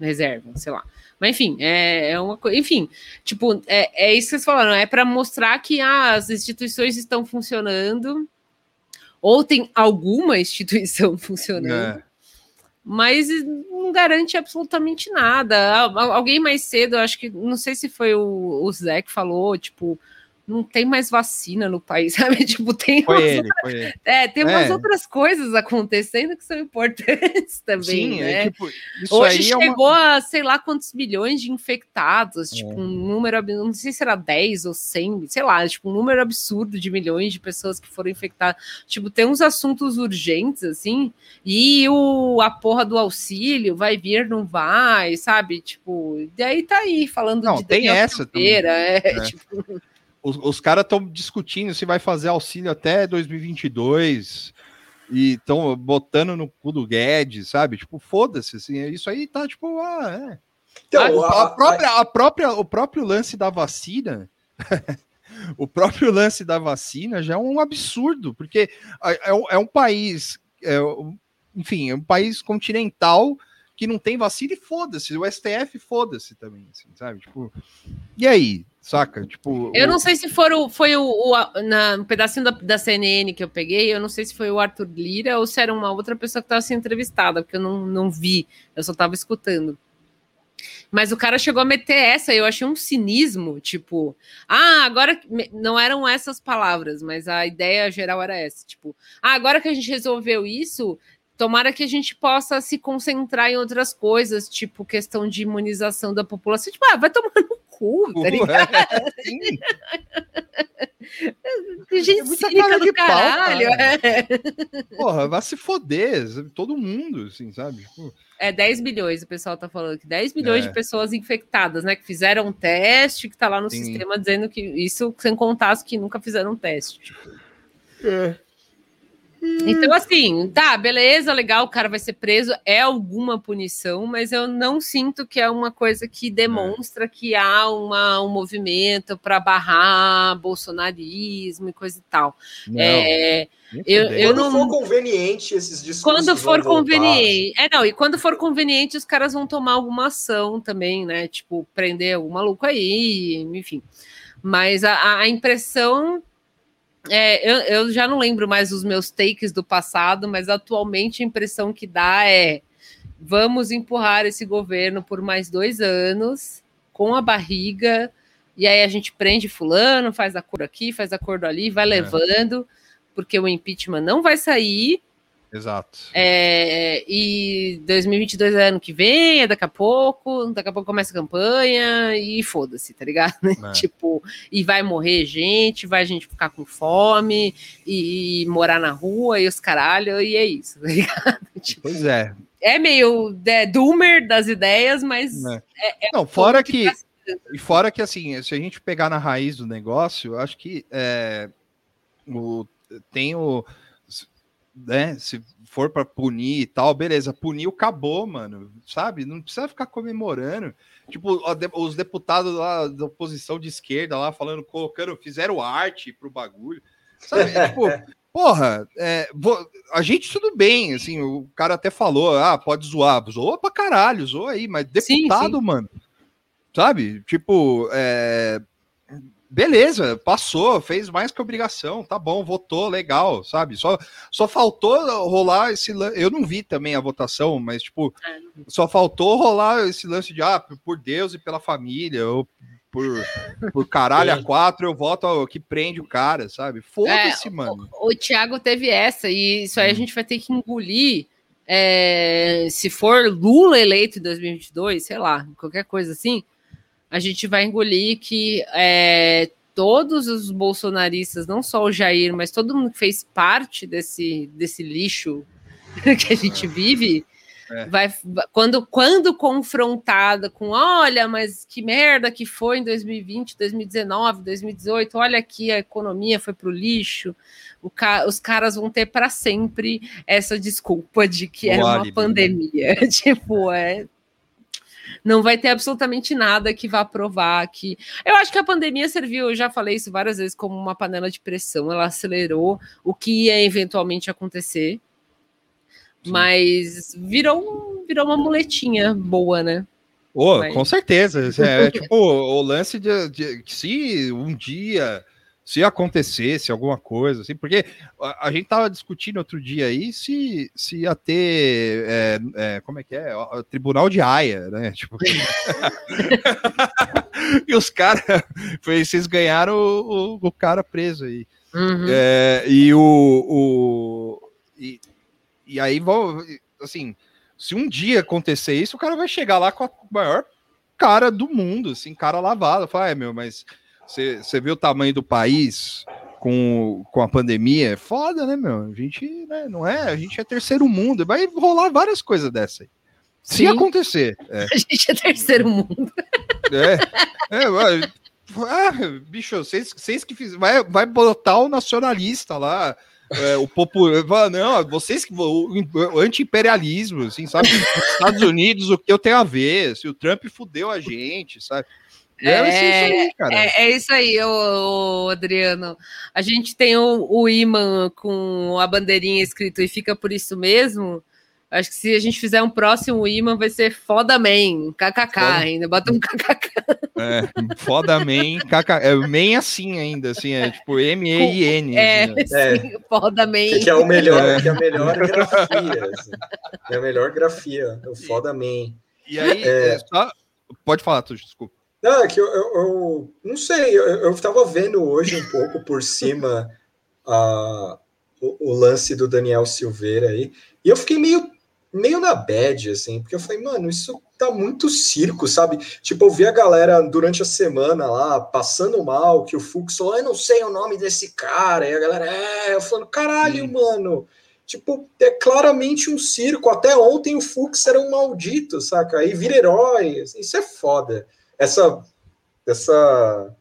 reserva, sei lá. Mas enfim, é, é uma coisa. Enfim, tipo, é, é isso que vocês falaram, é para mostrar que ah, as instituições estão funcionando, ou tem alguma instituição funcionando. É. mas não garante absolutamente nada. Al- Alguém mais cedo, acho que, não sei se foi o, o Zé que falou, tipo, não tem mais vacina no país, sabe? Tipo, tem Foi umas, ele, ele. é, tem umas É. outras coisas acontecendo que são importantes também, Sim, né? é tipo, Hoje é uma- chegou a sei lá quantos milhões de infectados, tipo, É. um número, não sei se era 10 ou 100, sei lá, tipo, um número absurdo de milhões de pessoas que foram infectadas. Tipo, tem uns assuntos urgentes, assim, e o, a porra do auxílio vai vir, não vai, sabe? Tipo, e aí tá aí, falando Não, de tem Daniel essa. Silveira, é, É. tipo, Os, os caras estão discutindo se vai fazer auxílio até 2022 e estão botando no cu do Guedes, sabe? Tipo, foda-se, assim, isso aí tá tipo, ah, é. Então, a, a- a própria, a própria, o próprio lance da vacina, o próprio lance da vacina já é um absurdo, porque é, é um- é país, é enfim, é um país continental que não tem vacina e foda-se, o STF foda-se também, assim, sabe? Tipo, e aí, saca? Tipo, Eu o- não sei se for o, foi o, o- na, um pedacinho da, da CNN que eu peguei, eu não sei se foi o Arthur Lira ou se era uma outra pessoa que estava sendo entrevistada, porque eu não, não vi, eu só estava escutando. Mas o cara chegou a meter essa, eu achei um cinismo, tipo, ah, agora não eram essas palavras, mas a ideia geral era essa, tipo, ah, agora que a gente resolveu isso, tomara que a gente possa se concentrar em outras coisas, tipo questão de imunização da população, tipo, ah, vai tomar no cu, tá ligado? É, sim. Gente muita cínica cara de pau, caralho. cara. é. Porra, vai se foder, todo mundo, assim, sabe? Tipo, É 10 milhões, o pessoal tá falando que 10 milhões É. de pessoas infectadas, né? Que fizeram um teste, que tá lá no Sim. sistema dizendo que isso sem contar as que nunca fizeram um teste. tipo. Então, assim, tá, beleza, legal, o cara vai ser preso, é alguma punição, mas eu não sinto que é uma coisa que demonstra que há uma, um movimento para barrar bolsonarismo e coisa e tal. Não, É, eu, eu Quando não. for conveniente, esses discursos Quando for conveniente. É, não, e quando for conveniente, os caras vão tomar alguma ação também, né? Tipo, prender algum maluco aí, enfim. Mas a, a impressão. É, eu, eu já não lembro mais os meus takes do passado, mas atualmente a impressão que dá é: vamos empurrar esse governo por mais dois anos, com a barriga, e aí a gente prende Fulano, faz acordo aqui, faz acordo ali, vai levando, porque o impeachment não vai sair, Exato. É, e 2022 é ano que vem, é daqui a pouco, daqui a pouco começa a campanha e foda-se, tá ligado? É. tipo, e vai morrer gente, vai gente ficar com fome e, e morar na rua e os caralho, e é isso, tá ligado? Tipo, Pois é. é meio é, doomer das ideias, mas né? é, é Não, fora que. E fora que, assim, se a gente pegar na raiz do negócio, eu acho que é, o, tem o. Né, se for para punir e tal, beleza, puniu, acabou, mano, sabe? Não precisa ficar comemorando. Tipo, os deputados lá da oposição de esquerda lá falando, colocando, fizeram arte pro bagulho, sabe? É, tipo, porra, é, a gente tudo bem, assim, o cara até falou, ah, pode zoar, zoa pra caralho, zoa aí, mas deputado, mano, sabe? Tipo, é, beleza, passou, fez mais que obrigação, tá bom, votou, legal, sabe? Só, só faltou rolar esse lance. Eu não vi também a votação, mas, tipo, só faltou rolar esse lance de, ah, por Deus e pela família, ou por, por caralho a quatro, eu voto ao que prende o cara, sabe? Foda-se, É, mano. O Thiago teve essa, e isso aí a gente vai ter que engolir. é, se for Lula eleito em 2022, sei lá, qualquer coisa assim, a gente vai engolir que é, todos os bolsonaristas, não só o Jair, mas todo mundo que fez parte desse, desse lixo que a gente vive, vai, vai- quando, quando confrontada com olha, mas que merda que foi em 2020, 2019, 2018, olha aqui a economia foi pro lixo. O ca- os caras vão ter para sempre essa desculpa de que era O uma álibi, né? pandemia. tipo, é. Não vai ter absolutamente nada que vá provar que. Eu acho que a pandemia serviu, eu já falei isso várias vezes, como uma panela de pressão. Ela acelerou o que ia eventualmente acontecer mas virou, virou uma muletinha boa, né? Ô, Mas- com certeza. É, tipo o lance de, de se um dia, se acontecesse alguma coisa, assim, porque a, a gente tava discutindo outro dia aí se, se ia ter, é, é, como é que é? Ó, Tribunal de Haia, né? Tipo, e os caras, vocês ganharam o, o- o cara preso aí. Uhum. É, e o. o e, e aí. Assim, se um dia acontecer isso, o cara vai chegar lá com a maior cara do mundo, assim, cara lavado. Fala, é, meu, mas você viu o tamanho do país com, com a pandemia? É foda, né, meu? A gente né, não é, a gente é terceiro mundo. Vai rolar várias coisas dessa aí. Se Sim. acontecer. É. A gente é terceiro mundo. É, é, vai- ah, bicho, vocês, vocês que fizeram. Vai, vai botar o nacionalista lá, é, o popular. Não, vocês que. O, o anti-imperialismo, assim, sabe? Os Estados Unidos, o que eu tenho a ver? Se o Trump fudeu a gente, sabe? É, vai ser isso aí, cara. é- é isso aí, ô, ô, Adriano. A gente tem o, o imã com a bandeirinha escrito e fica por isso mesmo. Acho que se a gente fizer um próximo imã, vai ser foda man, kkk Foda. ainda. Bota um kkk. É, foda man, caca, é man assim ainda, assim, é tipo M-E-I-N. É, assim, né? sim, foda man. Que, é o melhor, É. que é a melhor grafia. assim. É a melhor grafia. É o foda man. E aí, É. é só- pode falar, Tuxo, desculpa. Não, é que eu, eu- eu não sei, eu, eu tava vendo hoje um pouco por cima a, o, o lance do Daniel Silveira aí, e eu fiquei meio, meio na bad, assim, porque eu falei, mano, isso tá muito circo, sabe? Tipo, eu vi a galera durante a semana lá, passando mal, que o Fux falou, eu não sei o nome desse cara, e a galera, é, eu falando, caralho, mano, Tipo, é claramente um circo. Até ontem o Fux era um maldito, saca? Aí vira herói. Isso é foda. Essa, essa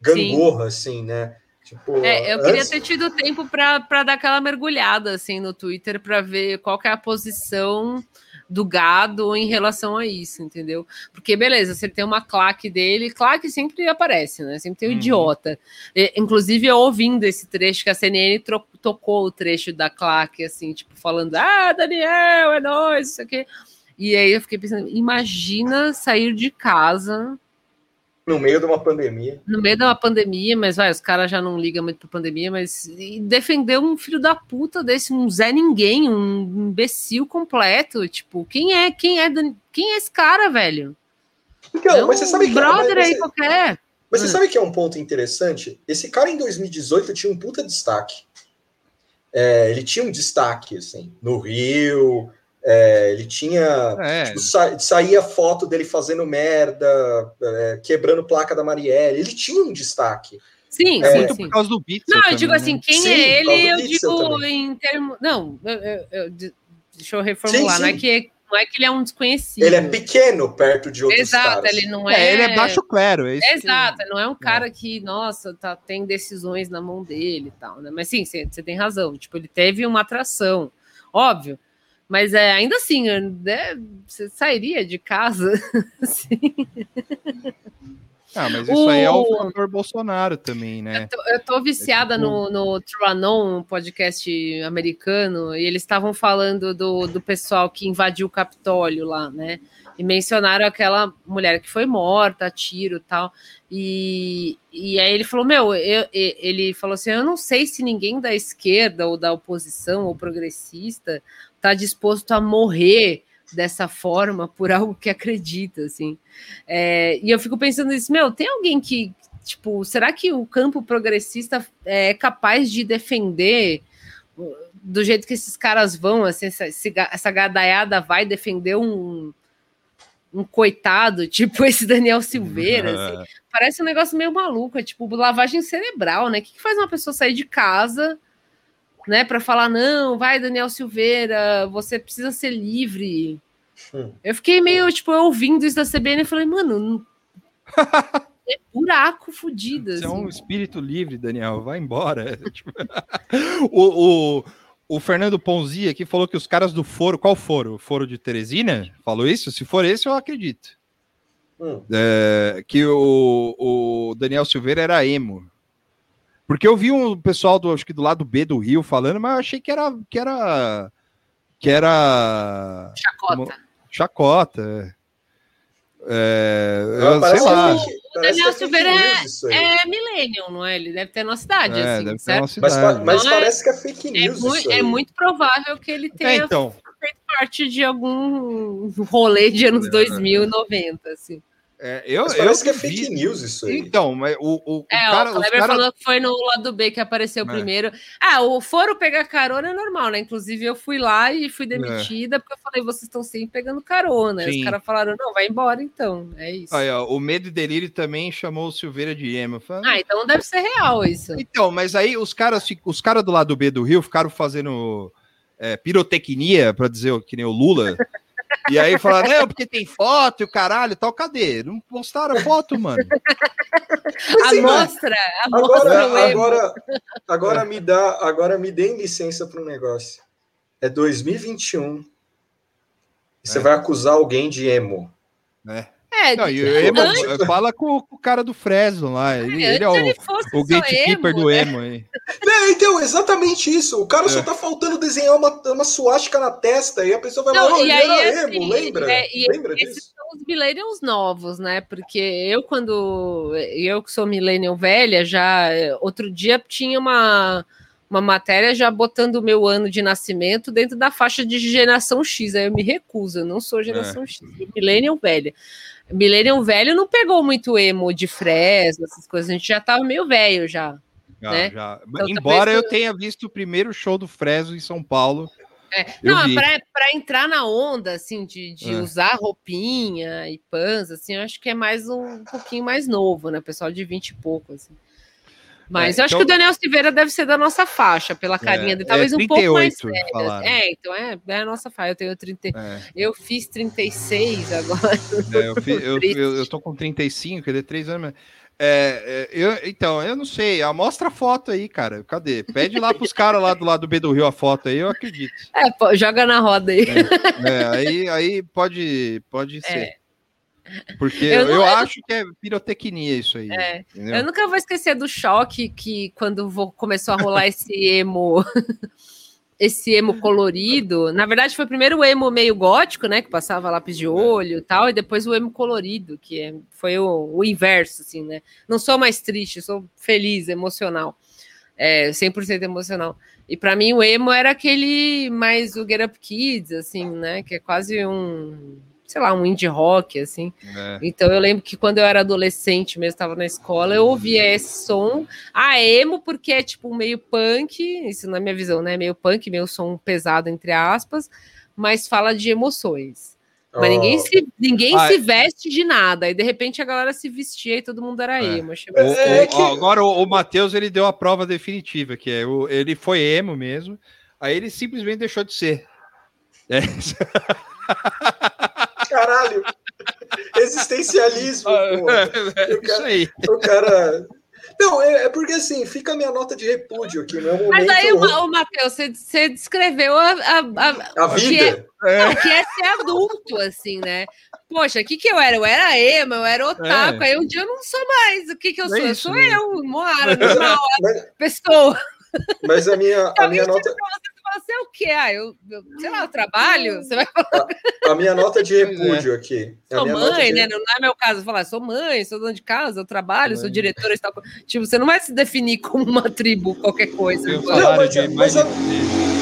gangorra, assim, né? Tipo, É, eu queria antes- ter tido tempo para dar aquela mergulhada assim no Twitter para ver qual que é a posição do gado em relação a isso, entendeu? Porque beleza, se ele tem uma claque dele, claque sempre aparece, né? Sempre tem o idiota. E, inclusive eu ouvindo esse trecho que a CNN tocou o trecho da claque assim, tipo falando: "Ah, Daniel, é nóis, isso aqui". E aí eu fiquei pensando, imagina sair de casa no meio de uma pandemia. no meio de uma pandemia, mas vai, os caras já não ligam muito pra pandemia, mas e defender um filho da puta desse, um Zé Ninguém, um imbecil completo, tipo, quem é, quem é, quem é esse cara, velho? Então, é mas você sabe que- brother mas aí você- qualquer. Mas você Hum. sabe que é um ponto interessante? Esse cara em 2018 tinha um puta destaque. é, ele tinha um destaque, assim, no Rio, é, ele tinha, É. tipo, sa- saía foto dele fazendo merda, é, quebrando placa da Marielle, ele tinha um destaque. Sim, É, sim, Muito sim. por causa do. Não, eu digo assim, quem Sim, é ele, eu digo também. em termos. Não, eu- eu- eu- de- deixa eu reformular. Sim, Não, é sim. que, não é que ele é um desconhecido. Ele é pequeno perto de outros Exato, caras. ele não é. É, ele é baixo clero. É isso que- Exato, não é um cara que, nossa, tá, tem decisões na mão dele e tal, né? Mas sim, você tem razão. Tipo, ele teve uma atração, óbvio. Mas é, ainda assim, né, você sairia de casa. assim. Ah, mas isso aí é o O- fator Bolsonaro também, né? tô- Eu tô viciada no, no TrueAnon, um podcast americano, e eles estavam falando do, do pessoal que invadiu o Capitólio lá, né? E mencionaram aquela mulher que foi morta, a tiro e tal. E, e aí ele falou: Meu, eu- ele falou assim: Eu não sei se ninguém da esquerda ou da oposição ou progressista tá disposto a morrer dessa forma por algo que acredita, assim. É, e eu fico pensando nisso, meu, tem alguém que, tipo, será que o campo progressista é capaz de defender do jeito que esses caras vão, assim, essa, essa gadaiada vai defender um, um coitado, tipo esse Daniel Silveira, assim? Parece um negócio meio maluco, é tipo lavagem cerebral, né? O que, que faz uma pessoa sair de casa, né, para falar, não, vai, Daniel Silveira, você precisa ser livre. Hum. Eu fiquei meio, tipo, ouvindo isso da CBN e falei, mano, não- é buraco fudido. Você é assim. um espírito livre, Daniel. Vai embora. O, o, o Fernando Ponzi aqui falou que os caras do foro. Qual foro? O foro de Teresina? Falou isso? Se for esse, eu acredito. Hum. É, que o, o Daniel Silveira era emo. Porque eu vi um pessoal do, acho que do lado B do Rio falando, mas eu achei que era que era que era Chacota. chacota. É, Não, eu, sei lá. O Daniel é Silveira é, é millennial, não é? Ele deve ter nossa idade, É, assim, deve ter certo? nossa Mas, mas é- parece que é fake É, news mui- isso é aí. muito provável que ele É, tenha então. feito parte de algum rolê de anos 2000 e 90, assim. É, eu, Mas eu parece que é fake news isso aí. Então, mas o, o, o É, cara, o Kleber cara- falou que foi no lado B que apareceu É. primeiro. Ah, o foro pegar carona é normal, né? Inclusive, eu fui lá e fui demitida porque eu falei, vocês estão sempre pegando carona. Os caras falaram, não, vai embora então. É isso. Aí, ó, o Medo e Delírio também chamou o Silveira de emo. Eu falei, Ah, então deve ser real isso. Então, mas aí os caras, os caras do lado B do Rio ficaram fazendo é, pirotecnia, pra dizer que nem o Lula. E aí falaram, não, porque tem foto e o caralho e tal. Cadê? Não postaram foto, mano. A sim, mostra, a mostra o Agora, agora, agora me dá, agora me deem licença para um negócio. É 2021. E você É. vai acusar alguém de emo. É. É, Não, e emo, antes- fala com, o cara do Fresno lá. Ele, ele é o, ele fosse o gatekeeper emo, do né? emo aí. É, então, exatamente isso. O cara É. só tá faltando desenhar uma, uma suástica na testa e a pessoa vai Não, oh, e aí, era assim, emo, lembra? é, e lembra esses disso? são os millennials novos, né? Porque eu, quando. Eu que sou millennial velha, já. Outro dia tinha uma, uma matéria já botando o meu ano de nascimento dentro da faixa de geração X. Aí eu me recuso, eu não sou É. geração X, sou millennial velha. Millennial velho não pegou muito emo de Fresno, essas coisas. A gente já tava meio velho já. Já, Né? já. Então, Embora talvez- eu tenha visto o primeiro show do Fresno em São Paulo. É, Eu não, para entrar na onda, assim, de, de É. usar roupinha e pans, assim, eu acho que é mais um, um pouquinho mais novo, né? Pessoal de 20 e pouco, assim. Mas É, eu acho então- que o Daniel Silveira deve ser da nossa faixa, pela carinha É, dele, talvez é um pouco mais 38 velho. falaram. É, então é, é a nossa faixa. Eu tenho 30. É. Eu fiz 36 agora. É, eu, fi- eu, eu, eu tô com 35, quer dizer, 3 anos. É, é, eu, então, eu não sei. Mostra a foto aí, cara. Cadê? Pede lá pros caras lá do lado do B do Rio a foto aí, eu acredito. É, joga na roda aí. É, aí, aí pode, pode ser. Porque Eu eu, não- eu- acho que é pirotecnia isso aí. É. Eu nunca vou esquecer do choque que quando vo- começou a rolar esse emo, esse emo colorido. Na verdade, foi primeiro o emo meio gótico, né? Que passava lápis de olho e tal, e depois o emo colorido, que é- foi o, o inverso, assim, né? Não sou mais triste, sou feliz, emocional. É, 100% emocional. E para mim o emo era aquele mais o Get Up Kids, assim, né? Que é quase um sei lá, um indie rock, assim. É. Então eu lembro que quando eu era adolescente mesmo, estava na escola, eu ouvia esse som. Ah, emo, porque é tipo meio punk, isso na minha visão, né? Meio punk, meio som pesado, entre aspas, mas fala de emoções. Mas Oh. ninguém, se, ninguém se veste de nada. E de repente a galera se vestia e todo mundo era É. emo. Achei O- É que- agora o, o Matheus ele deu a prova definitiva, que é o, ele foi emo mesmo, aí ele simplesmente deixou de ser. É. Caralho! Existencialismo, pô. É isso aí. O cara. Não, é, é porque assim, fica a minha nota de repúdio aqui, não é um Mas aí, o, Ma- o Matheus, você, você descreveu a, a, a, A o que é- vida. o que é ser adulto, assim, né? Poxa, o que, que eu era? Eu era emo, eu era otaku, É. aí um dia eu não sou mais. O que, que eu É sou? eu isso, sou né? eu, Moara, normal, Mas, pessoa. mas a minha, a minha nota, você é o quê? Ah, eu, eu sei lá, eu trabalho? Você vai a minha nota de repúdio aqui. A Sou mãe, de- né? Não é meu caso falar, sou mãe, sou dona de casa, eu trabalho, sou diretora e tal. Tipo, você não vai se definir como uma tribo, qualquer coisa. Não, mas- de mas a- de-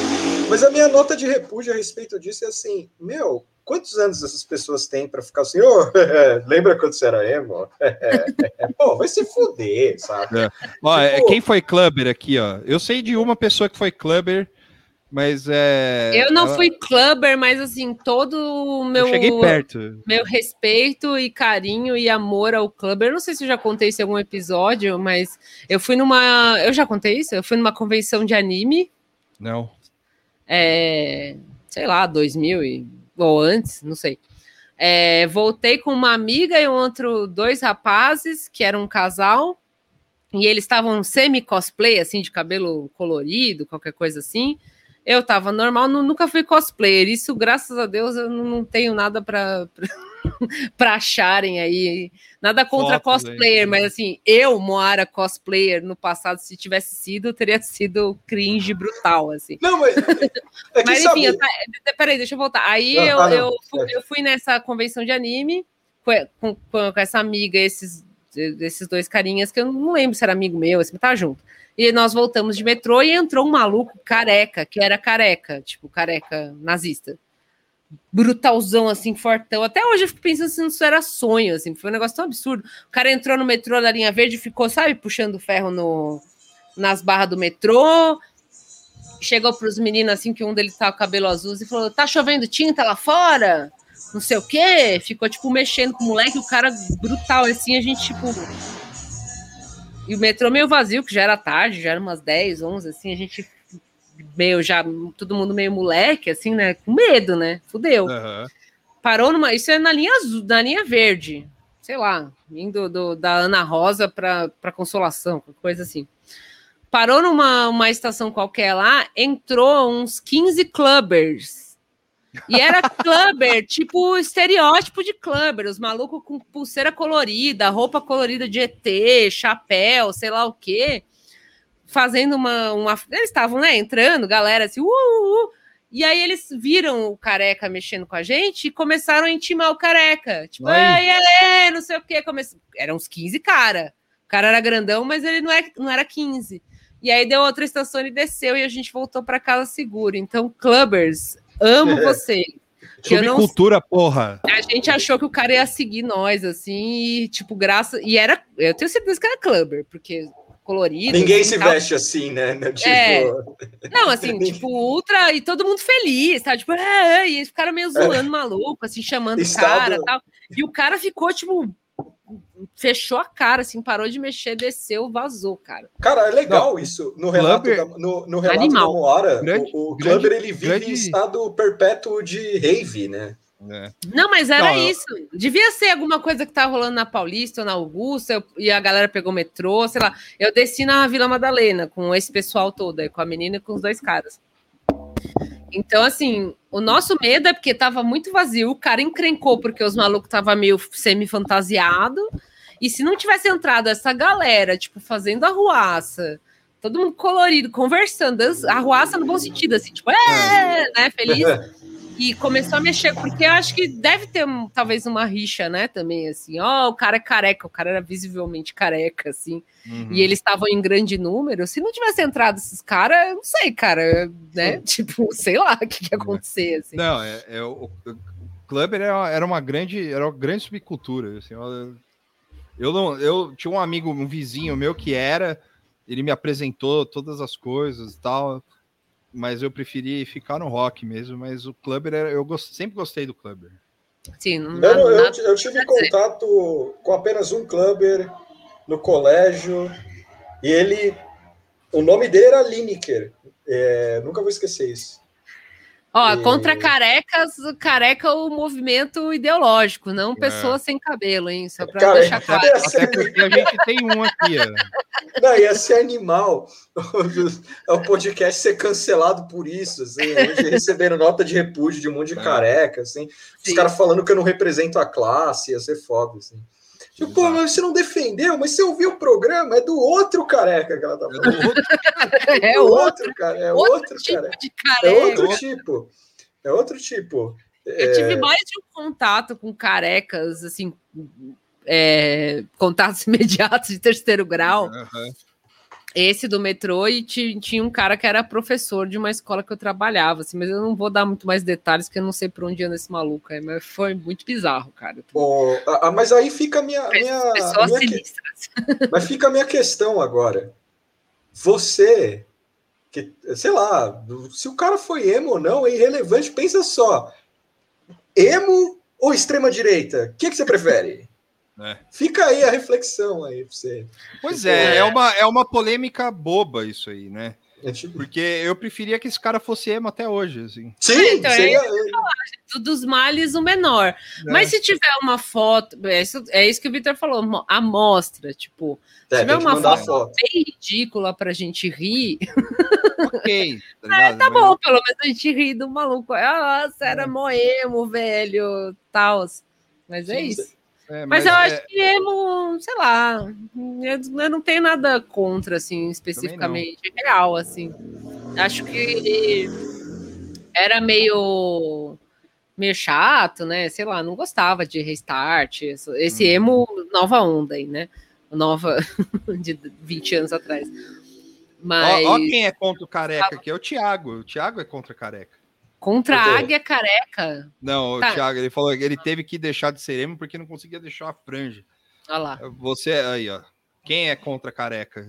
Mas a minha nota de repúdio a respeito disso é assim, meu, quantos anos essas pessoas têm pra ficar assim, ô, lembra quando você era emo? Pô, vai se fuder, sabe? É. Ó, é, Tipo- quem foi clubber aqui, ó? Eu sei de uma pessoa que foi clubber, mas é. Eu não ela- fui clubber, mas assim, todo o meu, Eu cheguei perto. meu respeito e carinho e amor ao clubber. Eu não sei se eu já contei isso em algum episódio, mas eu fui numa. Eu já contei isso? Eu fui numa convenção de anime, Não. é, sei lá, 2000 e, ou antes, não sei. É, voltei com uma amiga e um outro, dois rapazes, que eram um casal, e eles estavam semi-cosplay, assim, de cabelo colorido, qualquer coisa assim. Eu tava normal, nu- nunca fui cosplayer. Isso, graças a Deus, eu não não tenho nada para para acharem aí. Nada contra Fotos aí. cosplayer, mas assim, eu, Moara cosplayer, no passado, se tivesse sido, teria sido cringe brutal, assim. Não, mas. É que Mas enfim, eu, tá- peraí, deixa eu voltar. Aí Não, eu, ah, não, eu, fui, certo. eu fui nessa convenção de anime com, com, com essa amiga, esses, esses dois carinhas, que eu não lembro se era amigo meu, assim, tá junto. E nós voltamos de metrô e entrou um maluco careca, que era careca, tipo, careca nazista. Brutalzão, assim, fortão. Até hoje eu fico pensando se isso era sonho, assim, foi um negócio tão absurdo. O cara entrou no metrô da linha verde e ficou, sabe, puxando ferro no, nas barras do metrô, chegou para os meninos assim que um deles tava com cabelo azul e falou: tá chovendo tinta lá fora? Não sei o quê. Ficou tipo mexendo com o moleque, o cara brutal assim, a gente tipo. E o metrô meio vazio, que já era tarde, já era umas 10, 11, assim, a gente meio já, todo mundo meio moleque, assim, né? Com medo, né? Fudeu. Aham. Parou numa. Isso é na linha azul, na linha verde. Sei lá, indo do, da Ana Rosa para Consolação, coisa assim. Parou numa uma estação qualquer lá, entrou uns 15 clubbers. E era clubber, tipo estereótipo de clubber, os malucos com pulseira colorida, roupa colorida de ET, chapéu, sei lá o quê, fazendo uma. uma eles estavam, né, entrando, galera assim, uh, uh, uh. E aí eles viram o careca mexendo com a gente e começaram a intimar o careca. Tipo, ei, ei, não sei o quê. Come... Eram uns 15 cara. O cara era grandão, mas ele não era, não era 15. E aí deu outra estação, ele desceu e a gente voltou para casa seguro. Então, clubbers, amo É. você. Que eu não Subcultura, porra. a gente achou que o cara ia seguir nós, assim, e tipo, graça. E era. Eu tenho certeza que era clubber, porque colorido. Ninguém assim, se tal. veste assim, né? Tipo, É. Não, assim, tipo, ultra. E todo mundo feliz, tá? Tipo, é, é, e eles ficaram meio zoando maluco, assim, chamando o Estado- cara e tal. E o cara ficou, tipo. Fechou a cara, assim, parou de mexer, desceu, vazou, cara. Cara, é legal isso. No relato, Clubber- da, no, no relato Animal. da Moara, Grande- o, o grande- Clubber ele vive grande- em estado perpétuo de rave, né? É. Não, mas era Não, eu- isso. Devia ser alguma coisa que tá rolando na Paulista ou na Augusta, eu- e a galera pegou metrô, sei lá. Eu desci na Vila Madalena com esse pessoal todo, aí, com a menina e com os dois caras. Então, assim, o nosso medo é porque tava muito vazio, o cara encrencou porque os malucos tava meio semi-fantasiado, e se não tivesse entrado essa galera, tipo, fazendo arruaça, todo mundo colorido, conversando, dança- arruaça no bom sentido, assim, tipo, é, né, feliz, e começou a mexer, porque eu acho que deve ter talvez uma rixa, né, também, assim, ó, o cara é careca, o cara era visivelmente careca, assim, Uhum. e eles estavam em grande número, se não tivesse entrado esses caras, eu não sei, cara, né, tipo, sei lá o que, que ia acontecer, assim. Não, é, é o, o clubber era, era uma grande, era uma grande subcultura. Assim, eu, eu não, eu tinha um amigo, um vizinho meu que era, ele me apresentou todas as coisas e tal, mas eu preferi ficar no rock mesmo. Mas o clubber, era, eu gost, sempre gostei do clubber. Sim, não, Eu, não- eu- eu tive contato com apenas um clubber no colégio e ele. O nome dele era Lineker. É, nunca vou esquecer isso. Ó, E- contra carecas, careca é o movimento ideológico, não É. pessoas sem cabelo, hein? Só pra Cara, deixar claro. Até porque a gente tem um aqui, ó. Não, ia ser animal é o podcast ser cancelado por isso, assim, a gente recebendo nota de repúdio de um monte de É. careca, assim, os caras falando que eu não represento a classe, ia ser foda, assim. Tipo, pô, mas você não defendeu, mas você ouviu o programa, é do outro careca que ela tá falando. É do outro, cara, é outro outro, tipo cara. de É careca. outro tipo. É outro tipo. Eu tive mais de um contato com carecas, assim, é, contatos imediatos de terceiro grau. Aham. Esse do metrô, e ti- tinha um cara que era professor de uma escola que eu trabalhava, assim, mas eu não vou dar muito mais detalhes, porque eu não sei por onde anda esse maluco aí, mas foi muito bizarro, cara. Ah, mas aí fica a minha. minha, Pessoas minha que-. Mas fica a minha questão agora. Você, que, sei lá, se o cara foi emo ou não, é irrelevante. Pensa só. Emo ou extrema-direita? O que, que você prefere? É. Fica aí a reflexão aí pra você. Pois é, é uma, é uma polêmica boba isso aí, né? É tipo- Porque eu preferia que esse cara fosse emo até hoje, assim. Sim, então, é seria- falar, do- dos males o menor. Mas se tiver uma foto, é isso, é isso que o Vitor falou, mo- amostra, tipo, É, se tiver uma foto, foto. bem ridícula pra gente rir, Ok, tá é, tá Mas- bom, pelo menos a gente ri do maluco. Ah, você era moemo, velho, tal. Mas é Sim, isso. É, Mas, eu é- acho que emo, sei lá, eu, não tenho nada contra, assim, especificamente. É real, assim. Acho que era meio meio chato, né? Sei lá, não gostava de restart, esse, esse emo nova onda aí, né? Nova de 20 anos atrás. Mas Ó, ó quem é contra o careca aqui, é o Thiago. O Thiago é contra careca. Contra a águia careca. Não, Tá. o Thiago, ele falou que ele teve que deixar de ser emo porque não conseguia deixar a franja. Olha lá. Você aí, ó. Quem é contra careca?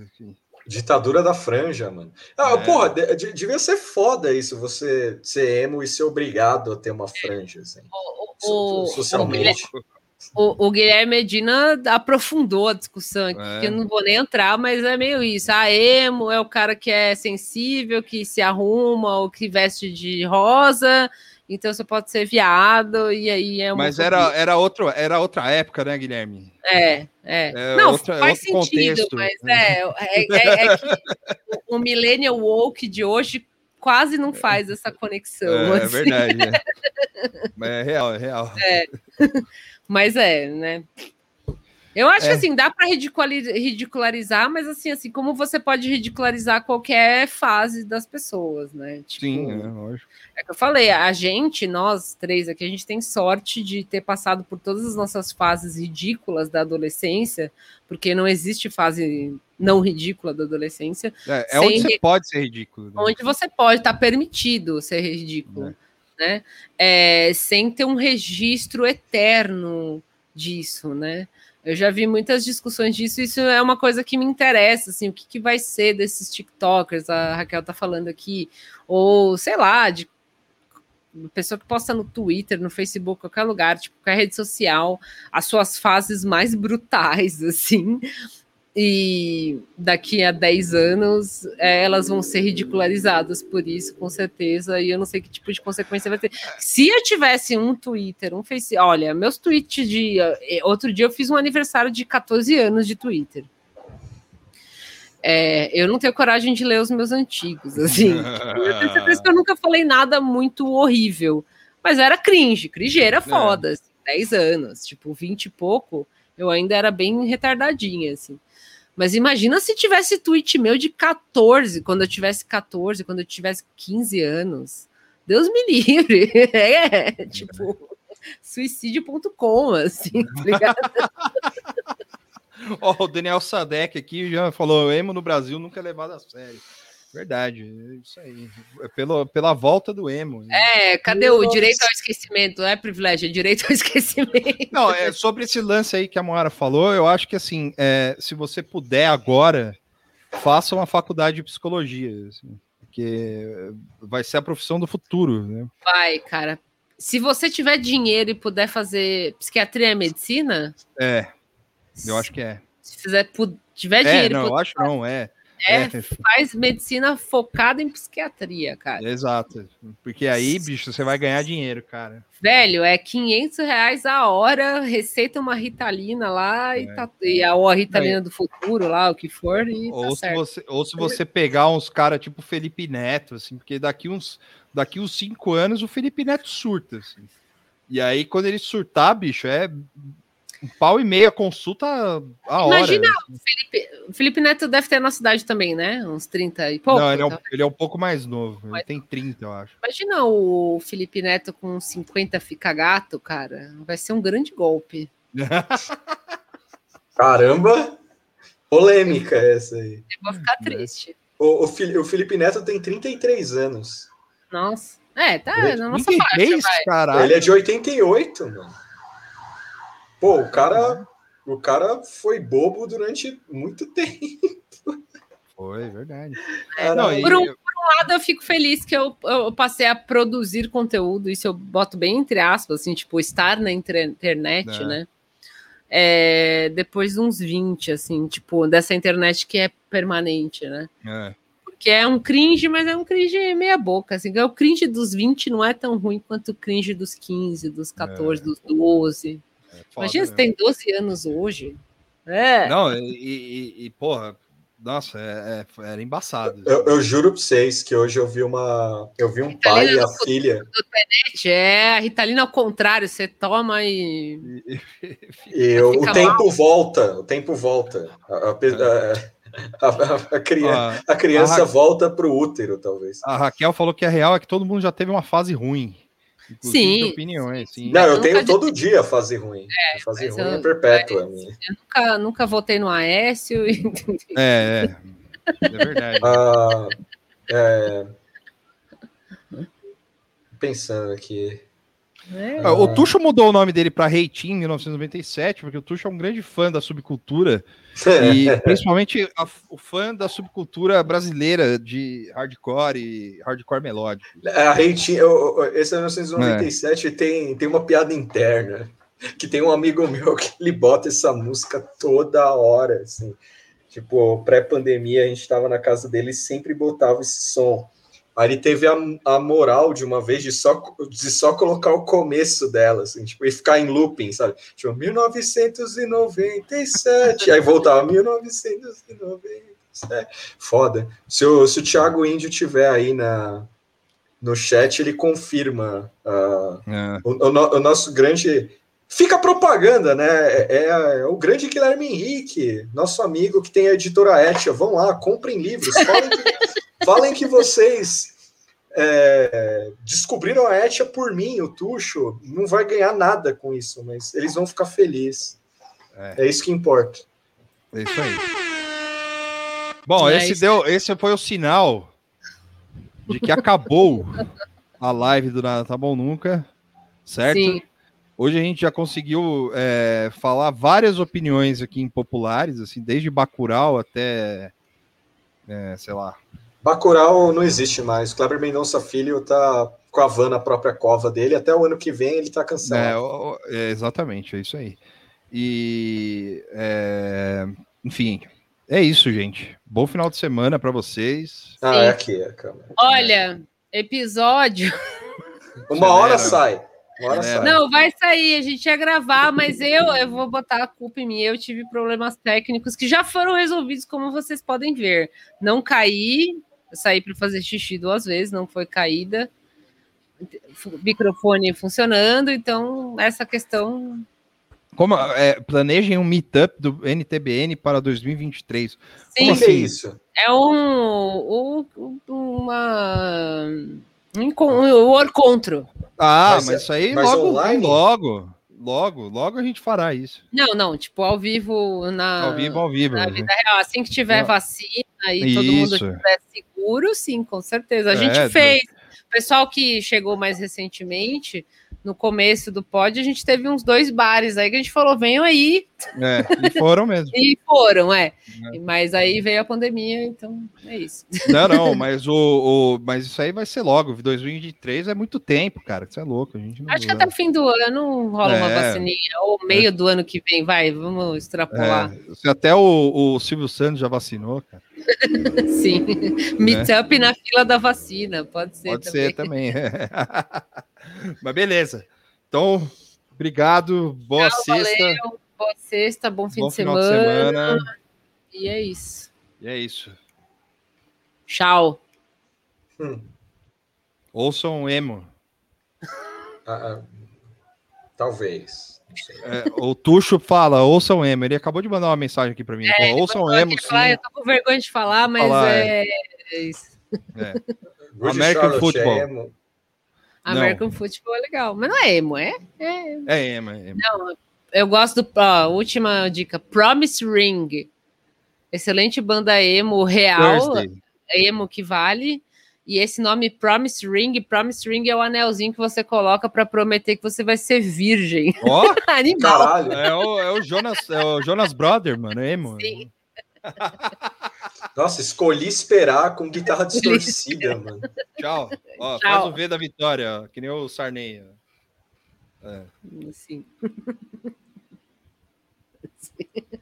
Ditadura da franja, mano. Ah, É. porra, de- de- devia ser foda isso, você ser emo e ser obrigado a ter uma franja, assim. O, So- socialmente. O, o Guilherme Medina aprofundou a discussão aqui, É. que eu não vou nem entrar, mas é meio isso. A emo é o cara que é sensível, que se arruma ou que veste de rosa, então você pode ser viado, e aí é uma. Mas era, era, outro, era outra época, né, Guilherme? É, é. É não, outra- é faz sentido, contexto. mas é, é, é- é que o, o millennial woke de hoje quase não faz essa conexão. É, é assim. verdade. É. É real, é real. É. Mas é, né? Eu acho É. que assim, dá para ridicularizar, mas assim, assim, como você pode ridicularizar qualquer fase das pessoas, né? Tipo, Sim, é, lógico. é que eu falei, a gente, nós três aqui, a gente tem sorte de ter passado por todas as nossas fases ridículas da adolescência, porque não existe fase não ridícula da adolescência. É, é onde você pode ser ridículo. né? onde você pode estar permitido ser ridículo, né? É, sem ter um registro eterno disso, né? Eu já vi muitas discussões disso, isso é uma coisa que me interessa, assim, o que, que vai ser desses TikTokers, a Raquel tá falando aqui, ou sei lá, de pessoa que posta no Twitter, no Facebook, qualquer lugar, tipo, qualquer rede social, as suas fases mais brutais, assim, e daqui a 10 anos é, elas vão ser ridicularizadas por isso, com certeza, e eu não sei que tipo de consequência vai ter. Se eu tivesse um Twitter, um Face, olha, meus tweets de eh, outro dia eu fiz um aniversário de 14 anos de Twitter. É, eu não tenho coragem de ler os meus antigos, assim. eu tenho certeza que eu nunca falei nada muito horrível, mas era cringe, cringeira foda, assim, 10 anos, tipo, 20 e pouco, eu ainda era bem retardadinha, assim. Mas imagina se tivesse tweet meu de 14, quando eu tivesse 14, quando eu tivesse 15 anos. Deus me livre. É, tipo, suicídio.com, assim, tá ligado? Ó, o Daniel Sadek aqui já falou: emo no Brasil nunca é levado a sério. Verdade, é isso aí. É pelo, pela volta do emo. É, cadê o direito ao esquecimento? Não é privilégio, é direito ao esquecimento. Não, é sobre esse lance aí que a Moara falou, eu acho que assim, é, se você puder agora, faça uma faculdade de psicologia, assim, porque vai ser a profissão do futuro, né? Vai, cara. Se você tiver dinheiro e puder fazer psiquiatria e medicina, É, eu acho que é. se fizer, tiver É, dinheiro não, eu acho não, é. É, É. faz medicina focada em psiquiatria, cara. Exato. Porque aí, bicho, você vai ganhar dinheiro, cara. Velho, é 500 reais a hora, receita uma ritalina lá e, É. tá, e a, ou a ritalina do futuro lá, o que for, e tá Ou se, certo. você, ou se você pegar uns caras tipo Felipe Neto, assim, porque daqui uns, daqui uns cinco anos o Felipe Neto surta, assim. E aí, quando ele surtar, bicho, é um pau e meia consulta a hora. Imagina, assim. o Felipe, o Felipe Neto deve ter a nossa idade também, né? Uns 30 e pouco. Não, ele é, um, tá? ele é um pouco mais novo. Ele tem 30, eu acho. Imagina o Felipe Neto com 50 fica gato, cara. Vai ser um grande golpe. Caramba! Polêmica essa aí. Eu vou ficar triste. O, o, o Felipe Neto tem 33 anos. Nossa. É, tá Ele- na nossa 33, faixa. Ele é de 88, mano. Pô, o cara, o cara foi bobo durante muito tempo. Foi, verdade. É, Não, por, um, por um lado, eu fico feliz que eu, eu passei a produzir conteúdo, isso eu boto bem entre aspas, assim, tipo, estar na inter- internet, É. né? É, depois de uns 20, assim, tipo, dessa internet que é permanente, né? É. Porque é um cringe, mas é um cringe meia boca, assim, o cringe dos 20 não é tão ruim quanto o cringe dos 15, dos 14, dos 12. Foda, Imagina, você tem 12 anos hoje. É. Não, e, e- e, porra, nossa, é- é- era embaçado. Eu, eu juro pra vocês que hoje eu vi uma. Eu vi um pai e a filha. do Tenete, é a Ritalina ao contrário, você toma e. E o, Fica o tempo volta, o tempo volta. A, a pe- a- a- a criança, a criança a- volta pro útero, talvez. A Raquel falou que a real é que todo mundo já teve uma fase ruim. Inclusive Sim. de opiniões, sim. Não, eu nunca tenho de- todo dia a fase ruim. fase mas ruim é eu- perpétua. a minha. Eu nunca, nunca votei no Aécio. E... É, é. É verdade. Ah, é, Pensando aqui. É. Ah, O Tuxo mudou o nome dele para Reitinho em 1997, porque o Tuxo é um grande fã da subcultura. E principalmente a- o fã da subcultura brasileira de hardcore e hardcore melódico. A Reitinho, esse é 1997 tem, tem uma piada interna. Que tem um amigo meu que ele bota essa música toda hora, assim. Tipo, pré-pandemia, a gente tava na casa dele e sempre botava esse som. Aí ele teve a, a moral de uma vez de só, de só colocar o começo dela, assim, tipo, e ficar em looping, sabe? Tipo, 1997, aí voltava 1997. Foda. Se o, se o Thiago Índio tiver aí na, no chat, ele confirma ah, É. o, o o nosso grande. Fica propaganda, né? É, é o grande Guilherme Henrique, nosso amigo que tem a editora Etia. Vão lá, comprem livros, falem que, falem que vocês é, descobriram a Etia por mim, o Tuxo. Não vai ganhar nada com isso, mas eles vão ficar felizes. É, isso que importa. É isso aí. Bom, É esse, isso deu, esse foi o sinal de que acabou a live do Nada Tá Bom Nunca, certo? Sim. Hoje a gente já conseguiu é, falar várias opiniões aqui impopulares, assim, desde Bacurau até, é, sei lá, Bacurau não existe mais. Kleber Mendonça Filho tá com a van na própria cova dele. Até o ano que vem ele tá É, cancelado. o- é, exatamente, é isso aí. E, é, enfim, é isso, gente. Bom final de semana para vocês. Ah, é aqui a câmera. Olha, episódio. Uma hora Acelera. sai. Uma hora sai. Não, vai sair, a gente ia gravar, mas eu, eu vou botar a culpa em mim. Eu tive problemas técnicos que já foram resolvidos, como vocês podem ver. Não caí, eu saí para fazer xixi duas vezes, não foi caída. Microfone funcionando, então essa questão. Como, é, planejem um meetup do NTBN para 2023. Como Sim. assim? É um, um- uma um, um encontro. Ah, Mas mas, é- isso aí mas logo, online? logo, logo, logo a gente fará isso. Não, não, tipo ao vivo na Ao vivo, ao vivo. na vida real. Assim que tiver Não. vacina aí todo mundo Isso. estiver seguro, sim, com certeza. A É, gente do- fez. O pessoal que chegou mais recentemente, no começo do pod, a gente teve uns dois bares aí que a gente falou: venham aí. É, e foram mesmo. E foram, é. Mas aí veio a pandemia, então é isso. Não, não, mas, o, o- mas isso aí vai ser logo. 2023 é muito tempo, cara. Isso é louco. A gente Acho que até o fim do ano rola uma É. vacininha, ou meio do ano que vem, vai, vamos extrapolar. É, até o, o Silvio Santos já vacinou, cara. Sim. Meetup na fila da vacina, pode ser É. Pode também. ser também. Mas beleza. Então, obrigado. Boa Tchau, sexta. valeu, boa sexta, bom fim Bom de final de semana. semana. E é isso. E é isso. Tchau. Ouçam emo. Ah, ah, talvez. É, o Tuxo fala, ouçam emo. Ele acabou de mandar uma mensagem aqui para mim. É, ouçam mandou emo, falar, eu tô com vergonha de falar, mas Falar, é, é isso. É. American Charlotte Football. É emo. Não. American Football é legal, mas não é emo, é? É. É emo, é emo. Não, eu gosto do. Ó, última dica: Promise Ring. Excelente banda emo real. Thursday. É emo que vale. E esse nome Promise Ring, Promise Ring é o anelzinho que você coloca para prometer que você vai ser virgem. Ó, Animal. Caralho. é o, é o Jonas, é o Jonas Brother, mano, é emo. Sim. Nossa, escolhi esperar com guitarra distorcida, mano. Tchau. Ó, Tchau. Faz o V da vitória, ó, que nem o Sarney. ó. É. Sim. Sim.